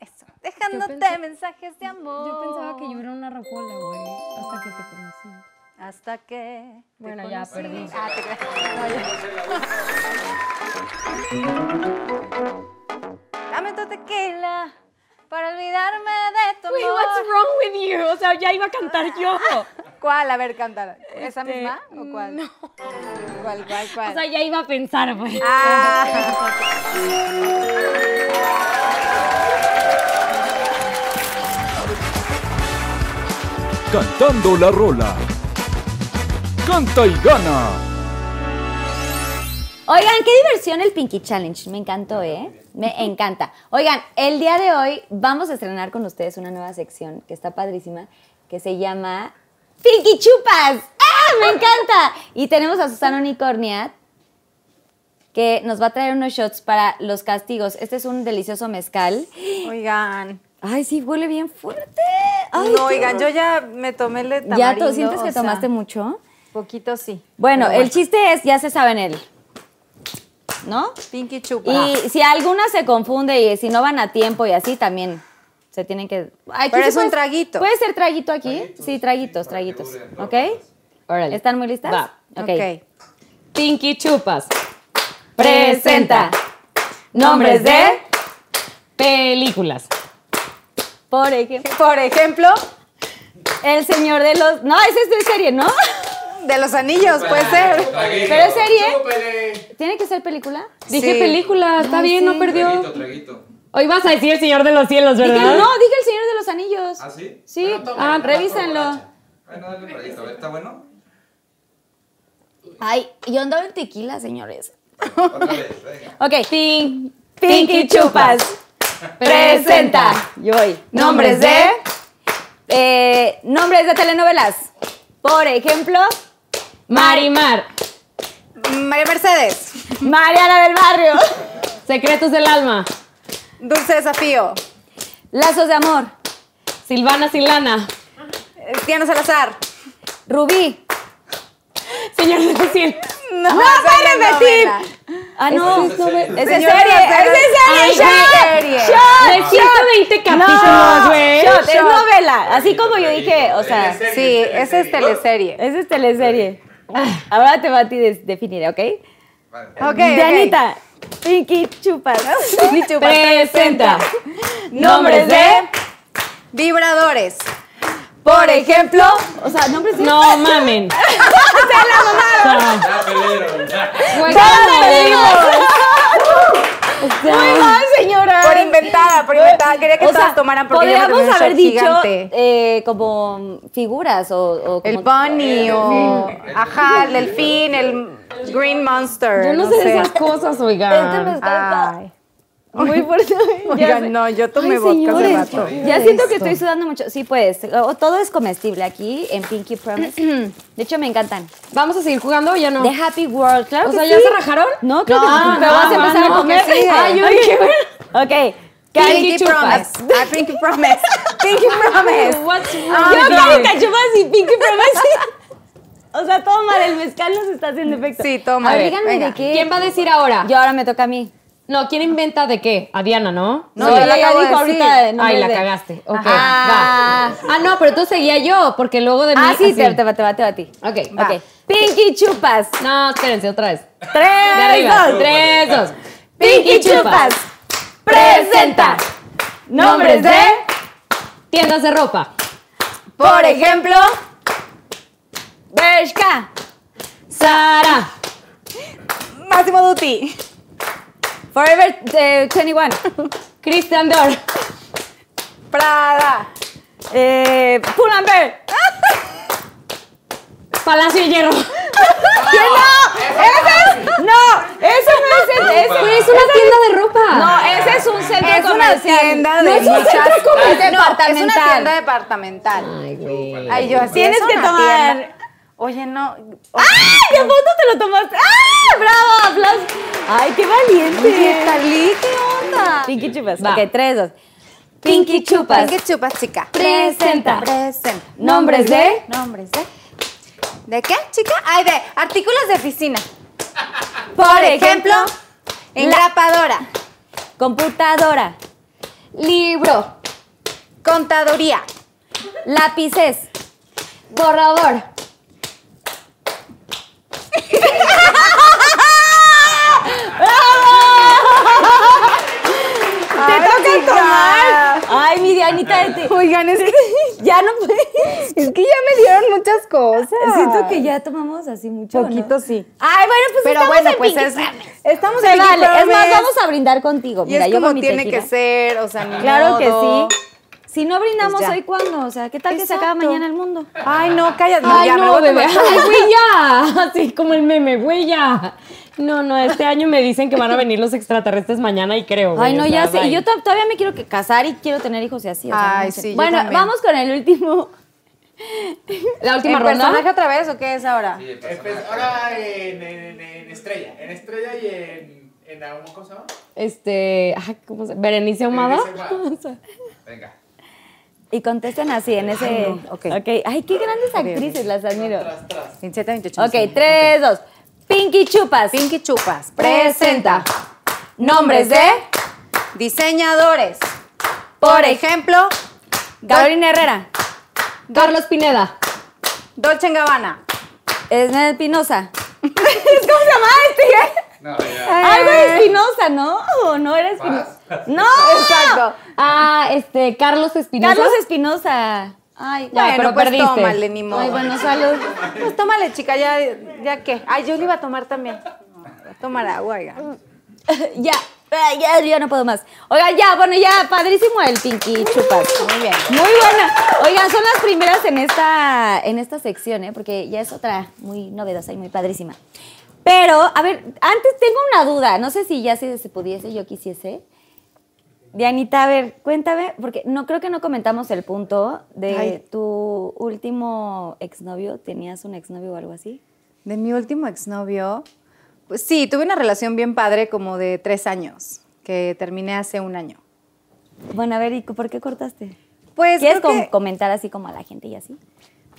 Eso, dejándote pensé- mensajes de amor. Yo pensaba que yo era una rocola, güey. Hasta que te conocí. Hasta que. te Bueno, ya, conocí. perdí. Ah, te creas. No, ya. Dame tu tequila para olvidarme de tu amor. Wait, what's wrong with you? O sea, ya iba a cantar yo. ¿Cuál? A ver, cántala. ¿Esa Este, misma o cuál? no. ¿Cuál, cuál, cuál? O sea, ya iba a pensar, güey. ah. Cantando la rola. Canta y gana. Oigan, qué diversión el Pinky Challenge. Me encantó, ¿eh? Me encanta. Oigan, el día de hoy vamos a estrenar con ustedes una nueva sección que está padrísima, que se llama Pinky Chupas. ¡Ah! ¡Me encanta! Y tenemos a Susana Unicornia, que nos va a traer unos shots para los castigos. Este es un delicioso mezcal. Oigan. Ay, sí, huele bien fuerte. Ay, no, oigan, horror. yo ya me tomé el de ¿Ya tú sientes que sea, tomaste mucho? Poquito sí. Bueno, el chiste es, ya se saben el, ¿no? Pinky chupa. Y si alguna se confunde y si no van a tiempo y así, también se tienen que... Aquí Pero sí es un traguito. ¿Puede ser traguito aquí? Sí, traguitos, traguitos. ¿Ok? Órale. ¿Están muy listas? Va. ok. Pinky Chupas. Presenta nombres de... Películas. Por ejemplo, Por ejemplo, El Señor de los... No, ese es de serie, ¿no? De los anillos, puede ser. ¿Pero es serie? ¿Tiene que ser película? Dije Sí. película, está bien, no perdió. traguito. Hoy vas a decir El Señor de los Cielos, Dije, ¿verdad? no, dije El Señor de los Anillos. ¿Ah, sí? Sí, Bueno, ah, revísenlo. Bueno, dale un ratito, a ver, ¿está bueno? Ay, yo andaba en tequila, señores. Otra vez, venga. Ok. Pin, Pinky Chupas. Presenta. Yo voy. Nombres de. eh, nombres de telenovelas. Por ejemplo, Marimar. María Mercedes, Mariana del Barrio. Secretos del alma. Dulce Desafío, Lazos de Amor. Silvana Silana. Diana Salazar. Rubí. Señor Cecil. No, ¡No esa puede es repetir! novela. Ah, no. Es serie. Es serie. es serie. Shot. De 120 capítulos, güey. Shot. Es novela. Así como yo dije, o sea. Sí, esa es teleserie. Esa es teleserie. Ahora te va a ti definir, ¿ok? Vale. Ok, ok. Dianita. Pinky Chupas. Pinky Chupas. Presenta. Nombres de. Vibradores. Por ejemplo. O sea, nombres de. No mamen. Ya perdieron, ya. Güey, ¡Ya ¿cómo perdimos! Sea, Muy mal, señora. Por inventada, por inventada. Quería que O todas sea, tomaran porque yo podríamos un haber dicho gigante. eh, como figuras o, o El como- bunny o... Ajá, el delfín, el green monster. Yo no, sé de esas cosas, Este me oigan. está. Muy fuerte. Oigan, no, yo tomé Ay, vodka hace rato. Ya siento que estoy sudando mucho. Sí, pues, todo es comestible aquí en Pinky Promise. De hecho, me encantan. ¿Vamos a seguir jugando o ya no? The Happy World, claro O que sea, sí. ¿ya se rajaron? No, claro que No, sí. Pero no, vas a empezar no, a comer. que sigue. Ay, yo Ok. Pinky Chupas. Promise. Ah, Pinky Promise. Pinky Promise. What's Yo wrong with Candy you? Cachupas y Pinky Promise. O sea, todo mal, el mezcal nos está haciendo efecto. Sí, toma. Díganme de qué. ¿Quién va a decir ahora? Yo ahora me toca a mí. No, ¿quién inventa de qué? A Diana, ¿no? No, Sí, ella de dijo ahorita de nombres Ay, la de- cagaste. Ok, Ajá. va. Ah, no, pero tú seguía yo, porque luego de mí. Ah, sí, te, te a ti. Ok, Va. Ok. Pinky Chupas. No, espérense, otra vez. De Tres, arriba. dos. Tres, dos. Pinky Chupas. Presenta. Nombres de, Tiendas de ropa. por ejemplo, Bershka. Sara. Máximo Duty. Forever eh, 21. Christian Dior. Prada. Eh, Pull&Bear. Palacio de Hierro. ¿Qué no? Ese es. No, eso no es el. Ese, es una tienda de ropa. No, ese es un centro Es una comercial. No es un centro comercial. Es una tienda departamental. Ay, güey. Ay, yo así Tienes es que tomar. Oye, no. ¡Ah! ¿Qué foto te lo tomaste? ¡Ah! ¡Bravo! ¡Aplausos! ¡Ay, qué valiente! Oye, Talí, ¿qué onda? Pinky Chupas. Va. Ok, tres, dos. Pinky Chupas. Pinky chupas, chica. Presenta. Presenta. Nombres de. Nombres de. ¿De qué, chica? Ay, de artículos de oficina. Por ejemplo, Engrapadora. computadora, Libro. Contaduría. lápices, Borrador. ¡Te toca tomar! ¡Ay, mi Dianita! de ti. Oigan, es que, Ya no es que ya me dieron muchas cosas. Siento que ya tomamos así mucho. ¿no? Poquito sí. Ay, bueno, pues Pero estamos bueno, en pues es, estamos en vale. Es más, vamos a brindar contigo. Y Mira, es yo como con mi tiene tequila. que ser, o sea, ni Claro que sí. Si no brindamos Pues hoy, ¿cuándo? O sea, ¿qué tal que se acaba mañana el mundo? Ay, no, cállate. Ay, ya, me no, bebé. Ay, güey, ya. Así como el meme, güey, ya. No, no, este año me dicen que van a venir los extraterrestres mañana y creo. güey, Ay, no, ya sé. Y yo to- todavía me quiero casar y quiero tener hijos y así. o sea, Ay, no sé. sí, Bueno, vamos con el último. La última ¿El ronda. personaje otra vez o qué es ahora? Espe- personaje. Ahora en, en- en Estrella. En Estrella y en. en ¿Cómo se llama? Este, ¿cómo se Berenice Ahumada. Berenice Ahumada. Venga. Y contesten así en ese. no, ok. Ay, qué grandes actrices, las admiro. Tras, tras. 27, 28. Ok, tres, dos. Pinky Chupas. Pinky Chupas. presenta. Nombres de. Diseñadores. Por ejemplo, Carolina Herrera. Carlos Pineda. Dolce Gabbana. Esmer Espinosa. ¿Cómo se llama este? No, ya. Algo de Espinosa, ¿no? ¿O no era Espinosa? ¡No! Exacto. Ah, este, Carlos Espinosa. Carlos Espinosa. Ay, Ya, bueno, pero pues perdiste. tómale, ni modo. Ay, bueno, salud. Pues tómale, chica, ya, ya qué. Ay, yo le iba a tomar también. Tomar agua, oiga. ya. Ya, ya no puedo más. Oigan, ya, bueno, ya, padrísimo el Pinky Chupas. Muy bien. Muy buena. Oigan, son las primeras en esta, en esta sección, ¿eh? Porque ya es otra muy novedosa y muy padrísima. Pero, a ver, antes tengo una duda. No sé si ya si se pudiese, yo quisiese. Dianita, a ver, cuéntame, porque no creo que no comentamos el punto de Ay. tu último exnovio. ¿Tenías un exnovio o algo así? De mi último exnovio, pues sí, tuve una relación bien padre como de tres años, que terminé hace un año. Bueno, a ver, ¿y por qué cortaste? Pues ¿Quieres creo com- que- comentar así como a la gente y así?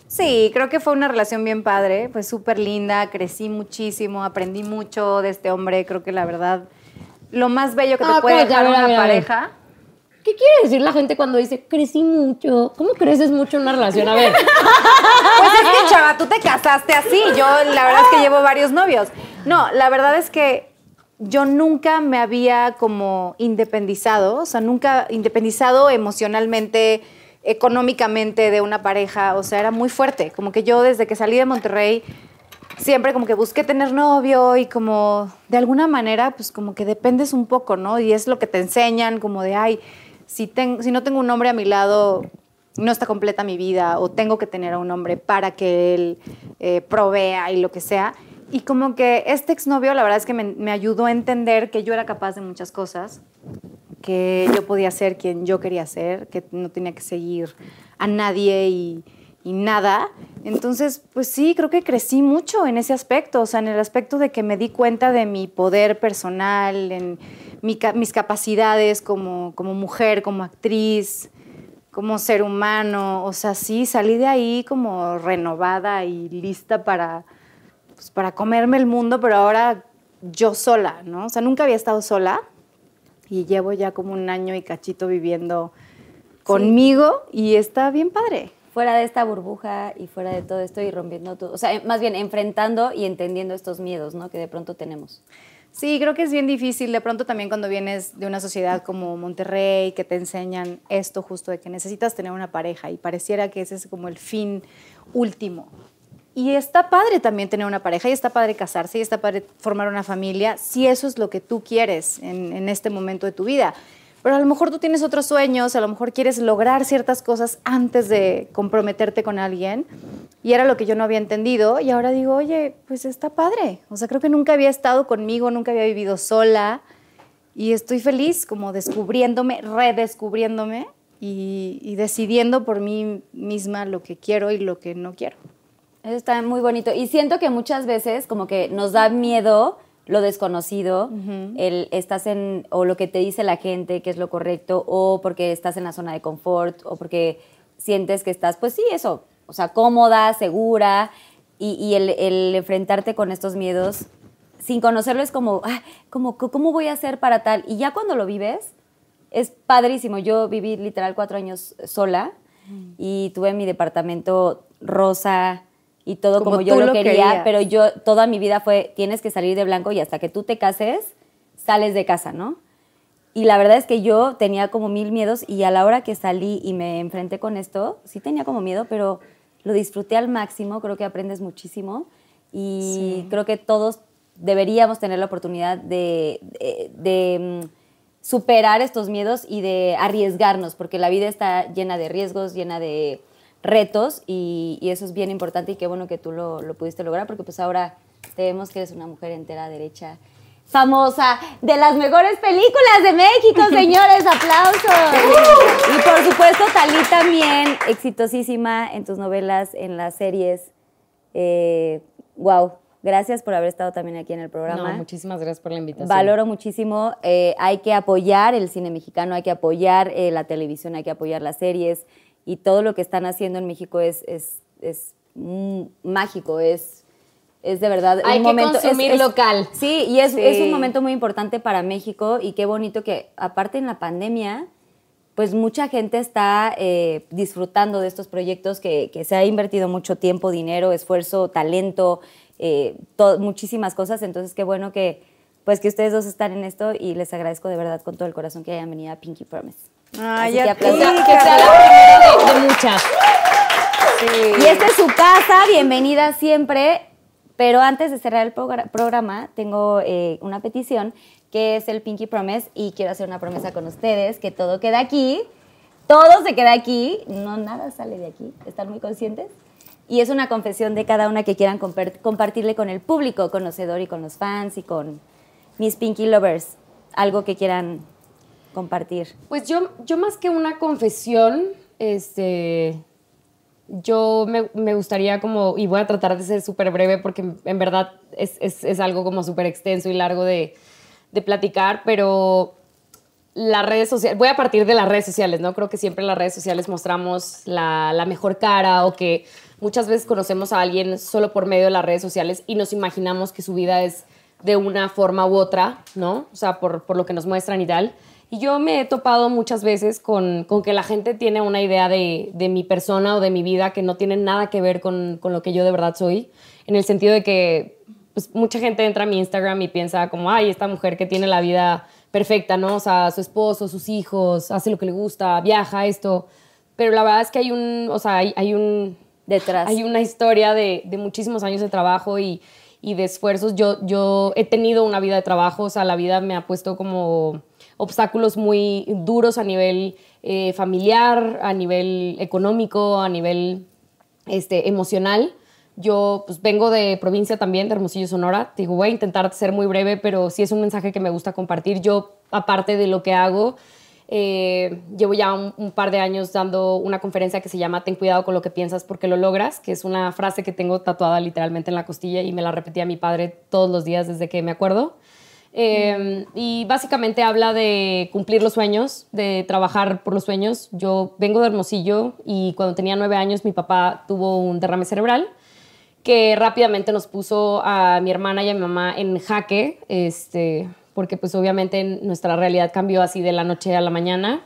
Sí, creo que fue una relación bien padre, pues súper linda, crecí muchísimo, aprendí mucho de este hombre, creo que la verdad, lo más bello que te Ah, puede cállate, dejar una pareja. ¿Qué quiere decir la gente cuando dice crecí mucho? ¿Cómo creces mucho en una relación? A ver. Pues es que, chava, tú te casaste así. Yo, la verdad es que llevo varios novios. No, la verdad es que yo nunca me había como independizado, o sea, nunca independizado emocionalmente, económicamente de una pareja. O sea, era muy fuerte. Como que yo, desde que salí de Monterrey, siempre como que busqué tener novio y como de alguna manera, pues como que dependes un poco, ¿no? Y es lo que te enseñan, como de, ay, si, ten- si no tengo un hombre a mi lado, no está completa mi vida, o tengo que tener a un hombre para que él eh, provea y lo que sea. Y como que este exnovio, la verdad es que me, me ayudó a entender que yo era capaz de muchas cosas, que yo podía ser quien yo quería ser, que no tenía que seguir a nadie y, y nada. Entonces, pues sí, creo que crecí mucho en ese aspecto, o sea, en el aspecto de que me di cuenta de mi poder personal, en mi mis capacidades como, como mujer, como actriz, como ser humano. O sea, sí, salí de ahí como renovada y lista para, pues, para comerme el mundo, pero ahora yo sola, ¿no? O sea, nunca había estado sola y llevo ya como un año y cachito viviendo conmigo y está bien padre. Fuera de esta burbuja y fuera de todo esto y rompiendo todo. O sea, más bien enfrentando y entendiendo estos miedos, ¿no? Que de pronto tenemos. Sí, creo que es bien difícil de pronto también cuando vienes de una sociedad como Monterrey, que te enseñan esto justo de que necesitas tener una pareja y pareciera que ese es como el fin último. Y está padre también tener una pareja y está padre casarse y está padre formar una familia si eso es lo que tú quieres en, en este momento de tu vida. Pero a lo mejor tú tienes otros sueños, a lo mejor quieres lograr ciertas cosas antes de comprometerte con alguien. Y era lo que yo no había entendido. Y ahora digo, oye, pues está padre. O sea, creo que nunca había estado conmigo, nunca había vivido sola. Y estoy feliz como descubriéndome, redescubriéndome y, decidiendo por mí misma lo que quiero y lo que no quiero. Eso está muy bonito. Y siento que muchas veces como que nos da miedo lo desconocido, el estás en, o lo que te dice la gente que es lo correcto, o porque estás en la zona de confort, o porque sientes que estás, pues sí, eso, o sea, cómoda, segura, y, y el, el enfrentarte con estos miedos sin conocerlo es como, ah, como, ¿cómo voy a hacer para tal? Y ya cuando lo vives, es padrísimo. Yo viví literal cuatro años sola y tuve mi departamento rosa y todo Como como, yo lo, lo quería, querías. pero yo toda mi vida fue, tienes que salir de blanco y hasta que tú te cases, sales de casa, ¿no? Y la verdad es que yo tenía como mil miedos y a la hora que salí y me enfrenté con esto, sí tenía como miedo, pero lo disfruté al máximo, creo que aprendes muchísimo y creo que todos deberíamos tener la oportunidad de, de- de, mm, superar estos miedos y de arriesgarnos, porque la vida está llena de riesgos, llena de retos y, y eso es bien importante y qué bueno que tú lo, lo pudiste lograr, porque pues ahora te vemos que eres una mujer entera, derecha, famosa, de las mejores películas de México, señores, aplausos. Y por supuesto, Talí también, exitosísima en tus novelas, en las series. Eh, wow, gracias por haber estado también aquí en el programa. No, muchísimas gracias por la invitación. Valoro muchísimo. eh, hay que apoyar el cine mexicano, hay que apoyar eh, la televisión, hay que apoyar las series y todo lo que están haciendo en México es, es, es mm, mágico, es, es de verdad Hay un que momento. consumir es- local. Sí, y es, Sí. es un momento muy importante para México y qué bonito que aparte en la pandemia, pues mucha gente está eh, disfrutando de estos proyectos que, que se ha invertido mucho tiempo, dinero, esfuerzo, talento, eh, muchísimas cosas. Entonces, qué bueno que, pues, que ustedes dos están en esto y les agradezco de verdad con todo el corazón que hayan venido a Pinky Promise. Ay, Así que Que sea, que la primera de, de muchas. Y esta es su casa, bienvenida siempre. Pero antes de cerrar el progra- programa, tengo eh, una petición qué es el Pinky Promise y quiero hacer una promesa con ustedes, que todo queda aquí, todo se queda aquí, no nada sale de aquí, ¿están muy conscientes? Y es una confesión de cada una que quieran compar- compartirle con el público conocedor y con los fans y con mis Pinky Lovers, algo que quieran compartir. Pues yo, yo más que una confesión, este, yo me, me gustaría como, y voy a tratar de ser súper breve porque en verdad es, es- es algo como súper extenso y largo de, de platicar, pero las redes sociales, voy a partir de las redes sociales, ¿no? Creo que siempre en las redes sociales mostramos la, la mejor cara o que muchas veces conocemos a alguien solo por medio de las redes sociales y nos imaginamos que su vida es de una forma u otra, ¿no? O sea, por, por lo que nos muestran y tal. Y yo me he topado muchas veces con, con que la gente tiene una idea de, de mi persona o de mi vida que no tiene nada que ver con, con lo que yo de verdad soy, en el sentido de que pues, mucha gente entra a mi Instagram y piensa como, ay, esta mujer que tiene la vida perfecta, ¿no? O sea, su esposo, sus hijos, hace lo que le gusta, viaja, esto. Pero la verdad es que hay un, o sea, hay, hay un... Detrás. Hay una historia de, de muchísimos años de trabajo y, y de esfuerzos. Yo, yo he tenido una vida de trabajo, o sea, la vida me ha puesto como obstáculos muy duros a nivel eh, familiar, a nivel económico, a nivel este, emocional. Yo pues, vengo de provincia también, de Hermosillo, Sonora. Te digo, voy a intentar ser muy breve, pero sí es un mensaje que me gusta compartir. Yo, aparte de lo que hago, eh, llevo ya un, un par de años dando una conferencia que se llama Ten cuidado con lo que piensas porque lo logras, que es una frase que tengo tatuada literalmente en la costilla y me la repetía mi padre todos los días desde que me acuerdo. Eh, y básicamente habla de cumplir los sueños, de trabajar por los sueños. Yo vengo de Hermosillo y cuando tenía nueve años mi papá tuvo un derrame cerebral que rápidamente nos puso a mi hermana y a mi mamá en jaque, este, porque pues obviamente nuestra realidad cambió así de la noche a la mañana.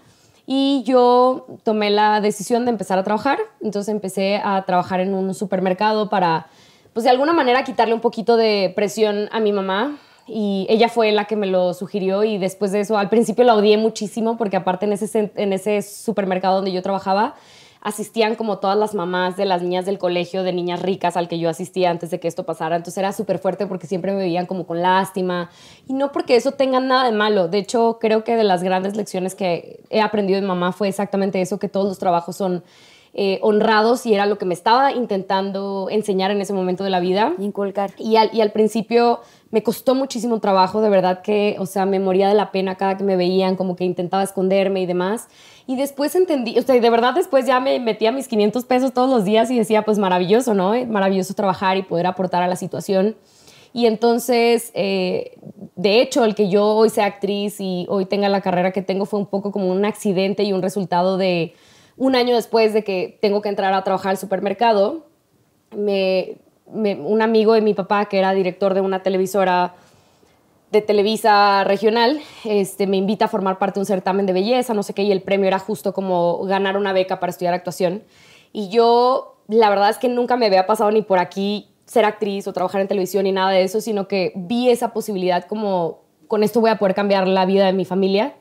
Y yo tomé la decisión de empezar a trabajar, entonces empecé a trabajar en un supermercado para, pues de alguna manera quitarle un poquito de presión a mi mamá. Y ella fue la que me lo sugirió y después de eso, al principio la odié muchísimo porque aparte en ese, en ese supermercado donde yo trabajaba, asistían como todas las mamás de las niñas del colegio, de niñas ricas al que yo asistía antes de que esto pasara. Entonces era súper fuerte porque siempre me veían como con lástima. Y no porque eso tenga nada de malo. De hecho, creo que de las grandes lecciones que he aprendido de mamá fue exactamente eso, que todos los trabajos son eh, honrados y era lo que me estaba intentando enseñar en ese momento de la vida. Inculcar. Y al, y al principio me costó muchísimo trabajo, de verdad que, o sea, me moría de la pena cada que me veían, como que intentaba esconderme y demás. Y después entendí, o sea, de verdad después ya me metía mis 500 pesos todos los días y decía, pues maravilloso, ¿no? Eh, Maravilloso trabajar y poder aportar a la situación. Y entonces, eh, de hecho, el que yo hoy sea actriz y hoy tenga la carrera que tengo fue un poco como un accidente y un resultado de un año después de que tengo que entrar a trabajar al supermercado me, un amigo de mi papá, que era director de una televisora de Televisa regional, este, me invita a formar parte de un certamen de belleza, no sé qué, y el premio era justo como ganar una beca para estudiar actuación. Y yo, la verdad es que nunca me había pasado ni por aquí ser actriz o trabajar en televisión ni nada de eso, sino que vi esa posibilidad como, con esto voy a poder cambiar la vida de mi familia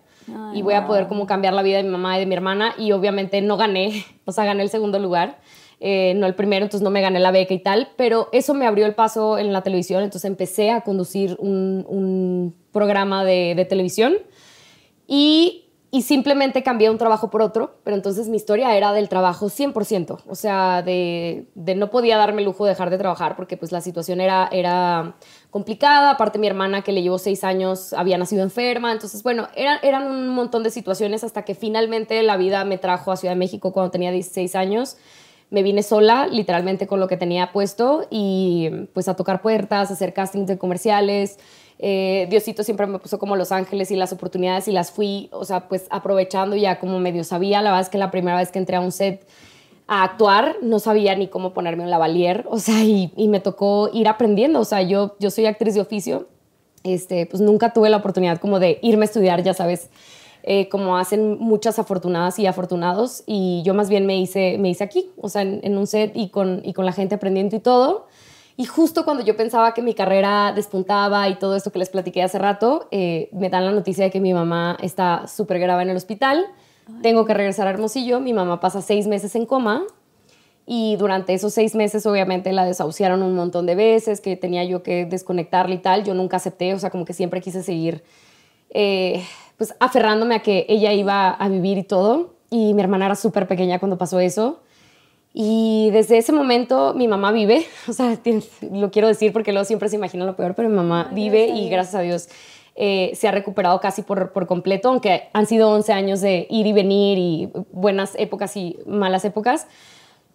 y voy a poder como cambiar la vida de mi mamá y de mi hermana y obviamente no gané, o sea, gané el segundo lugar, eh, no el primero, entonces no me gané la beca y tal, pero eso me abrió el paso en la televisión, entonces empecé a conducir un, un programa de, de televisión y, y simplemente cambié un trabajo por otro, pero entonces mi historia era del trabajo 100%, o sea, de, no podía darme lujo de dejar de trabajar porque pues la situación era, era complicada, aparte mi hermana que le llevó seis años había nacido enferma, entonces bueno, eran, eran un montón de situaciones hasta que finalmente la vida me trajo a Ciudad de México cuando tenía 16 años. Me vine sola, literalmente con lo que tenía puesto y pues a tocar puertas, a hacer castings de comerciales. Eh, Diosito siempre me puso como Los Ángeles y las oportunidades y las fui, o sea, pues aprovechando ya como medio sabía. La verdad es que la primera vez que entré a un set a actuar no sabía ni cómo ponerme un lavalier, o sea, y, me tocó ir aprendiendo. O sea, yo, yo soy actriz de oficio, este, pues nunca tuve la oportunidad como de irme a estudiar, ya sabes, eh, como hacen muchas afortunadas y afortunados, y yo más bien me hice, me hice aquí, o sea, en, en un set y con, y con la gente aprendiendo y todo. Y justo cuando yo pensaba que mi carrera despuntaba y todo esto que les platiqué hace rato, eh, me dan la noticia de que mi mamá está súper grave en el hospital. Tengo que regresar a Hermosillo. Mi mamá pasa seis meses en coma. Y durante esos seis meses, obviamente, la desahuciaron un montón de veces, que tenía yo que desconectarla y tal. Yo nunca acepté, o sea, como que siempre quise seguir eh, pues aferrándome a que ella iba a vivir y todo. Y mi hermana era súper pequeña cuando pasó eso. Y desde ese momento mi mamá vive, o sea, lo quiero decir porque luego siempre se imagina lo peor, pero mi mamá vive y gracias a Dios eh, se ha recuperado casi por, por completo, aunque han sido 11 años de ir y venir y buenas épocas y malas épocas.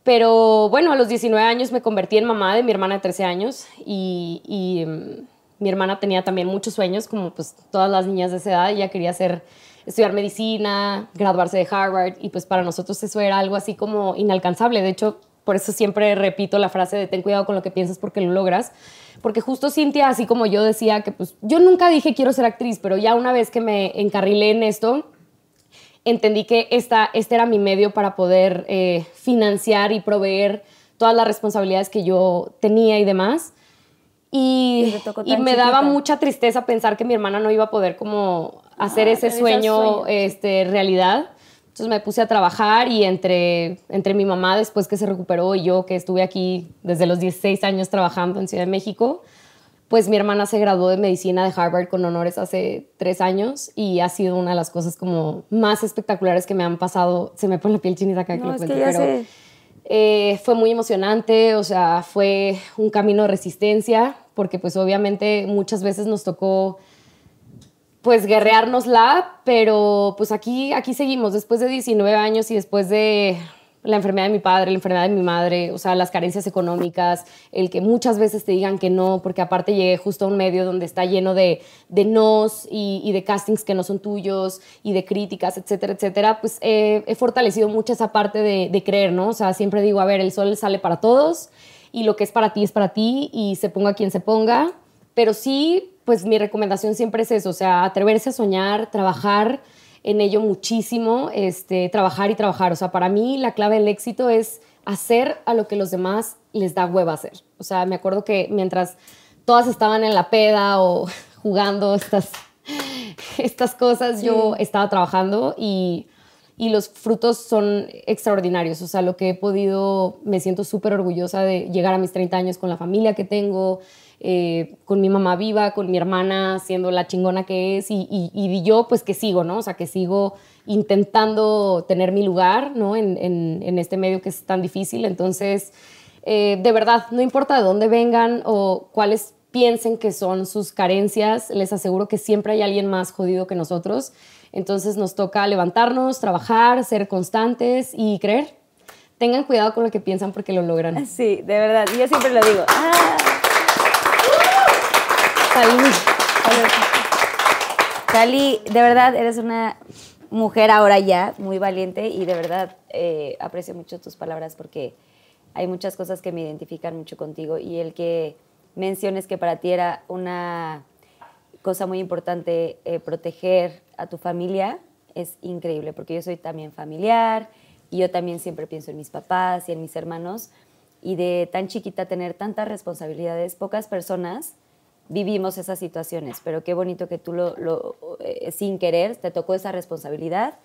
Pero bueno, a los 19 años me convertí en mamá de mi hermana de 13 años y, y, mm, mi hermana tenía también muchos sueños, como pues todas las niñas de esa edad. Ella quería hacer, estudiar medicina, graduarse de Harvard y pues para nosotros eso era algo así como inalcanzable. De hecho, por eso siempre repito la frase de ten cuidado con lo que piensas porque lo logras. Porque justo Cintia, así como yo decía que pues yo nunca dije quiero ser actriz, pero ya una vez que me encarrilé en esto, entendí que esta, este era mi medio para poder eh, financiar y proveer todas las responsabilidades que yo tenía y demás. Y, Y me daba mucha tristeza pensar que mi hermana no iba a poder como hacer Ah, ese sueño este, realidad. Entonces me puse a trabajar y entre, entre mi mamá después que se recuperó y yo que estuve aquí desde los 16 años trabajando en Ciudad de México, pues mi hermana se graduó de medicina de Harvard con honores hace tres años y ha sido una de las cosas como más espectaculares que me han pasado. Se me pone la piel chinita acá que No, lo que cuento, ya pero sé. Eh, fue muy emocionante, o sea, fue un camino de resistencia porque pues obviamente muchas veces nos tocó pues pero pues aquí, aquí seguimos, después de 19 años y después de la enfermedad de mi padre, la enfermedad de mi madre, o sea, las carencias económicas, el que muchas veces te digan que no, porque aparte llegué justo a un medio donde está lleno de, de nos y, de castings que no son tuyos y de críticas, etcétera, etcétera, pues he fortalecido mucho esa parte de, de creer, ¿no? O sea, siempre digo, a ver, el sol sale para todos y lo que es para ti es para ti y se ponga quien se ponga, pero sí, pues mi recomendación siempre es eso, o sea, atreverse a soñar, trabajar en ello muchísimo, este, trabajar y trabajar. O sea, para mí la clave del éxito es hacer a lo que los demás les da hueva hacer. O sea, me acuerdo que mientras todas estaban en la peda o jugando estas, estas cosas, yo estaba trabajando y, y los frutos son extraordinarios. O sea, lo que he podido, me siento súper orgullosa de llegar a mis 30 años con la familia que tengo, eh, con mi mamá viva, con mi hermana siendo la chingona que es y, y- y yo pues que sigo, ¿no? O sea, que sigo intentando tener mi lugar, ¿no? En, en- en este medio que es tan difícil. Entonces, eh, de verdad, no importa de dónde vengan o cuáles piensen que son sus carencias, les aseguro que siempre hay alguien más jodido que nosotros. Entonces nos toca levantarnos, trabajar, ser constantes y creer. Tengan cuidado con lo que piensan porque lo logran. Sí, de verdad. Yo siempre lo digo. Ah, Salud. Cali, de verdad, eres una mujer ahora ya muy valiente y de verdad eh, aprecio mucho tus palabras porque hay muchas cosas que me identifican mucho contigo y el que menciones que para ti era una cosa muy importante eh, proteger a tu familia es increíble porque yo soy también familiar y yo también siempre pienso en mis papás y en mis hermanos y de tan chiquita tener tantas responsabilidades, pocas personas vivimos esas situaciones, pero qué bonito que tú lo, lo, eh, sin querer te tocó esa responsabilidad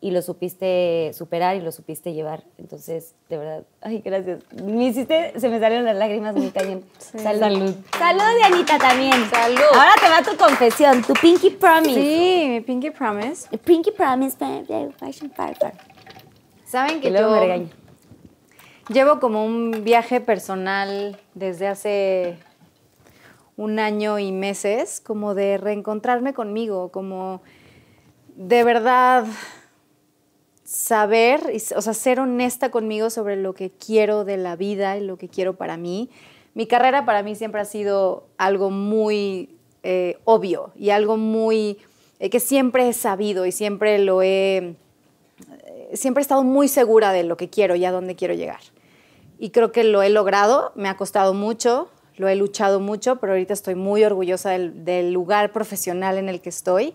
y lo supiste superar y lo supiste llevar. Entonces, de verdad, ay, gracias. Me hiciste, se me salieron las lágrimas muy cañón. Salud. Salud. Salud, Dianita, también. Salud. Ahora te va tu confesión, tu Pinky Promise. Sí, mi Pinky Promise. El Pinky Promise, fashion. Saben Que que yo me llevo como un viaje personal desde hace un año y meses, como de reencontrarme conmigo, como de verdad saber, o sea, ser honesta conmigo sobre lo que quiero de la vida y lo que quiero para mí. Mi carrera para mí siempre ha sido algo muy eh, obvio y algo muy eh, que siempre he sabido y siempre lo he, eh, siempre he estado muy segura de lo que quiero y a dónde quiero llegar. Y creo que lo he logrado, me ha costado mucho, lo he luchado mucho, pero ahorita estoy muy orgullosa del, lugar profesional en el que estoy.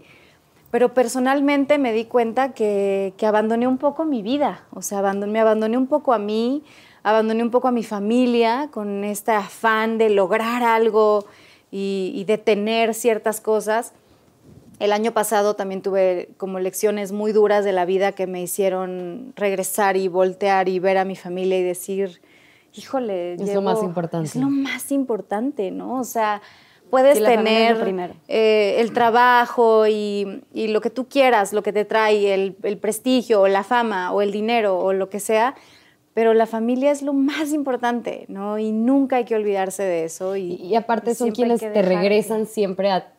Pero personalmente me di cuenta que, abandoné un poco mi vida, o sea, abandon- me abandoné un poco a mí, abandoné un poco a mi familia con este afán de lograr algo y, y de tener ciertas cosas. El año pasado también tuve como lecciones muy duras de la vida que me hicieron regresar y voltear y ver a mi familia y decir, híjole, Es lo más importante. Es lo más importante, ¿no? O sea, puedes Sí, tener eh, el trabajo y, y lo que tú quieras, lo que te trae, el, el prestigio, o la fama, o el dinero, o lo que sea, pero la familia es lo más importante, ¿no? Y nunca hay que olvidarse de eso. Y, Y, aparte son quienes te regresan siempre a,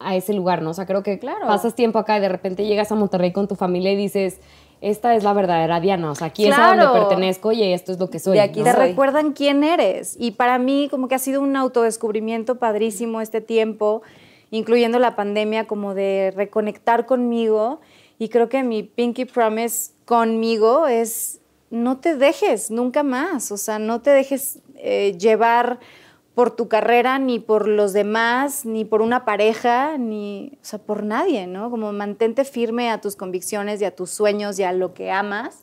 a ese lugar, ¿no? O sea, creo que Claro. pasas tiempo acá y de repente llegas a Monterrey con tu familia y dices, esta es la verdadera Diana, o sea, aquí es a donde pertenezco y esto es lo que soy. De aquí ¿no? te soy. recuerdan quién eres. Y para mí como que ha sido un autodescubrimiento padrísimo este tiempo, incluyendo la pandemia, como de reconectar conmigo. Y creo que mi Pinky Promise conmigo es no te dejes nunca más, o sea, no te dejes eh, llevar por tu carrera, ni por los demás, ni por una pareja, ni, o sea, por nadie, ¿no? Como mantente firme a tus convicciones y a tus sueños y a lo que amas.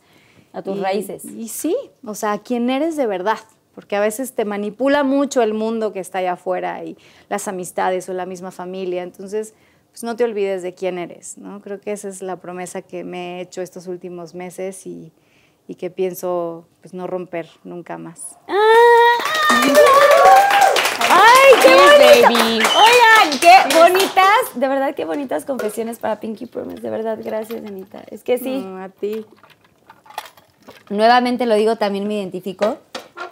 A tus Y- raíces. Y sí, o sea, quién eres de verdad, porque a veces te manipula mucho el mundo que está allá afuera y las amistades o la misma familia, entonces pues no te olvides de quién eres, ¿no? Creo que esa es la promesa que me he hecho estos últimos meses y, y que pienso pues no romper nunca más. ¡Ay, qué baby. Oigan, qué bonitas, de verdad, qué bonitas confesiones para Pinky Promise. De verdad, gracias, Anita. Es que sí, No, a ti. nuevamente lo digo, también me identifico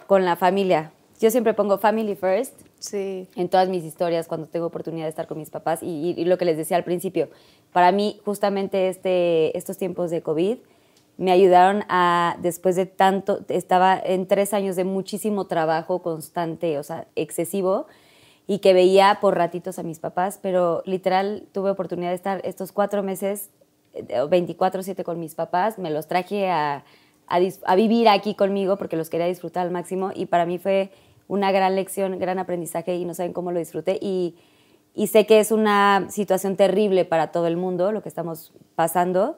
con la familia. Yo siempre pongo family first Sí. en todas mis historias cuando tengo oportunidad de estar con mis papás y, y- y lo que les decía al principio, para mí justamente este, estos tiempos de COVID me ayudaron a, después de tanto, estaba en tres años de muchísimo trabajo constante, o sea, excesivo, y que veía por ratitos a mis papás, pero literal tuve oportunidad de estar estos cuatro meses, eh, 24/7 con mis papás, me los traje a, a a vivir aquí conmigo porque los quería disfrutar al máximo y para mí fue una gran lección, gran aprendizaje y no saben cómo lo disfruté. Y, y sé que es una situación terrible para todo el mundo lo que estamos pasando,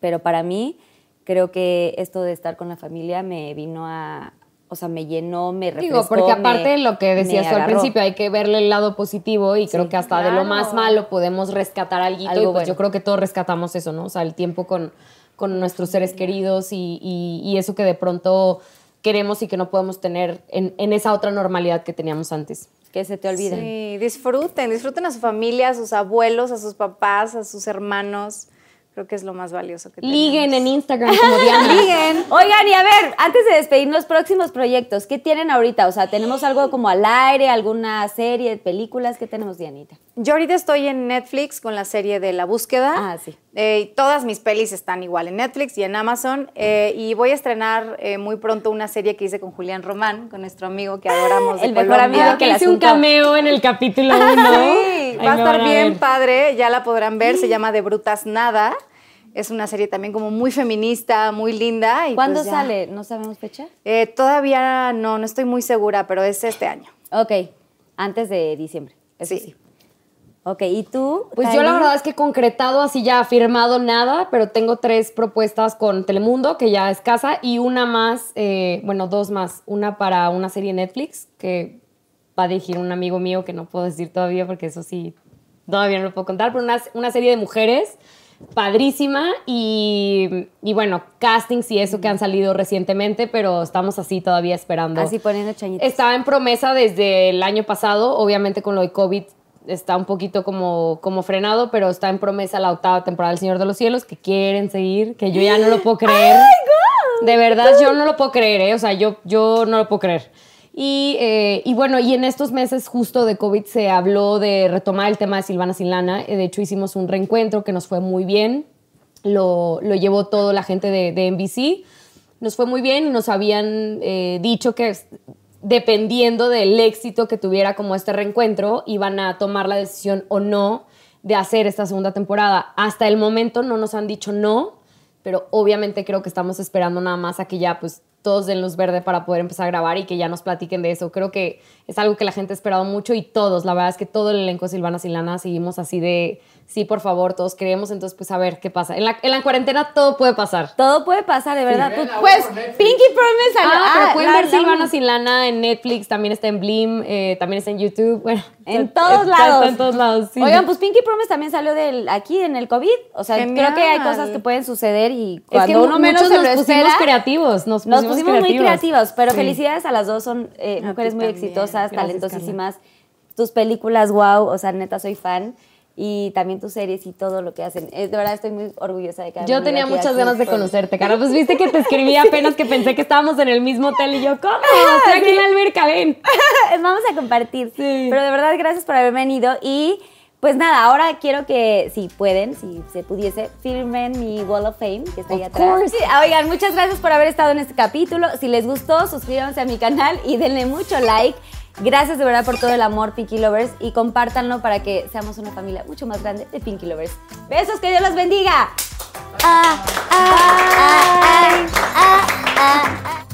pero para mí creo que esto de estar con la familia me vino a, o sea, me llenó, me refrescó. Digo, porque aparte de lo que decías tú al principio, hay que verle el lado positivo y creo que hasta de lo más malo podemos rescatar algo. Y pues bueno. yo creo que todos rescatamos eso, ¿no? O sea, el tiempo con, con nuestros seres queridos y, y- y eso que de pronto queremos y que no podemos tener en, en esa otra normalidad que teníamos antes. Que se te olvida. Sí, disfruten, disfruten a su familia, a sus abuelos, a sus papás, a sus hermanos. Creo que es lo más valioso que Liguen tenemos. en Instagram como Diana. Liguen. Oigan, y a ver, antes de despedirnos, próximos proyectos, ¿qué tienen ahorita? O sea, ¿tenemos algo como al aire, alguna serie, películas? ¿Qué tenemos, Dianita? Yo ahorita estoy en Netflix con la serie de La Búsqueda. Ah, sí. Eh, todas mis pelis están igual en Netflix y en Amazon. Eh, y voy a estrenar eh, muy pronto una serie que hice con Julián Román, con nuestro amigo que adoramos de El mejor Colombia. amigo que el hice un cameo en el capítulo 1. Sí, va a estar bien padre, ya la podrán ver, se llama De Brutas Nada. Es una serie también como muy feminista, muy linda. y ¿Cuándo pues ya. sale? ¿No sabemos fecha? Eh, todavía no, no estoy muy segura, pero es este año. Ok, antes de diciembre. Eso sí. Sí. Ok, ¿y tú? Pues yo la verdad es que concretado así ya firmado nada, pero tengo tres propuestas con Telemundo, que ya es casa, y una más, eh, bueno, dos más. Una para una serie Netflix, que va a dirigir un amigo mío que no puedo decir todavía porque eso sí, todavía no lo puedo contar, pero una, una serie de mujeres padrísima y, y bueno, castings y eso que han salido recientemente, pero estamos así todavía esperando. Así poniendo chañitos. Estaba en promesa desde el año pasado, obviamente con lo de COVID está un poquito como, como frenado, pero está en promesa la octava temporada del Señor de los Cielos, que quieren seguir, que yo ya no lo puedo creer. De verdad, yo no lo puedo creer, ¿eh? O sea, yo, yo no lo puedo creer. Y, eh, y bueno, y en estos meses justo de COVID se habló de retomar el tema de Silvana Sin Lana. Eh, De hecho, hicimos un reencuentro que nos fue muy bien. Lo, lo llevó todo la gente de, de NBC. Nos fue muy bien y nos habían eh, dicho que dependiendo del éxito que tuviera como este reencuentro, iban a tomar la decisión o no de hacer esta segunda temporada. Hasta el momento no nos han dicho no, pero obviamente creo que estamos esperando nada más a que ya pues todos den luz verde para poder empezar a grabar y que ya nos platiquen de eso. Creo que es algo que la gente ha esperado mucho y todos, la verdad es que todo el elenco de Silvana Silana seguimos así de, sí, por favor, todos creemos, entonces pues a ver qué pasa. En la, en la cuarentena todo puede pasar. Todo puede pasar, de verdad. Pues, pues. Pinky Promise salió- Ah, pero pueden la- ver Silvana Silana en Netflix, también está en Blim, eh, también está en YouTube. Bueno, En está- todos está- lados. Está en todos lados, sí. Oigan, pues Pinky Promise también salió del, aquí en el COVID. O sea, Genial. creo que hay cosas que pueden suceder y es cuando que uno menos lo nos pusimos espera. creativos, nos Nos pusimos, muy creativos. pero Sí. felicidades a las dos, son eh, mujeres muy también. exitosas, Gracias, talentosísimas. tus películas, wow, o sea, neta soy fan. Y también tus series y todo lo que hacen. Eh, de verdad estoy muy orgullosa de que Yo tenía muchas ganas de conocerte, cara. Pues viste que te escribí apenas que pensé que estábamos en el mismo hotel y yo, ¿cómo? Estoy aquí en la alberca, ven. Vamos a compartir. Sí. Pero de verdad, gracias por haber venido. Y pues nada, ahora quiero que, si pueden, si se pudiese, firmen mi Wall of Fame, que está ahí atrás. Sí, oigan, muchas gracias por haber estado en este capítulo. Si les gustó, suscríbanse a mi canal y denle mucho like. Gracias de verdad por todo el amor, Pinky Lovers, y compártanlo para que seamos una familia mucho más grande de Pinky Lovers. Besos, que Dios los bendiga. Ah, ah, ah, ah, ah, ah, ah.